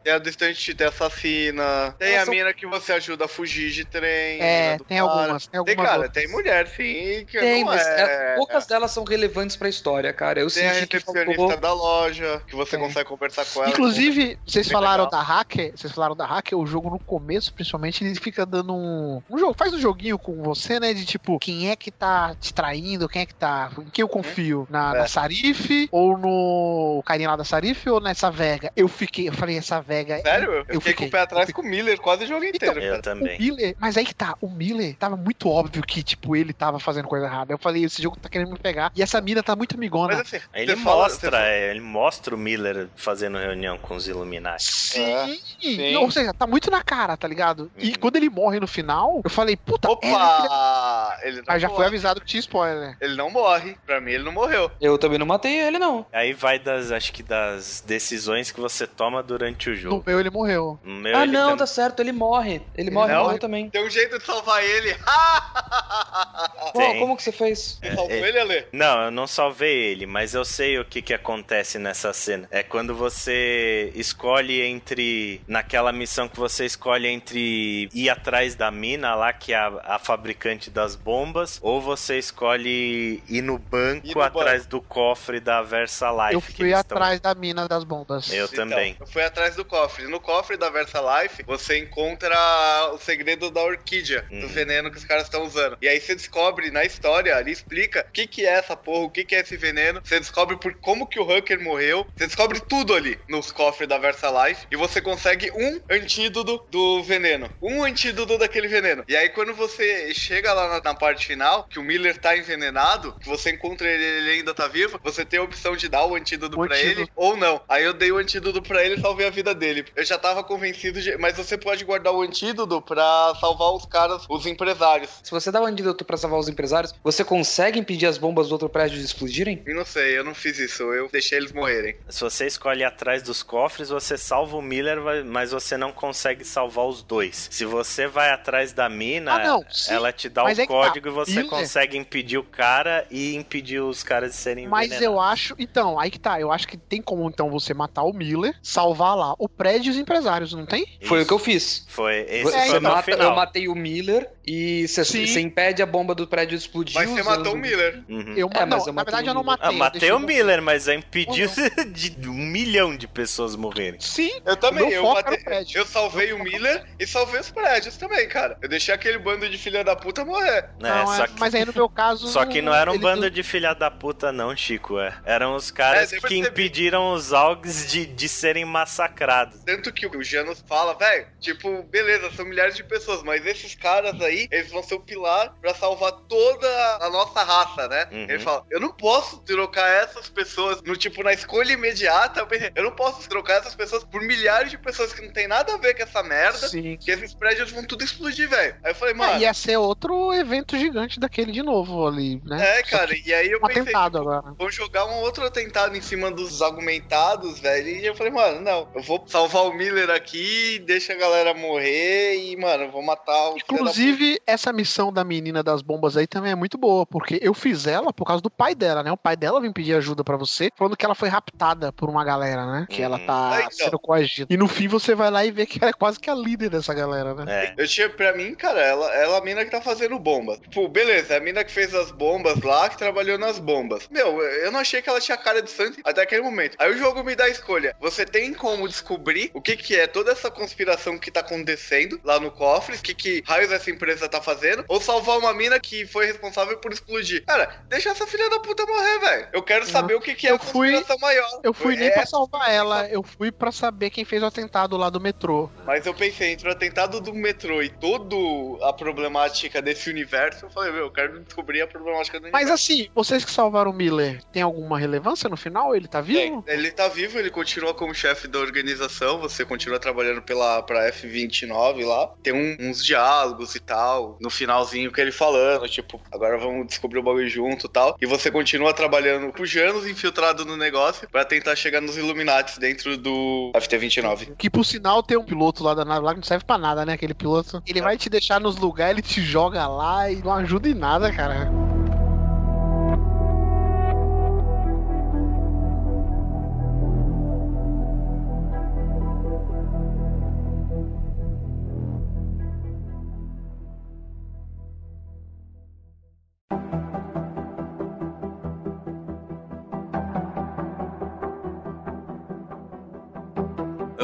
Tem a distante de assassina. Tem Elas a são- mina que você ajuda a fugir de trem. É, tem cara. algumas. Tem Tem, algumas cara, outras. tem mulher, sim. Que Tem, mas é... é, poucas delas são relevantes pra história, cara. Eu Tem a recepcionista faltou. da loja, que você Tem. consegue conversar com ela. Inclusive, vocês Bem falaram legal. da hacker, vocês falaram da hacker, o jogo no começo, principalmente, ele fica dando um, um jogo, faz um joguinho com você, né, de tipo, quem é que tá te traindo, quem é que tá, em quem eu confio, na, É. na Sarif, ou no carinha lá da Sarif, ou nessa Vega? Eu fiquei, eu falei, essa Vega... Sério? Eu, Eu fiquei, fiquei, com o pé atrás eu com o Miller quase o jogo inteiro, Eu cara. também. O Miller, mas aí que tá, o Miller tava muito óbvio que, tipo, ele tava fazendo coisa errada. Eu falei, esse jogo tá querendo me pegar. E essa mina tá muito amigona. Mas assim, Aí ele mostra, você fala- é, ele mostra o Miller fazendo reunião com os Illuminati. Sim. sim. Ou seja, tá muito na cara, tá ligado? E Uhum. quando ele morre no final, eu falei, puta, é, Opa! Ele não Mas já foi avisado que tinha spoiler. Ele não morre. Pra mim, ele não morreu. Eu também não matei ele, não. Aí vai das, acho que das decisões que você toma durante o No jogo. meu ele morreu. No meu, ah, não, tá certo, ele morre. Ele morre, não? morreu também. Tem um jeito de salvar ele. [LAUGHS] Tem. como que você fez? Você salvou é. ele, Ale? Não, eu não salvei ele, mas eu sei o que que acontece nessa cena. É quando você escolhe entre. Naquela missão que você escolhe entre ir atrás da mina lá, que é a, a fabricante das bombas, ou você escolhe ir no banco Ir no atrás do cofre da Versa Life. eu fui atrás da mina das bombas. Eu também. Então, eu fui atrás do cofre. No cofre da Versa Life, você encontra o segredo da orquídea, do Uhum. veneno que os caras estão usando. E aí você descobre na história, ali explica o que, que é essa porra, o que, que é esse veneno. Você descobre por como que o Hacker morreu. Você descobre tudo ali nos cofres da Versa Life. E você consegue um antídoto do veneno. Um antídoto daquele veneno. E aí quando você chega lá na, na parte final, que o Miller tá envenenado, que você encontra ele ele ainda tá vivo, você tem a opção de dar o antídoto O pra antídoto. ele ou não. Aí eu dei o antídoto pra ele e salvei a vida dele. Eu já tava convencido de. Mas você pode guardar o antídoto pra salvar os caras, os empresários. Se você dá o antídoto pra salvar os empresários, você consegue impedir as bombas do outro prédio de explodirem? E não sei, eu não fiz isso. Eu deixei eles morrerem. Se você escolhe atrás dos cofres, você salva o Miller, mas você não consegue salvar os dois. Se você vai atrás da mina, Ah, não, ela te dá mas o é tá. código e você Miller- consegue impedir o cara e impedir os caras de serem Mas envenenados. eu acho. Então, aí que tá. Eu acho que tem como então você matar o Miller, salvar lá o prédio e os empresários, não tem? Foi o Isso. que eu fiz. Foi, esse Você É, foi então. mata, final. eu matei o Miller e você, impede a bomba do prédio de explodir. Mas você matou o Miller. Uhum. Eu, É, não, mas eu na matei verdade o eu não Miller. matei. Ah, eu matei o Miller, mas eu impedi [LAUGHS] de um milhão de pessoas morrerem. Sim, Eu também, eu, matei- era o prédio. eu salvei Meu o Miller e salvei os prédios também, cara. Eu deixei aquele bando de filha da puta morrer. É, não, é, só que... Mas aí no meu caso. [LAUGHS] Só que não era um ele- bando de filha da puta, não, Chico. É. Eram os caras É, eu que impediram os AUGs de, de serem massacrados. Tanto que o Janus fala, velho, tipo, beleza, são milhares de pessoas, mas esses caras aí, eles vão ser o pilar pra salvar toda a nossa raça, né? Uhum. Ele fala, eu não posso trocar essas pessoas no tipo, na escolha imediata, eu não posso trocar essas pessoas por milhares de pessoas que não tem nada a ver com essa merda, Sim. que esses prédios vão tudo explodir, velho. Aí eu falei, É, mano, ia ser outro evento gigante daquele de novo ali, né? é, cara, e aí eu Um pensei, atentado agora. Vou jogar um outro atentado em cima dos argumentados, velho. E eu falei, mano, não. Eu vou salvar o Aqui, deixa a galera morrer e, mano, eu vou matar o. filho da Inclusive, essa missão da menina das bombas aí também é muito boa, porque eu fiz ela por causa do pai dela, né? O pai dela vem pedir ajuda pra você, falando que ela foi raptada por uma galera, né? Que ela Uhum. tá Ah, então. sendo coagida. E no fim você vai lá e vê que ela é quase que a líder dessa galera, né? É. Eu tinha, pra mim, cara, ela, ela é a mina que tá fazendo bombas. Tipo, beleza, é a mina que fez as bombas lá, que trabalhou nas bombas. Meu, eu não achei que ela tinha cara de santo até aquele momento. Aí o jogo me dá a escolha. Você tem como descobrir o que que é toda essa conspiração que tá acontecendo lá no cofre, o que que raios essa empresa tá fazendo, ou salvar uma mina que foi responsável por explodir. Cara, deixa essa filha da puta morrer, velho. Eu quero saber o que que é Eu a fui- conspiração maior. Eu fui nem É, pra salvar ela, eu fui pra saber quem fez o atentado lá do metrô. Mas eu pensei, entre o atentado do metrô e toda a problemática desse universo, eu falei, meu, eu quero descobrir a problemática do Mas universo. assim, vocês que salvaram o Miller, tem alguma relevância no final? Ele tá vivo? Tem. Ele tá vivo, ele continua como chefe da organização, você continua trabalhando pela, pra F29 lá. Tem um- uns diálogos e tal, no finalzinho que ele falando, tipo, agora vamos descobrir o bagulho junto e tal. E você continua trabalhando com o Janus infiltrado no negócio pra tentar chegar nos Illuminati dentro do FT29. Que por sinal tem um piloto lá da nave lá que não serve pra nada, né? Aquele piloto. Ele vai te deixar nos lugares, ele te joga lá e não ajuda em nada, cara.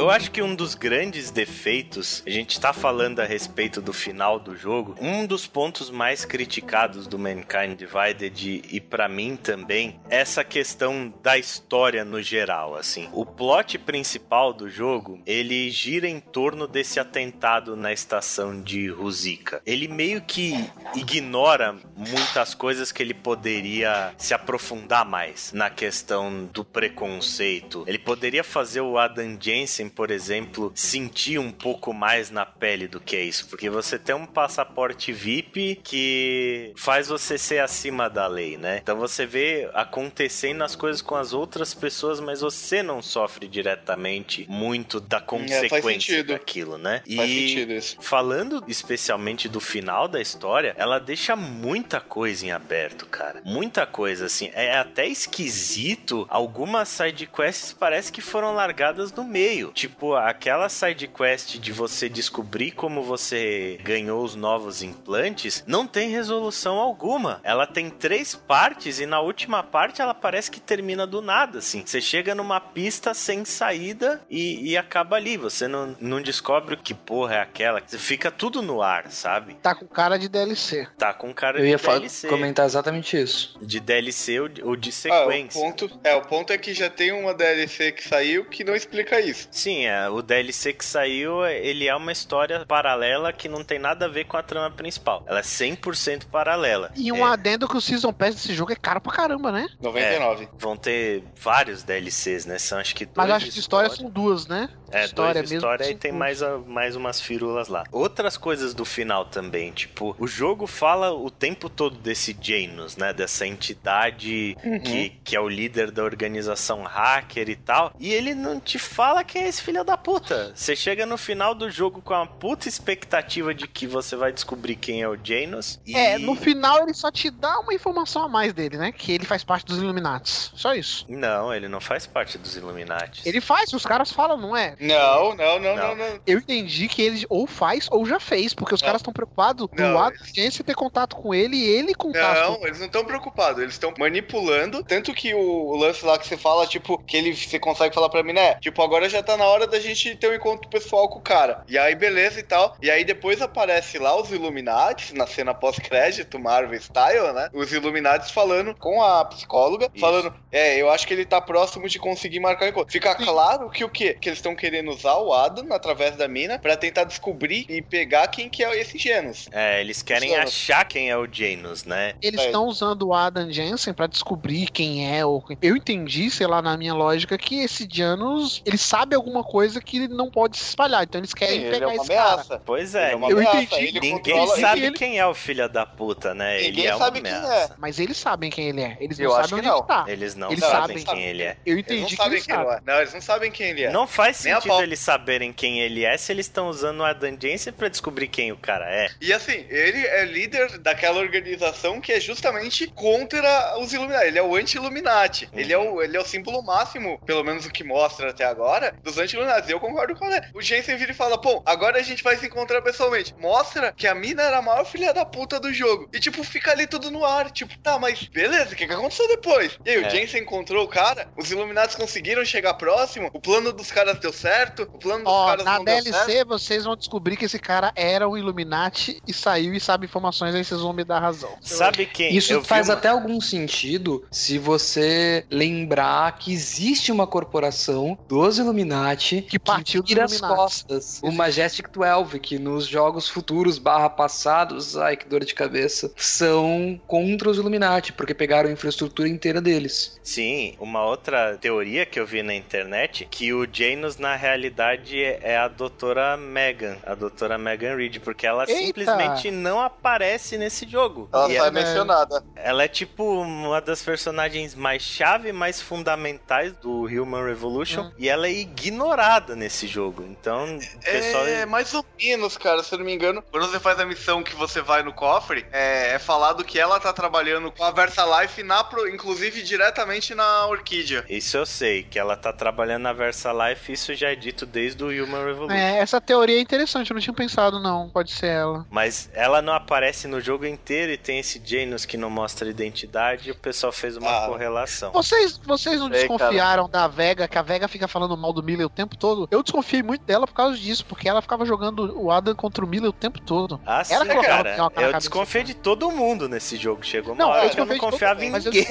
Eu acho que um dos grandes defeitos, a gente tá falando a respeito do final do jogo, um dos pontos mais criticados do Mankind Divided e pra mim também, é essa questão da história no geral, assim. O plot principal do jogo, ele gira em torno desse atentado na estação de Ruzika. Ele meio que ignora muitas coisas que ele poderia se aprofundar mais na questão do preconceito. Ele poderia fazer o Adam Jensen, por exemplo, sentir um pouco mais na pele do que é isso, porque você tem um passaporte VIP que faz você ser acima da lei, né? Então você vê acontecendo as coisas com as outras pessoas, mas você não sofre diretamente muito da consequência sentido. daquilo, né? Faz sentido isso. Falando especialmente do final da história, ela deixa muita coisa em aberto, cara. Muita coisa, assim. É até esquisito. Algumas sidequests parece que foram largadas no meio. Tipo, aquela sidequest de você descobrir como você ganhou os novos implantes, não tem resolução alguma. Ela tem três partes e na última parte ela parece que termina do nada, assim. Você chega numa pista sem saída e, e acaba ali. Você não, não descobre que porra é aquela. Você fica tudo no ar, sabe? Tá com cara de DLC. Tá com cara Eu de ia fa- DLC. comentar exatamente isso. De DLC ou de, ou de Ah, o sequência. ponto, é, o ponto é que já tem uma DLC que saiu que não explica isso. Sim, é, o DLC que saiu, ele é uma história paralela que não tem nada a ver com a trama principal. Ela é 100% paralela. E um É, adendo que o Season Pass desse jogo é caro pra caramba, né? 99. vão ter vários DLCs, né? São acho que dois Mas acho que de história são duas, né? É, história dois história e tem duas. mais, a- mais umas firulas lá. Outras coisas do final também, tipo, o jogo fala o tempo todo desse Janus, né? Dessa entidade Uhum. que, que é o líder da organização hacker e tal. E ele não te fala quem é esse filho da puta. Você chega no final do jogo com uma puta expectativa de que você vai descobrir quem é o Janus. E... É, no final ele só te dá uma informação a mais dele, né? Que ele faz parte dos Illuminates. Só isso. Não, ele não faz parte dos Illuminati. Ele faz, os caras falam, não é? Não, não, não, Não. não, não. Eu entendi que ele ou faz ou já fez, porque os Não. caras estão preocupados Não, do agência ter contato com ele e ele contato. Não, eles não estão preocupados, eles estão manipulando. Tanto que o, o lance lá que você fala, tipo, que ele você consegue falar pra mim, né? Tipo, agora já tá na hora da gente ter um encontro pessoal com o cara. E aí, beleza e tal. E aí depois aparece lá os Illuminati, na cena pós-crédito, Marvel Style, né? Os Illuminati falando com a psicóloga, Isso. falando, é, eu acho que ele tá próximo de conseguir marcar o encontro. Fica claro que o quê? Que eles estão querendo usar o Adam através da mina pra tentar descobrir e pegar quem que é esse Genos. É, eles querem Funciona. achar quem é o Janus, né? Eles É. estão usando o Adam Jensen pra descobrir quem é. Ou... Eu entendi, sei lá, na minha lógica, que esse Janus, ele sabe alguma coisa que ele não pode se espalhar. Então eles querem Sim, ele é pegar uma esse cara. ameaça. Pois Ele é, é uma eu ameaça, entendi. ele Ninguém controla- sabe ele- quem é o filho da puta, né? Ninguém ele é uma sabe quem ameaça. Mas eles sabem quem ele é. Eles Eu não acho sabem que onde não. ele tá. Eles não Eles sabem sabem. quem ele é. Eu Eles não entendi que sabem eles quem ele sabem. é. Não, eles não sabem quem ele é. Não faz sentido eles saberem quem ele é se eles estão usando a Dungeonce pra descobrir quem o cara é. E assim, ele é líder daquela organização que é justamente contra os Illuminati. Ele é o anti-Illuminati. Ele, é o, ele é o símbolo máximo, pelo menos o que mostra até agora, dos anti-Illuminati. Eu concordo com ele. O Jensen vira e fala: pô, agora a gente vai se encontrar pessoalmente. Mostra que a mina era a maior filha da puta do jogo. E tipo, fica ali tudo no ar. Tipo, tá, mas beleza, o que, que aconteceu depois? E aí, É. o Jensen encontrou o cara, os Illuminati conseguiram chegar próximo, o plano dos caras deu certo, o plano dos Ó, caras na não deu certo. DLC vocês vão descobrir que esse cara era um Illuminati e saiu e sabe informações, aí vocês vão me dar razão. Sabe quem? Isso eu faz uma- até algum sentido se você lembrar que existe uma corporação dos Illuminati Que partiu dos vira as Illuminati. costas. O Majestic 12, que nos jogos futuros barra passados, ai que dor de cabeça, são contra os Illuminati, porque pegaram a infraestrutura inteira deles. Sim, uma outra teoria que eu vi na internet, que o Janus na realidade é a doutora Megan, a doutora Megan Reed, porque ela Eita! simplesmente não aparece nesse jogo. Ela E só é ela, mencionada. ela é tipo uma das personagens mais chave, mais fundamentais do Human Revolution, Hum. e ela é ignorada nesse jogo. Então, o pessoal É, mais ou menos, cara, se eu não me engano. Quando você faz a missão que você vai no cofre, é, é falado que ela tá trabalhando com a VersaLife, na, pro- inclusive diretamente na Orquídea. Isso eu sei, que ela tá trabalhando na VersaLife, isso já é dito desde o Human Revolution. É, essa teoria é interessante, eu não tinha pensado, não. Pode ser ela. Mas ela não aparece no jogo inteiro e tem esse Janus que não mostra identidade e o pessoal fez uma Ah. correlação. Vocês, vocês não Sei, desconfiaram da Vega, que a Vega fica falando mal do Miller o tempo todo. Eu desconfiei muito dela por causa disso, porque ela ficava jogando o Adam contra o Miller o tempo todo. Ah, Ela sim, cara. Eu cabeça desconfiei dela. de todo mundo nesse jogo. Chegou uma Não, hora eu que eu não confiava em ninguém.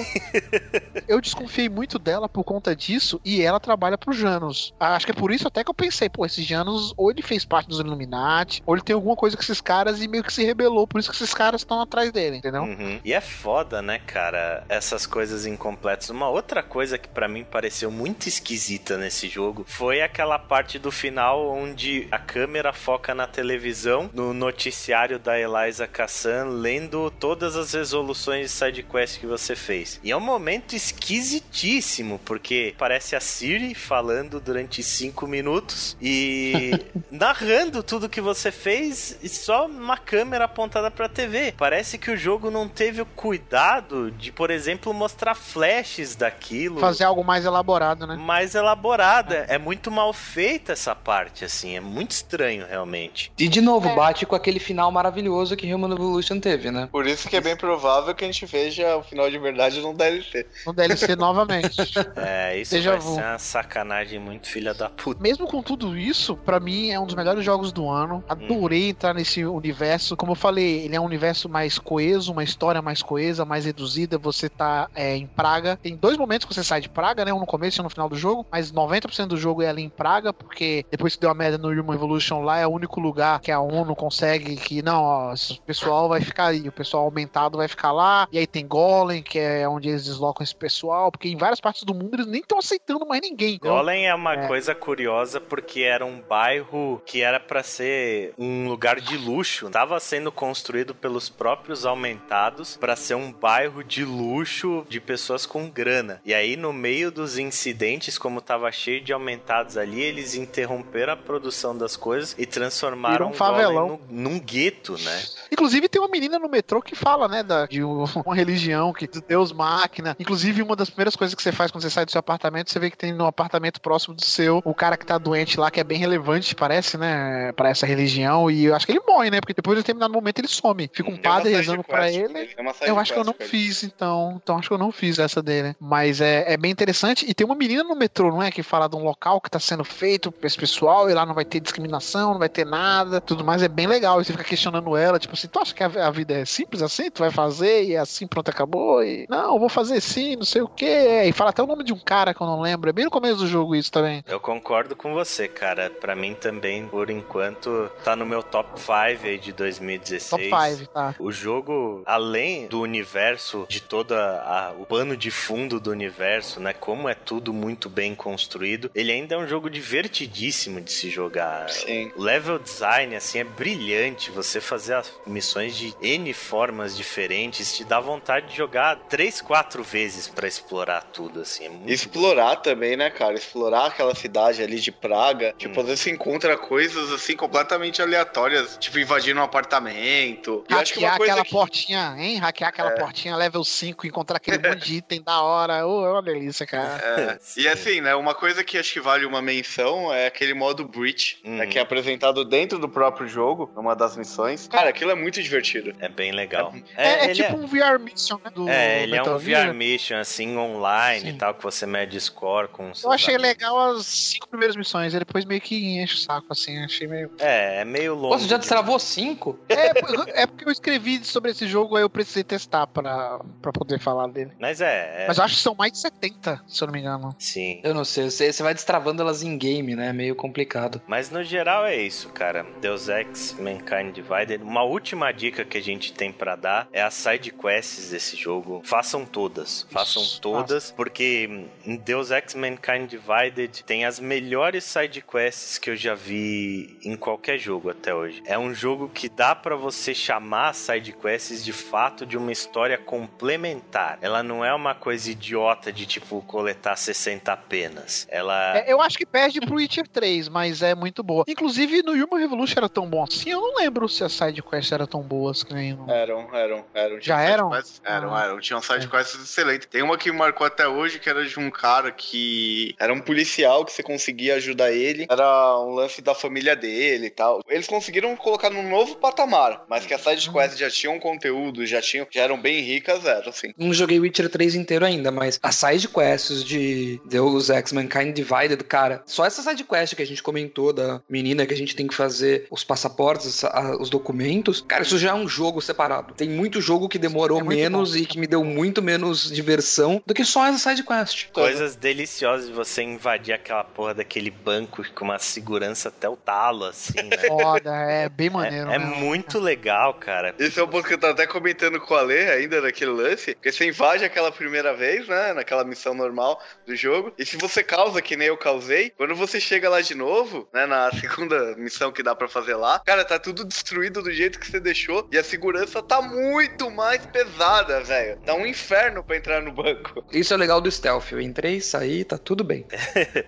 Eu desconfiei muito dela por conta disso e ela trabalha pro Janus. Acho que é por isso até que eu pensei, pô, esse Janus ou ele fez parte dos Illuminati, ou ele tem alguma coisa com esses caras e meio que se rebelou, por isso que esses caras estão atrás dele, entendeu? Uhum. E é foda, né, cara? Essas coisas incompletas. Uma outra coisa que pra mim pareceu muito esquisita nesse jogo foi aquela parte do final onde a câmera foca na televisão, no noticiário da Eliza Cassan, lendo todas as resoluções de sidequest que você fez. E é um momento esquisitíssimo, porque parece a Siri falando durante cinco minutos e [LAUGHS] narrando tudo que você fez e só uma câmera apontada pra TV. Parece que o jogo não teve o cuidado de, por exemplo, mostrar flashes daquilo. Fazer algo mais elaborado, né? mais elaborada. É muito mal feita essa parte, assim. É muito estranho, realmente. E de novo, bate com aquele final maravilhoso que Human Evolution teve, né? Por isso que é bem provável que a gente veja o final de verdade num DLC. No DLC novamente. [LAUGHS] É, isso vai vu. ser uma sacanagem muito filha da puta. Mesmo com tudo isso, pra mim é um dos melhores jogos do ano. Adorei entrar nesse universo. Como eu falei, ele é um universo mais coeso, uma história mais coesa, mais reduzida. Você tá é, em Praga. Tem dois momentos que você sai de Praga, né? Um no começo e um no final do jogo. Mas 90% do jogo é ali em Praga, porque depois que deu a merda no Human Evolution lá, é o único lugar que a ONU consegue que, não, ó, esse pessoal vai ficar aí. O pessoal aumentado vai ficar lá. E aí tem Golem, que é onde eles deslocam esse pessoal. Porque em várias partes do mundo eles nem estão aceitando mais ninguém. entendeu? Golem é uma É. coisa curiosa porque era um bairro que era pra ser um lugar de luxo. Tava sendo construído pelos próprios aumentados pra ser um bairro de luxo de pessoas com grana. E aí no meio dos incidentes, como tava cheio de aumentados ali, eles interromperam a produção das coisas e transformaram um favelão. No- num gueto, né? Inclusive tem uma menina no metrô que fala, né, da, de um- [LAUGHS] uma religião, que Deus máquina. Inclusive uma das primeiras coisas que você faz quando você sai do seu apartamento, você vê que tem no apartamento próximo do seu o cara que tá doente lá, que é bem relevante, parece, né, pra essa religião. E eu acho que ele morre, né, porque depois de determinado momento ele some. Fica um uma padre rezando pra quest, ele. side Eu acho que eu não fiz, então. Então acho que eu não fiz essa dele. Mas é, é bem interessante. E tem uma menina no metrô, não é? Que fala de um local que tá sendo feito pra esse pessoal e lá não vai ter discriminação, não vai ter nada, tudo mais. É bem legal. E você fica questionando ela, tipo assim, tu acha que a, vida é simples assim? Tu vai fazer e é assim, pronto, acabou? E não, eu vou fazer sim, não sei o quê. E fala até o nome de um cara que eu não lembro. É bem no começo do jogo isso também. Eu concordo com você, cara. Pra mim também, por enquanto, tá no meu top 5 aí de 2016. Top 5, tá? O jogo, além do universo, de toda a- o pano de fundo do universo, né? Como é tudo muito bem construído, ele ainda é um jogo divertidíssimo de se jogar. Sim. O level design, assim, é brilhante. Você fazer as missões de N formas diferentes te dá vontade de jogar três, quatro vezes pra explorar tudo, assim. É muito Explorar também, né, cara? Explorar aquela cidade ali de Praga. Tipo, Hum. às vezes você encontra coisas assim completamente aleatórias. Tipo, invadindo um apartamento. E eu acho que Hackear uma coisa aquela que... portinha, hein? Hackear aquela portinha level 5, encontrar aquele [LAUGHS] monte de item da hora. Ô, é uma delícia, cara. É. E assim, né? Uma coisa que acho que vale uma menção é aquele modo Breach, né, Uhum. que é apresentado dentro do próprio jogo, numa das missões. Cara, aquilo é muito divertido. É bem legal. É, é ele tipo um VR Mission, né? Do É, ele é Metal um Gear. VR Mission, assim, online Sim. e tal, que você mede score com Eu achei amigos. legal as cinco primeiras missões, e depois meio que enche o saco, assim, achei meio... É, é meio longo. Pô, você já de- destravou cinco? É, é porque eu escrevi sobre esse jogo, aí eu precisei testar pra, pra poder falar dele. Mas é, é Mas eu acho que são mais de 70, se eu não me engano. sim. Eu não sei, você, você vai destravando elas em game, né? Meio complicado. Mas no geral é isso, cara. Deus Ex Mankind Divided. Uma última dica que a gente tem pra dar é as side quests desse jogo. Façam todas, façam todas, porque Deus Ex Mankind Divided tem as melhores side quests que eu já vi em qualquer jogo até hoje. É um jogo que dá pra você chamar as side quests de fato de uma história complementar. Ela não é uma coisa idiota de tipo coletar 60 apenas. Ela É, eu acho que perde pro Witcher 3, mas é muito boa. Inclusive, no Human Revolution era tão bom assim, eu não lembro se as sidequests eram tão boas que nem no... Eram, eram, eram. Já Tinha eram? sidequests- Eram, Ah. eram. Tinham sidequests excelentes. Tem uma que me marcou até hoje, que era de um cara que era um policial que você conseguia ajudar ele. Era um lance da família dele e tal. Eles conseguiram colocar num novo patamar, mas que as sidequests já tinham conteúdo, já tinham, já eram bem ricas, eram, assim. Não joguei Witcher 3 inteiro ainda, mas as side quests de Deus Ex Mankind Divided, cara, só essa sidequest que a gente comentou da menina que a gente tem que fazer os passaportes, os documentos, cara, isso já é um jogo separado. Tem muito jogo que demorou É menos bom. e que me deu muito menos diversão do que só essa sidequest. Coisas deliciosas de você invadir aquela porra daquele banco com uma segurança até o talo, assim, né? [LAUGHS] Foda, é bem maneiro. É, é muito legal, cara. Esse é um ponto que eu tava até comentando com a Ale ainda naquele lance, porque você invade aquela primeira vez, né, naquela missão normal do jogo, e se você causa que nem eu causei, quando você chega lá de novo, né, na [LAUGHS] segunda missão que dá pra fazer lá, cara, tá tudo destruído do jeito que você deixou, e a segurança tá muito mais pesada, velho. Tá um inferno pra entrar no banco. [LAUGHS] Isso é legal do stealth. Eu entrei, saí, tá tudo bem. [LAUGHS]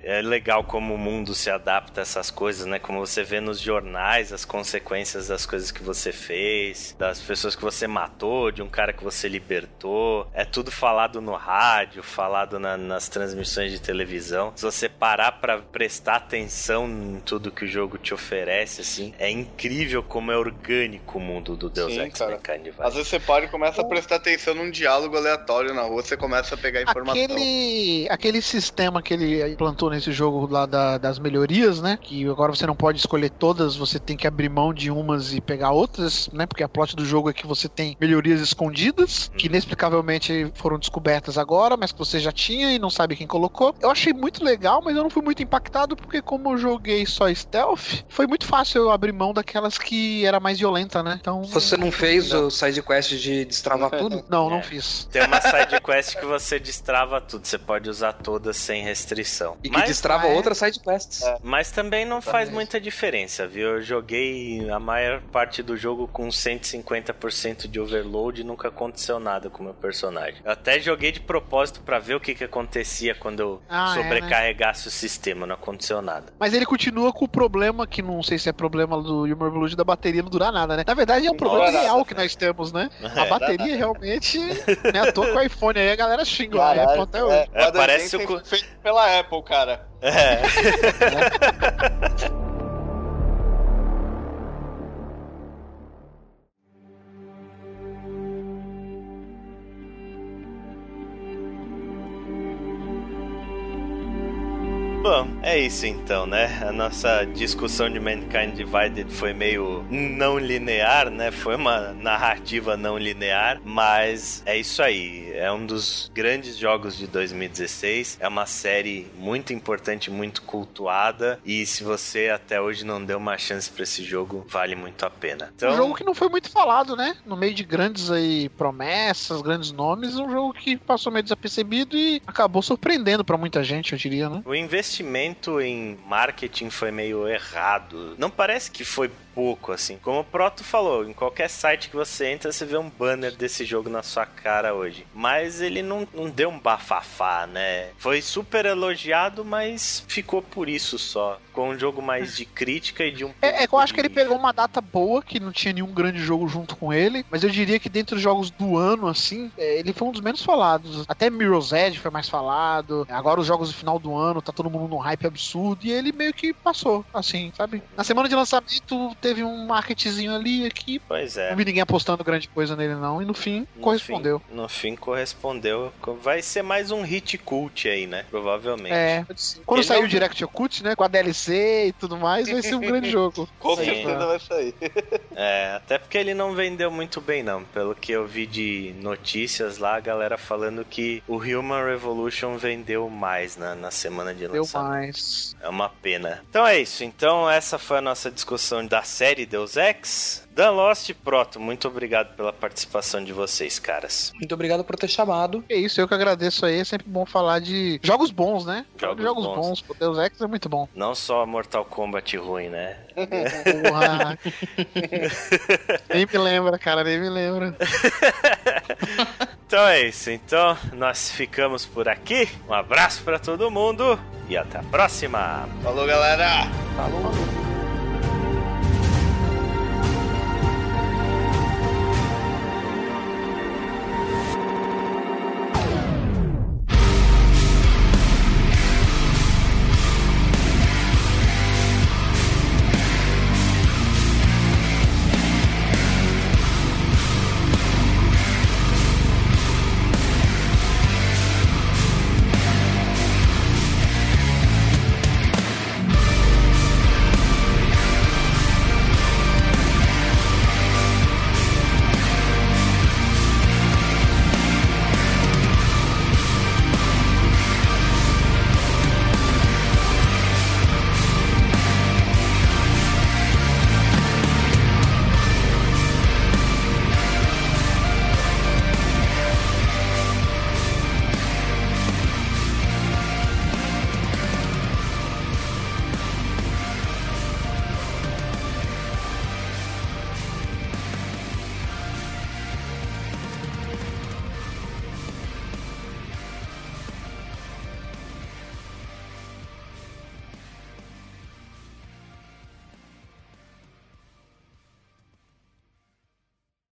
É legal como o mundo se adapta a essas coisas, né? Como você vê nos jornais as consequências das coisas que você fez, das pessoas que você matou, de um cara que você libertou. É tudo falado no rádio, falado na- nas transmissões de televisão. Se você parar pra prestar atenção em tudo que o jogo te oferece, assim, é incrível como é orgânico o mundo do Deus Sim, Ex cara. Mankind Às vezes você para e começa a prestar atenção num diálogo aleatório na rua, você começa a pegar informação. Aquele, aquele sistema que ele implantou nesse jogo lá da- das melhorias, né? Que agora você não pode escolher todas, você tem que abrir mão de umas e pegar outras, né? Porque a plot do jogo é que você tem melhorias escondidas, que inexplicavelmente foram descobertas agora, mas que você já tinha e não sabe quem colocou. Eu achei muito legal, mas eu não fui muito impactado, porque como eu joguei só stealth, foi muito fácil eu abrir mão daquelas que era mais violenta, né? Então. Você não fez o sidequest de destravar tudo? [LAUGHS] Não, não É. fiz. Tem uma side quest que você destrava tudo, você pode usar todas sem restrição. E que Mas- destrava mas- outras sidequests. Mas também não faz Também. muita diferença, viu? Eu joguei a maior parte do jogo com 150% de overload e nunca aconteceu nada com o meu personagem. Eu até joguei de propósito pra ver o que, que acontecia quando eu Ah, é, sobrecarregasse o sistema, não aconteceu nada. Mas ele continua com o problema, que não sei se é problema do Human Revolution da bateria não durar nada, né? Na verdade é um problema real que nós temos, né? [LAUGHS] É, A bateria realmente, né? À toa com o iPhone aí a galera xinga a Apple até hoje. é, É, o parece o feito pela Apple, cara. É. [LAUGHS] [LAUGHS] Bom, é isso então, né? A nossa discussão de Mankind Divided foi meio não linear, né? Foi uma narrativa não linear, mas é isso aí. É um dos grandes jogos de 2016. É uma série muito importante, muito cultuada. E se você até hoje não deu uma chance pra esse jogo, vale muito a pena. Então, Um jogo que não foi muito falado, né? No meio de grandes aí promessas, grandes nomes, um jogo que passou meio desapercebido e acabou surpreendendo pra muita gente, eu diria, né? O investimento em marketing foi meio errado. Não parece que foi pouco, assim. Como o Proto falou, em qualquer site que você entra, você vê um banner desse jogo na sua cara hoje. Mas ele não, não deu um bafafá, né? Foi super elogiado, mas ficou por isso só. Com um jogo mais de crítica e de um. É, é que eu acho que ele pegou uma data boa, que não tinha nenhum grande jogo junto com ele, mas eu diria que dentre os jogos do ano, assim, é, ele foi um dos menos falados. Até Mirror's Edge foi mais falado, agora os jogos do final do ano, tá todo mundo num hype absurdo, e ele meio que passou, assim, sabe? Na semana de lançamento teve um marketzinho ali, aqui, Pois é. não vi ninguém apostando grande coisa nele não, e no fim, No correspondeu. fim- no fim correspondeu. Vai ser mais um hit cult aí, né? Provavelmente. É, quando Ele sair não- o Direct Occult, né, com a DLC e tudo mais, vai ser um [LAUGHS] grande jogo. Com certeza vai sair. [LAUGHS] É, até porque ele não vendeu muito bem, não. Pelo que eu vi de notícias lá, a galera falando que o Human Revolution vendeu mais na, na semana de Deu lançamento. mais. É uma pena. Então é isso. Então essa foi a nossa discussão da série Deus Ex. Dan Lost e Proto, muito obrigado pela participação de vocês, caras. Muito obrigado por ter chamado. É isso, eu que agradeço aí. É sempre bom falar de jogos bons, né? Jogos Jogos, bons. bons. Pô, Deus Ex é muito bom. Não só Mortal Kombat ruim, né? Porra. nem me lembra, cara, nem me lembra. Então é isso. Então nós ficamos por aqui. Um abraço pra todo mundo e até a próxima. Falou, galera! Falou.